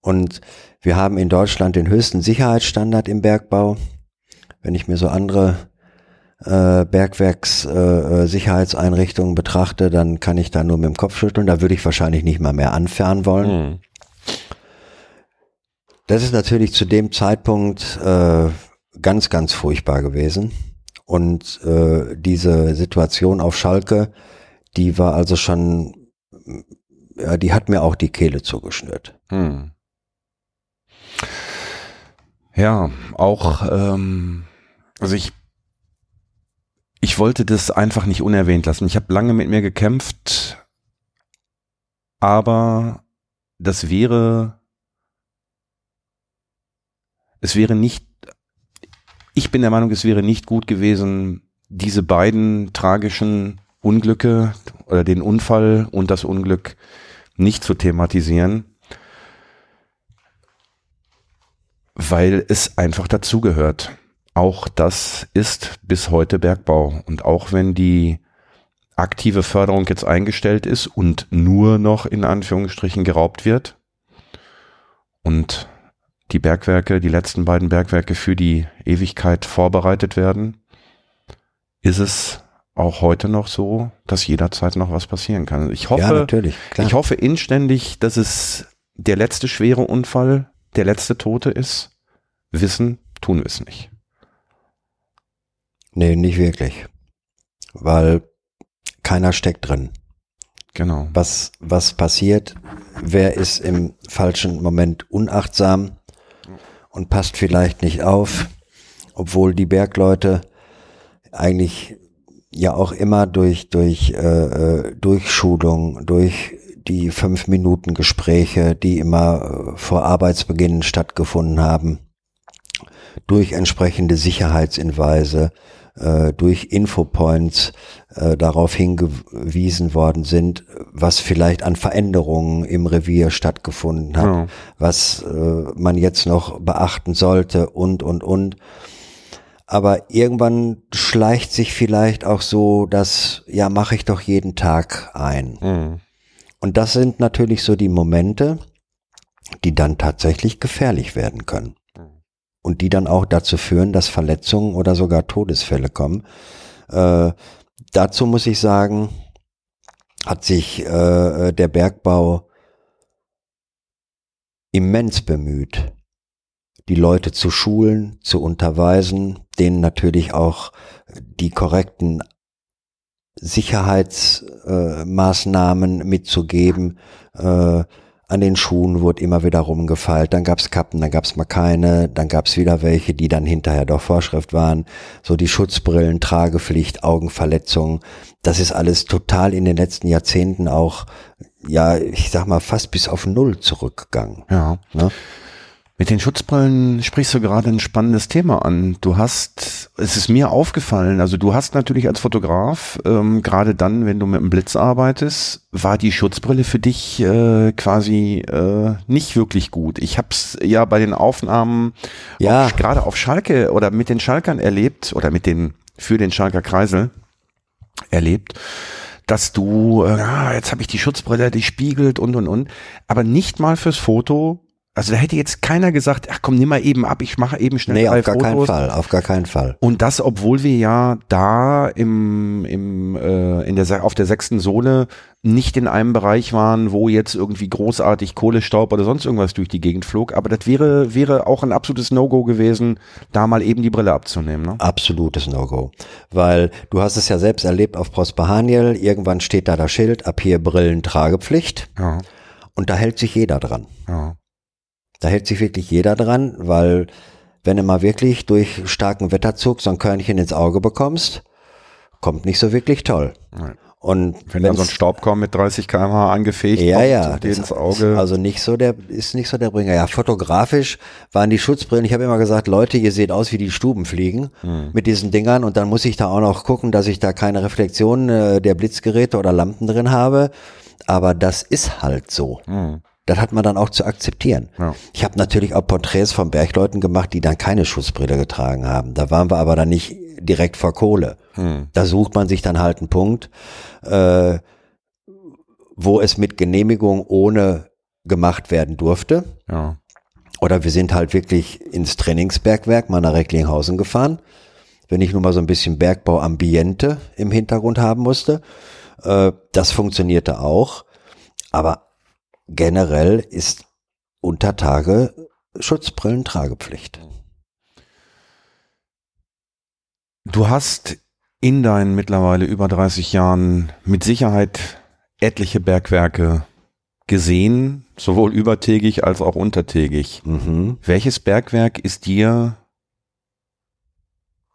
Und wir haben in Deutschland den höchsten Sicherheitsstandard im Bergbau. Wenn ich mir so andere äh, Bergwerkssicherheitseinrichtungen äh, betrachte, dann kann ich da nur mit dem Kopf schütteln. Da würde ich wahrscheinlich nicht mal mehr anfahren wollen. Mhm. Das ist natürlich zu dem Zeitpunkt äh, ganz, ganz furchtbar gewesen. Und äh, diese Situation auf Schalke, die war also schon, ja, die hat mir auch die Kehle zugeschnürt. Hm. Ja, auch, ähm, also ich ich wollte das einfach nicht unerwähnt lassen. Ich habe lange mit mir gekämpft, aber das wäre, es wäre nicht, ich bin der Meinung, es wäre nicht gut gewesen, diese beiden tragischen Unglücke oder den Unfall und das Unglück nicht zu thematisieren, weil es einfach dazugehört auch das ist bis heute Bergbau. Und auch wenn die aktive Förderung jetzt eingestellt ist und nur noch in Anführungsstrichen geraubt wird und die Bergwerke, die letzten beiden Bergwerke für die Ewigkeit vorbereitet werden, ist es auch heute noch so, dass jederzeit noch was passieren kann. Ich hoffe, ja, ich hoffe inständig, dass es der letzte schwere Unfall, der letzte Tote ist. Wissen tun wir es nicht. Nee, nicht wirklich. Weil keiner steckt drin. Genau. Was, was passiert? Wer ist im falschen Moment unachtsam und passt vielleicht nicht auf, obwohl die Bergleute eigentlich ja auch immer durch, durch, äh, äh durch Schulung, durch die fünf Minuten Gespräche, die immer äh, vor Arbeitsbeginn stattgefunden haben, durch entsprechende Sicherheitsinweise, äh, durch Infopoints äh, darauf hingewiesen worden sind, was vielleicht an Veränderungen im Revier stattgefunden hat, ja. was äh, man jetzt noch beachten sollte und, und, und. aber irgendwann schleicht sich vielleicht auch so das, ja, mache ich doch jeden Tag ein. Mhm. Und das sind natürlich so die Momente, die dann tatsächlich gefährlich werden können. Und die dann auch dazu führen, dass Verletzungen oder sogar Todesfälle kommen. Äh, dazu muss ich sagen, hat sich äh, der Bergbau immens bemüht, die Leute zu schulen, zu unterweisen, denen natürlich auch die korrekten Sicherheitsmaßnahmen äh, mitzugeben. Äh, an den Schuhen wurde immer wieder rumgefeilt, dann gab's Kappen, dann gab's mal keine, dann gab's wieder welche, die dann hinterher doch Vorschrift waren. So die Schutzbrillen, Tragepflicht, Augenverletzungen, das ist alles total in den letzten Jahrzehnten auch, ja, ich sag mal, fast bis auf Null zurückgegangen. Ja. Ne? Mit den Schutzbrillen sprichst du gerade ein spannendes Thema an. Du hast, es ist mir aufgefallen, also du hast natürlich als Fotograf, ähm, gerade dann, wenn du mit dem Blitz arbeitest, war die Schutzbrille für dich äh, quasi äh, nicht wirklich gut. Ich hab's ja bei den Aufnahmen Ja. auf, gerade auf Schalke oder mit den Schalkern erlebt oder mit den für den Schalker Kreisel erlebt, dass du, ah, jetzt habe ich die Schutzbrille, die spiegelt und und und, aber nicht mal fürs Foto. Also da hätte jetzt keiner gesagt, ach komm, nimm mal eben ab, ich mache eben schnell Nee, drei auf gar Fotos. keinen Fall, auf gar keinen Fall. Und das, obwohl wir ja da im, im, äh, in der, auf der sechsten Sohle nicht in einem Bereich waren, wo jetzt irgendwie großartig Kohlestaub oder sonst irgendwas durch die Gegend flog. Aber das wäre, wäre auch ein absolutes No-Go gewesen, da mal eben die Brille abzunehmen. Ne? Absolutes No-Go. Weil du hast es ja selbst erlebt auf Prosper Haniel, irgendwann steht da das Schild, ab hier Brillentragepflicht Ja, und da hält sich jeder dran. ja. Da hält sich wirklich jeder dran, weil wenn du mal wirklich durch starken Wetterzug so ein Körnchen ins Auge bekommst, kommt nicht so wirklich toll. Nein. Und Wenn da so ein Staubkorn mit 30 km/h angefegt ja, kommt ja, das ins Auge. Also nicht so der, ist nicht so der Bringer. Ja, fotografisch waren die Schutzbrillen. Ich habe immer gesagt, Leute, ihr seht aus wie die Stubenfliegen Hm. mit diesen Dingern und dann muss ich da auch noch gucken, dass ich da keine Reflexion äh, der Blitzgeräte oder Lampen drin habe. Aber das ist halt so. Hm. Das hat man dann auch zu akzeptieren. Ja. Ich habe natürlich auch Porträts von Bergleuten gemacht, die dann keine Schutzbrille getragen haben. Da waren wir aber dann nicht direkt vor Kohle. Hm. Da sucht man sich dann halt einen Punkt, äh, wo es mit Genehmigung ohne gemacht werden durfte. Ja. Oder wir sind halt wirklich ins Trainingsbergwerk mal nach Recklinghausen gefahren. Wenn ich nur mal so ein bisschen Bergbauambiente im Hintergrund haben musste. Äh, das funktionierte auch. Aber generell ist unter Tage Schutzbrillentragepflicht. Du hast in deinen mittlerweile über 30 Jahren mit Sicherheit etliche Bergwerke gesehen, sowohl übertägig als auch untertägig. Mhm. Welches Bergwerk ist dir,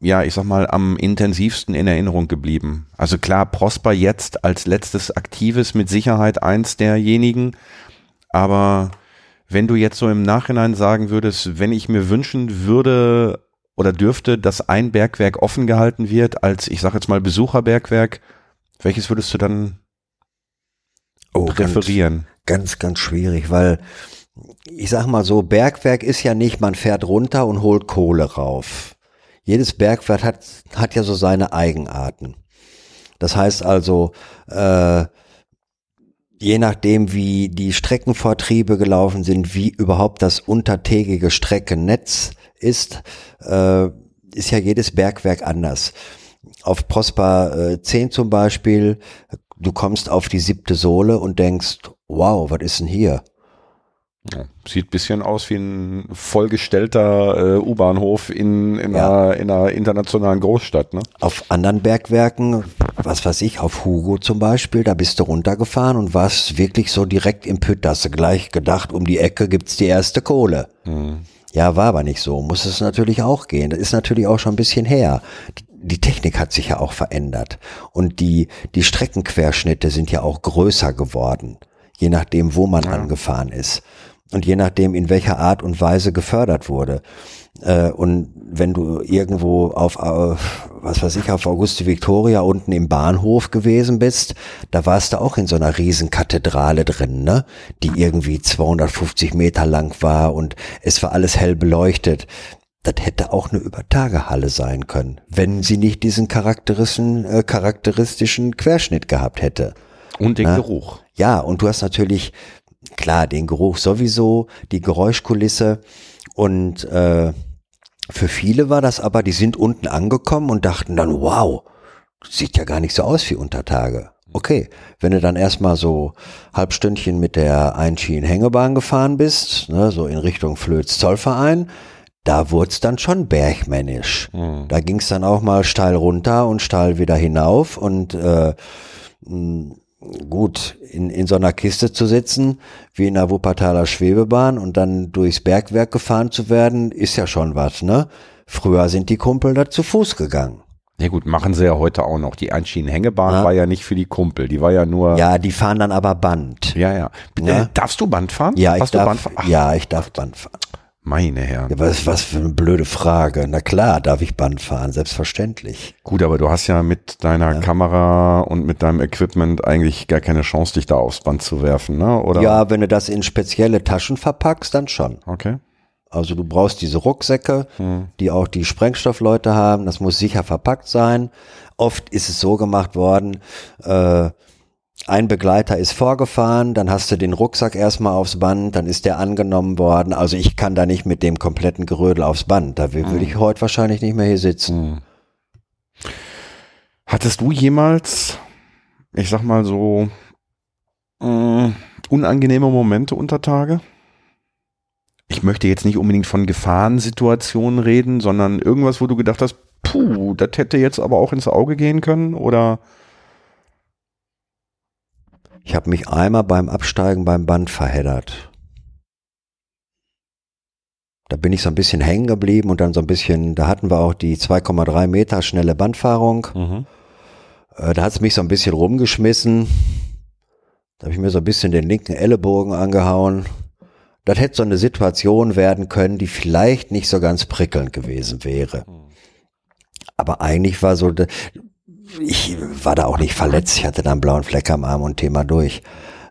ja, ich sag mal, am intensivsten in Erinnerung geblieben? Also klar, Prosper jetzt als letztes aktives mit Sicherheit eins derjenigen, aber wenn du jetzt so im Nachhinein sagen würdest, wenn ich mir wünschen würde oder dürfte, dass ein Bergwerk offen gehalten wird, als ich sag jetzt mal Besucherbergwerk, welches würdest du dann Oh, ganz, präferieren? ganz, ganz schwierig, weil ich sag mal so, Bergwerk ist ja nicht, man fährt runter und holt Kohle rauf. Jedes Bergwerk hat, hat ja so seine Eigenarten. Das heißt also, äh, je nachdem, wie die Streckenvortriebe gelaufen sind, wie überhaupt das untertägige Streckennetz ist, äh, ist ja jedes Bergwerk anders. Auf Prosper äh, 10 zum Beispiel, du kommst auf die siebte Sohle und denkst, wow, was ist denn hier? Ja, sieht bisschen aus wie ein vollgestellter äh, U-Bahnhof in, in, Ja. einer, in einer internationalen Großstadt. Ne? Auf anderen Bergwerken, was weiß ich, auf Hugo zum Beispiel, da bist du runtergefahren und warst wirklich so direkt im Pütt, da hast du gleich gedacht, um die Ecke gibt's die erste Kohle. Ja, war aber nicht so. Muss es natürlich auch gehen. Das ist natürlich auch schon ein bisschen her. Die Technik hat sich ja auch verändert. Und die, die Streckenquerschnitte sind ja auch größer geworden. Je nachdem, wo man angefahren ist. Und je nachdem, in welcher Art und Weise gefördert wurde. Äh, und wenn du irgendwo auf, was weiß ich, auf Auguste Victoria unten im Bahnhof gewesen bist, da warst du auch in so einer riesen Kathedrale drin, ne? Die irgendwie 250 Meter lang war und es war alles hell beleuchtet. das hätte auch eine Übertagehalle sein können, wenn sie nicht diesen charakteristischen, äh, charakteristischen Querschnitt gehabt hätte. Und den Na? Geruch. Ja, und du hast natürlich, klar, den Geruch sowieso, die Geräuschkulisse und äh, für viele war das aber, die sind unten angekommen und dachten dann, wow, sieht ja gar nicht so aus wie Untertage. Okay, wenn du dann erstmal so halbstündchen mit der Einschienen-Hängebahn gefahren bist, ne, so in Richtung Flöz-Zollverein, da wurde es dann schon bergmännisch. Mhm. Da ging es dann auch mal steil runter und steil wieder hinauf und äh, gut, in, in so einer Kiste zu sitzen, wie in der Wuppertaler Schwebebahn und dann durchs Bergwerk gefahren zu werden, ist ja schon was, ne? Früher sind die Kumpel da zu Fuß gegangen. Ja gut, machen sie ja heute auch noch. Die Einschienenhängebahn ja. war ja nicht für die Kumpel, die war ja nur. Ja, die fahren dann aber Band. Ja, ja. ja? Äh, darfst du Band fahren? Ja, ich darf, ja, ich darf Band fahren. Meine Herren. Ja, was, was für eine blöde Frage. Na klar, darf ich Band fahren, selbstverständlich. Gut, aber du hast ja mit deiner ja. Kamera und mit deinem Equipment eigentlich gar keine Chance, dich da aufs Band zu werfen, ne? Oder? Ja, wenn du das in spezielle Taschen verpackst, dann schon. Okay. Also du brauchst diese Rucksäcke, hm. die auch die Sprengstoffleute haben. Das muss sicher verpackt sein. Oft ist es so gemacht worden, äh, ein Begleiter ist vorgefahren, dann hast du den Rucksack erstmal aufs Band, dann ist der angenommen worden. Also ich kann da nicht mit dem kompletten Gerödel aufs Band. Da würde ich heute wahrscheinlich nicht mehr hier sitzen. Hattest du jemals, ich sag mal so, äh, unangenehme Momente unter Tage? Ich möchte jetzt nicht unbedingt von Gefahrensituationen reden, sondern irgendwas, wo du gedacht hast, puh, das hätte jetzt aber auch ins Auge gehen können oder ich habe mich einmal beim Absteigen beim Band verheddert. Da bin ich so ein bisschen hängen geblieben und dann so ein bisschen, da hatten wir auch die 2,3 Meter schnelle Bandfahrung. Mhm. Äh, da hat es mich so ein bisschen rumgeschmissen. Da habe ich mir so ein bisschen den linken Ellenbogen angehauen. Das hätte so eine Situation werden können, die vielleicht nicht so ganz prickelnd gewesen wäre. Mhm. Aber eigentlich war so, ich war da auch nicht verletzt. Ich hatte da einen blauen Fleck am Arm und Thema durch.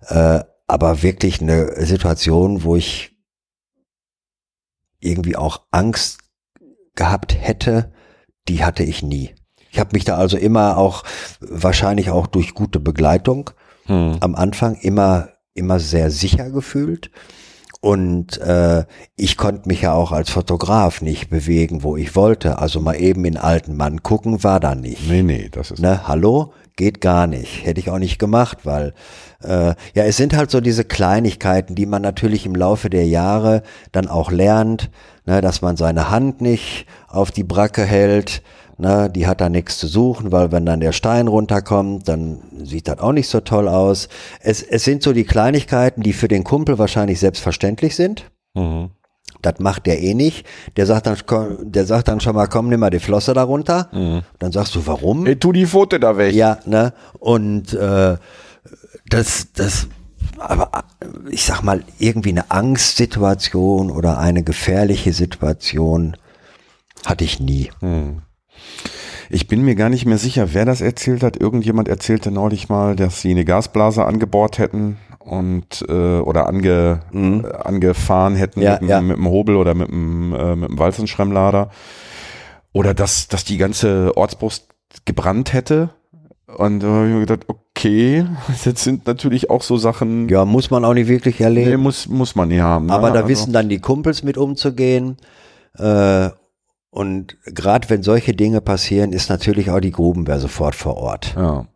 Äh, aber wirklich eine Situation, wo ich irgendwie auch Angst gehabt hätte, die hatte ich nie. Ich habe mich da also immer auch, wahrscheinlich auch durch gute Begleitung, hm. am Anfang immer, immer sehr sicher gefühlt. Und äh, ich konnte mich ja auch als Fotograf nicht bewegen, wo ich wollte. Also mal eben in alten Mann gucken war da nicht. Nee, nee, das ist. Ne, hallo? Geht gar nicht. Hätte ich auch nicht gemacht, weil äh, ja, es sind halt so diese Kleinigkeiten, die man natürlich im Laufe der Jahre dann auch lernt, ne, dass man seine Hand nicht auf die Bracke hält, Ne, die hat da nichts zu suchen, weil wenn dann der Stein runterkommt, dann sieht das auch nicht so toll aus. Es, es sind so die Kleinigkeiten, die für den Kumpel wahrscheinlich selbstverständlich sind. Mhm. Das macht der eh nicht. Der sagt dann, der sagt dann schon mal, komm, nimm mal die Flosse da runter. Mhm. Dann sagst du, warum? Hey, tu die Pfote da weg. Ja, ne? Und äh, das, das, aber ich sag mal, irgendwie eine Angstsituation oder eine gefährliche Situation hatte ich nie. Mhm. Ich bin mir gar nicht mehr sicher, wer das erzählt hat. Irgendjemand erzählte neulich mal, dass sie eine Gasblase angebohrt hätten und äh, oder ange, mhm. äh, angefahren hätten ja, mit, ja. mit dem Hobel oder mit dem, äh, mit dem Walzenschremmlader. Oder dass, dass die ganze Ortsbrust gebrannt hätte. Und da habe ich mir gedacht, okay, das sind natürlich auch so Sachen. Ja, muss man auch nicht wirklich erleben. Nee, muss, muss man nie haben. Ne? Aber da also. wissen dann die Kumpels mit umzugehen. Äh, und gerade wenn solche Dinge passieren, ist natürlich auch die Grubenwehr sofort vor Ort. Ja.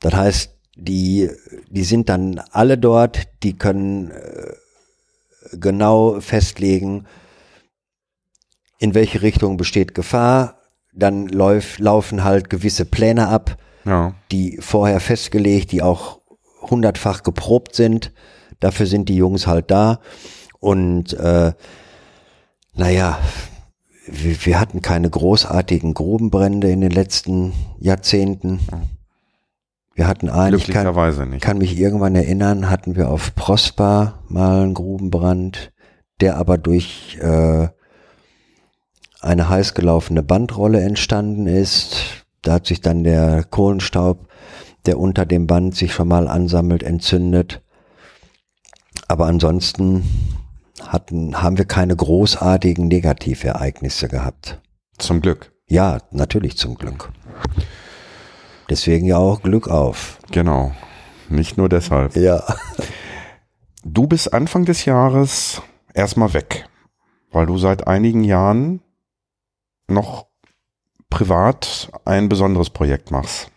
Das heißt, die, die sind dann alle dort, die können äh, genau festlegen, in welche Richtung besteht Gefahr. Dann läuf, laufen halt gewisse Pläne ab, ja. die vorher festgelegt, die auch hundertfach geprobt sind. Dafür sind die Jungs halt da. Und äh, naja, wir, wir hatten keine großartigen Grubenbrände in den letzten Jahrzehnten. Wir hatten einen, ich kann, kann mich irgendwann erinnern, hatten wir auf Prosper mal einen Grubenbrand, der aber durch äh, eine heiß gelaufene Bandrolle entstanden ist. Da hat sich dann der Kohlenstaub, der unter dem Band sich schon mal ansammelt, entzündet. Aber ansonsten hatten, haben wir keine großartigen Negativereignisse gehabt. Zum Glück. Ja, natürlich zum Glück. Deswegen ja auch Glück auf. Genau. Nicht nur deshalb. Ja. Du bist Anfang des Jahres erstmal weg, weil du seit einigen Jahren noch privat ein besonderes Projekt machst.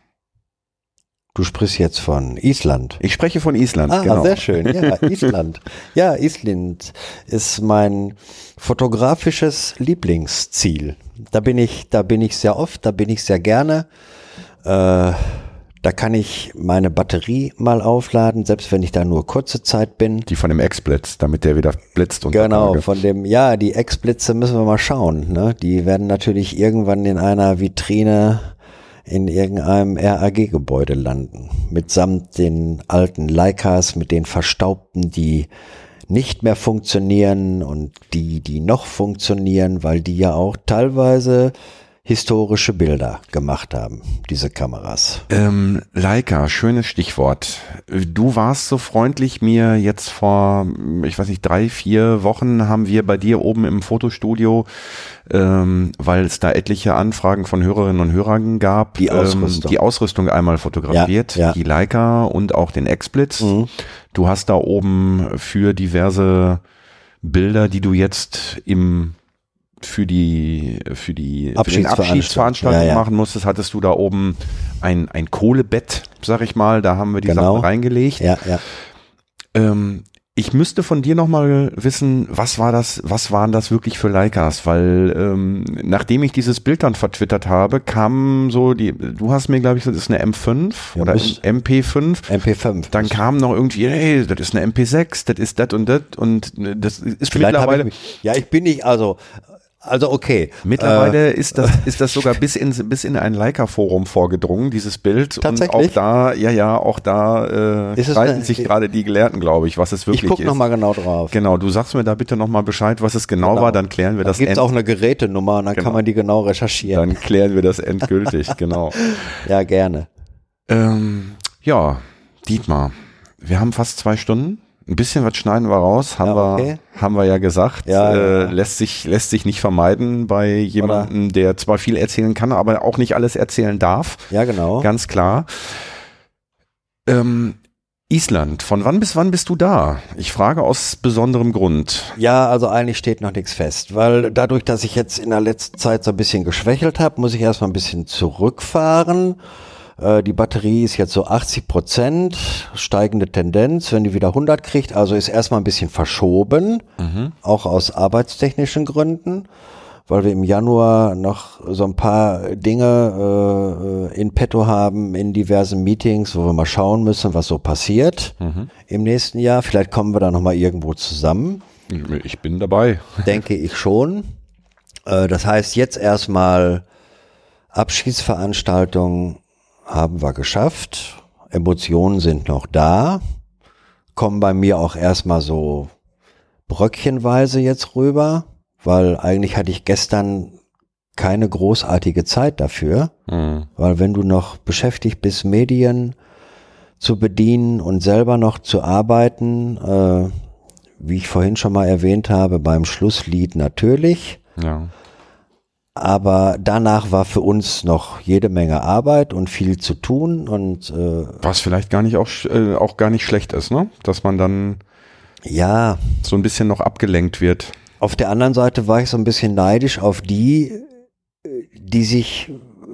Du sprichst jetzt von Island. Ich spreche von Island, Ah, genau. sehr schön. Ja, Island. Ja, Island ist mein fotografisches Lieblingsziel. Da bin ich, da bin ich sehr oft, da bin ich sehr gerne. Äh, da kann ich meine Batterie mal aufladen, selbst wenn ich da nur kurze Zeit bin. Die von dem Ex-Blitz, damit der wieder blitzt unter Genau, von dem, ja, die Ex-Blitze müssen wir mal schauen. Ne? Die werden natürlich irgendwann in einer Vitrine in irgendeinem RAG-Gebäude landen. Mitsamt den alten Leicas, mit den Verstaubten, die nicht mehr funktionieren und die, die noch funktionieren, weil die ja auch teilweise historische Bilder gemacht haben, diese Kameras. Ähm, Leica, schönes Stichwort. Du warst so freundlich, mir jetzt vor, ich weiß nicht, drei, vier Wochen haben wir bei dir oben im Fotostudio, ähm, weil es da etliche Anfragen von Hörerinnen und Hörern gab, Die Ausrüstung. Ähm, die Ausrüstung einmal fotografiert, Ja, ja. die Leica und auch den X-Blitz. Mhm. Du hast da oben für diverse Bilder, die du jetzt im für die für die für Abschiedsveranstaltung. Ja, ja. machen musstest, hattest du da oben ein, ein Kohlebett, sag ich mal, da haben wir die Genau. Sachen reingelegt. Ja, ja. Ähm, ich müsste von dir nochmal wissen, was war das, was waren das wirklich für Leicas? Weil ähm, nachdem ich dieses Bild dann vertwittert habe, kam so die, du hast mir, glaube ich, das ist eine M5 Ja, oder muss- MP5. MP5. Dann kam noch irgendwie, hey, das ist eine MP6, das ist das und das und das ist Vielleicht mittlerweile ich mich, ja, ich bin nicht, also, also okay. Mittlerweile ist das ist das sogar bis in bis in ein Leica-Forum vorgedrungen, dieses Bild. Und Tatsächlich? auch da, ja, ja, auch da äh, Ist streiten sich gerade die Gelehrten, glaube ich, was es ich wirklich gucke ist. nochmal genau drauf. Genau, du sagst mir da bitte nochmal Bescheid, was es genau, Genau. war, dann klären wir Da das gibt es auch eine Gerätenummer und dann Genau. kann man die genau recherchieren. dann klären wir das endgültig, genau. ja, gerne. Ähm, ja, Dietmar, wir haben fast zwei Stunden. Ein bisschen was schneiden wir raus, haben, Ja, okay. wir, haben wir ja gesagt. Ja, äh, ja. Lässt, sich, lässt sich nicht vermeiden bei jemandem, der zwar viel erzählen kann, aber auch nicht alles erzählen darf. Ja, genau. Ganz klar. Ähm, Island, von wann bis wann bist du da? Ich frage aus besonderem Grund. Ja, also eigentlich steht noch nichts fest, weil dadurch, dass ich jetzt in der letzten Zeit so ein bisschen geschwächelt habe, muss ich erstmal ein bisschen zurückfahren. Äh, Die Batterie ist jetzt so 80 Prozent, steigende Tendenz, wenn die wieder 100 kriegt, also ist erstmal ein bisschen verschoben, auch aus arbeitstechnischen Gründen, weil wir im Januar noch so ein paar Dinge äh, in petto haben in diversen Meetings, wo wir mal schauen müssen, was so passiert im nächsten Jahr. Vielleicht kommen wir da noch mal irgendwo zusammen Ich bin dabei. denke ich schon. Äh, Das heißt, jetzt erstmal Abschiedsveranstaltung haben wir geschafft. Emotionen sind noch da. Kommen bei mir auch erstmal so bröckchenweise jetzt rüber, weil eigentlich hatte ich gestern keine großartige Zeit dafür, Mhm. weil wenn du noch beschäftigt bist, Medien zu bedienen und selber noch zu arbeiten, äh, wie ich vorhin schon mal erwähnt habe, beim Schlusslied natürlich. Ja. Aber danach war für uns noch jede Menge Arbeit und viel zu tun und äh, Was vielleicht gar nicht auch, äh, auch gar nicht schlecht ist, ne? Dass man dann ja, so ein bisschen noch abgelenkt wird. auf der anderen Seite war ich so ein bisschen neidisch auf die, die sich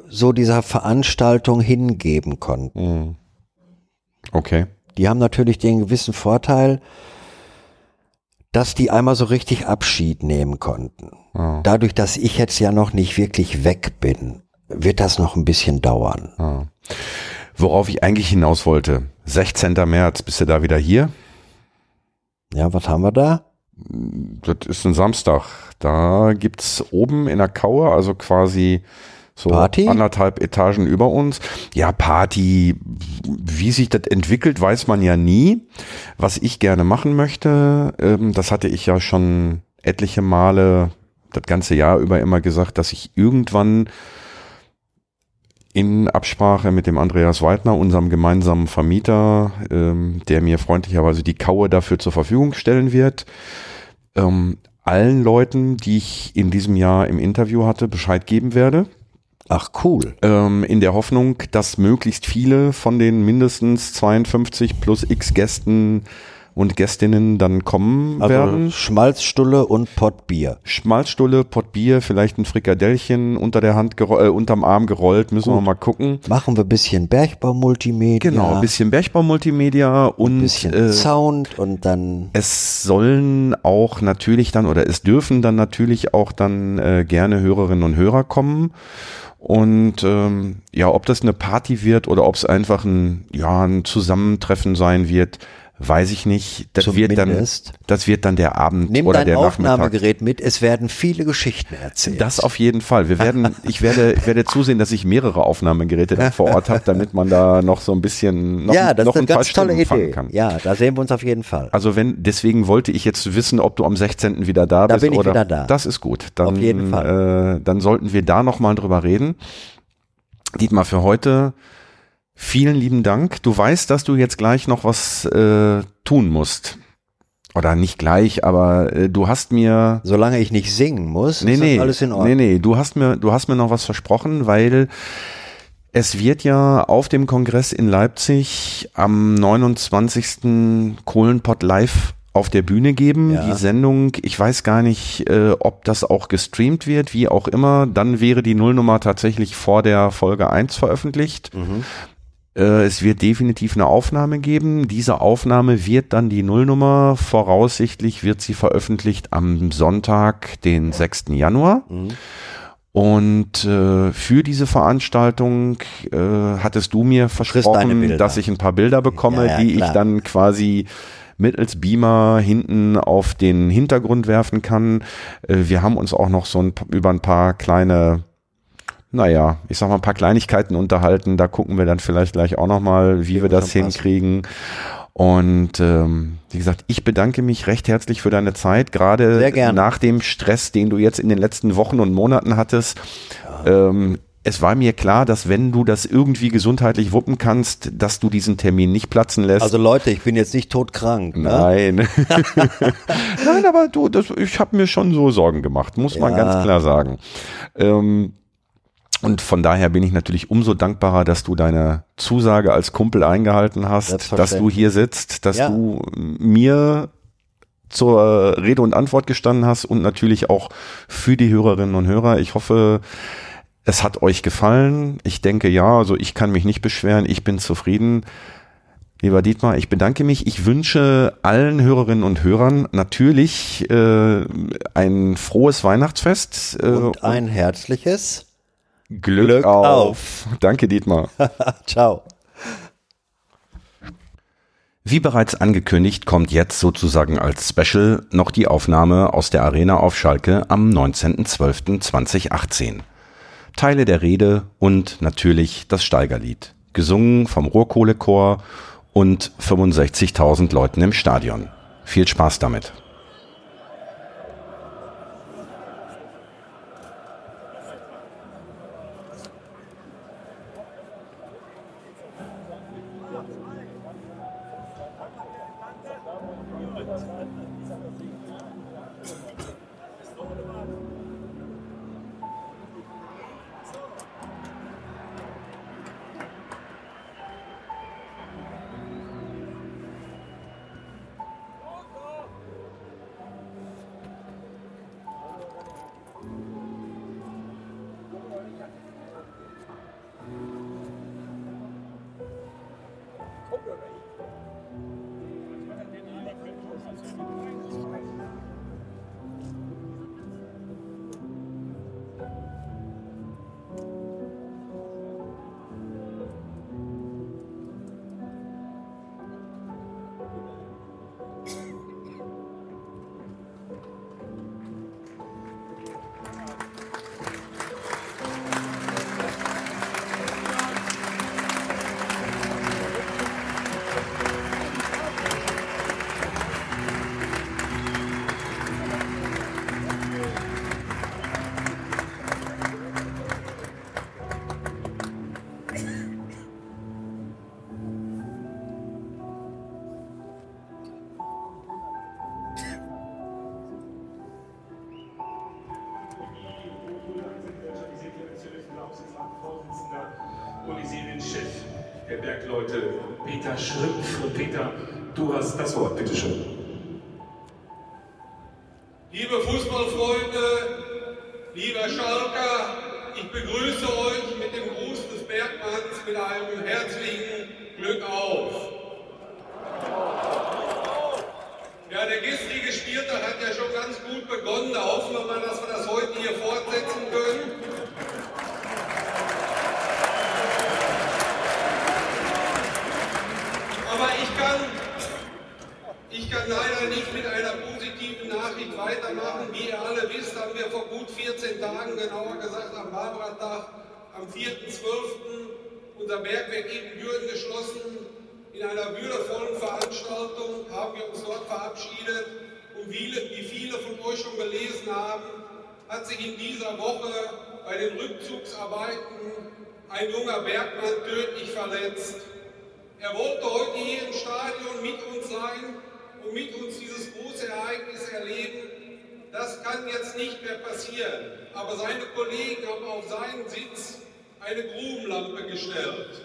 so dieser Veranstaltung hingeben konnten. Mhm. Okay. Die haben natürlich den gewissen Vorteil, dass die einmal so richtig Abschied nehmen konnten. Ah, Dadurch, dass ich jetzt ja noch nicht wirklich weg bin, wird das noch ein bisschen dauern. ah. Worauf ich eigentlich hinaus wollte. 16. März, bist du da wieder hier? Ja, was haben wir da? Das ist ein Samstag. Da gibt's oben in der Kaue, also quasi so Party? anderthalb Etagen über uns. Ja, Party. Wie sich das entwickelt, weiß man ja nie. Was ich gerne machen möchte, ähm, das hatte ich ja schon etliche Male das ganze Jahr über immer gesagt, dass ich irgendwann in Absprache mit dem Andreas Weidner, unserem gemeinsamen Vermieter, ähm, der mir freundlicherweise die Kaue dafür zur Verfügung stellen wird, ähm, allen Leuten, die ich in diesem Jahr im Interview hatte, Bescheid geben werde. Ach cool. Ähm, in der Hoffnung, dass möglichst viele von den mindestens 52 plus x Gästen und Gästinnen dann kommen Also werden. Schmalzstulle und Pottbier. Schmalzstulle, Pottbier, vielleicht ein Frikadellchen unter der Hand, äh, unterm Arm gerollt, müssen wir Gut. mal gucken. Machen wir ein bisschen Bergbau-Multimedia. Genau, ein bisschen Bergbau-Multimedia und ein bisschen äh, Sound und dann es sollen auch natürlich dann oder es dürfen dann natürlich auch dann äh, gerne Hörerinnen und Hörer kommen. Und ähm, ja, ob das eine Party wird oder ob es einfach ein, ja, ein Zusammentreffen sein wird, weiß ich nicht. Das wird dann, Zumindest. das wird dann der Abend nimm oder dein der Nachmittag. Aufnahmegerät mit. Es werden viele Geschichten erzählt. Das auf jeden Fall. Wir werden, ich werde, ich werde zusehen, dass ich mehrere Aufnahmegeräte da vor Ort habe, damit man da noch so ein bisschen noch, ja, das noch ist ein eine paar ganz tolle fangen Idee. kann. Ja, da sehen wir uns auf jeden Fall. Also wenn, deswegen wollte ich jetzt wissen, ob du am 16. wieder da Da bist. bin ich oder, wieder da. Das ist gut. Dann, Auf jeden Fall. Äh, dann sollten wir da nochmal drüber reden. Dietmar, für heute vielen lieben Dank. Du weißt, dass du jetzt gleich noch was äh, tun musst. Oder nicht gleich, aber äh, du hast mir Solange ich nicht singen muss, Nee, ist nee, alles in Ordnung. nee, nee, du hast mir, du hast mir noch was versprochen, weil es wird ja auf dem Kongress in Leipzig am 29. Kohlenpott live auf der Bühne geben. Ja. Die Sendung, ich weiß gar nicht, äh, ob das auch gestreamt wird, wie auch immer. Dann wäre die Nullnummer tatsächlich vor der Folge 1 veröffentlicht. Mhm. Äh, es wird definitiv eine Aufnahme geben. Diese Aufnahme wird dann die Nullnummer. Voraussichtlich wird sie veröffentlicht am Sonntag, den 6. Januar. Mhm. Und äh, für diese Veranstaltung äh, hattest du mir versprochen, dass ich ein paar Bilder bekomme, Ja, ja, die klar. ich dann quasi mittels Beamer hinten auf den Hintergrund werfen kann. Äh, wir haben uns auch noch so ein, über ein paar kleine naja, ich sag mal ein paar Kleinigkeiten unterhalten. Da gucken wir dann vielleicht gleich auch nochmal, wie wir das hinkriegen. Und ähm, wie gesagt, ich bedanke mich recht herzlich für deine Zeit, gerade nach dem Stress, den du jetzt in den letzten Wochen und Monaten hattest. Ähm, es war mir klar, dass wenn du das irgendwie gesundheitlich wuppen kannst, dass du diesen Termin nicht platzen lässt. Also Leute, ich bin jetzt nicht todkrank. Ne? Nein. Nein, aber du, das, ich habe mir schon so Sorgen gemacht, muss man Ja. ganz klar sagen. Ähm, und von daher bin ich natürlich umso dankbarer, dass du deine Zusage als Kumpel eingehalten hast, dass du hier sitzt, dass Ja. du mir zur Rede und Antwort gestanden hast und natürlich auch für die Hörerinnen und Hörer. Ich hoffe, es hat euch gefallen. Ich denke ja, also ich kann mich nicht beschweren, ich bin zufrieden. Lieber Dietmar, ich bedanke mich. Ich wünsche allen Hörerinnen und Hörern natürlich äh, ein frohes Weihnachtsfest äh, Und ein herzliches Glück, Glück auf. auf. Danke, Dietmar. Ciao. Wie bereits angekündigt, kommt jetzt sozusagen als Special noch die Aufnahme aus der Arena auf Schalke am 19.12.2018. Teile der Rede und natürlich das Steigerlied, gesungen vom Ruhrkohlechor und 65.000 Leuten im Stadion. Viel Spaß damit. weitermachen. Wie ihr alle wisst, haben wir vor gut 14 Tagen, genauer gesagt am Barbara-Tag, am 4.12. unser Bergwerk Ibbenbüren geschlossen. In einer würdevollen Veranstaltung haben wir uns dort verabschiedet und wie viele von euch schon gelesen haben, hat sich in dieser Woche bei den Rückzugsarbeiten ein junger Bergmann tödlich verletzt. Er wollte heute hier im Stadion mit uns sein und mit uns dieses große Ereignis erleben, das kann jetzt nicht mehr passieren. Aber seine Kollegen haben auf seinen Sitz eine Grubenlampe gestellt.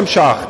Hey, Kumpel,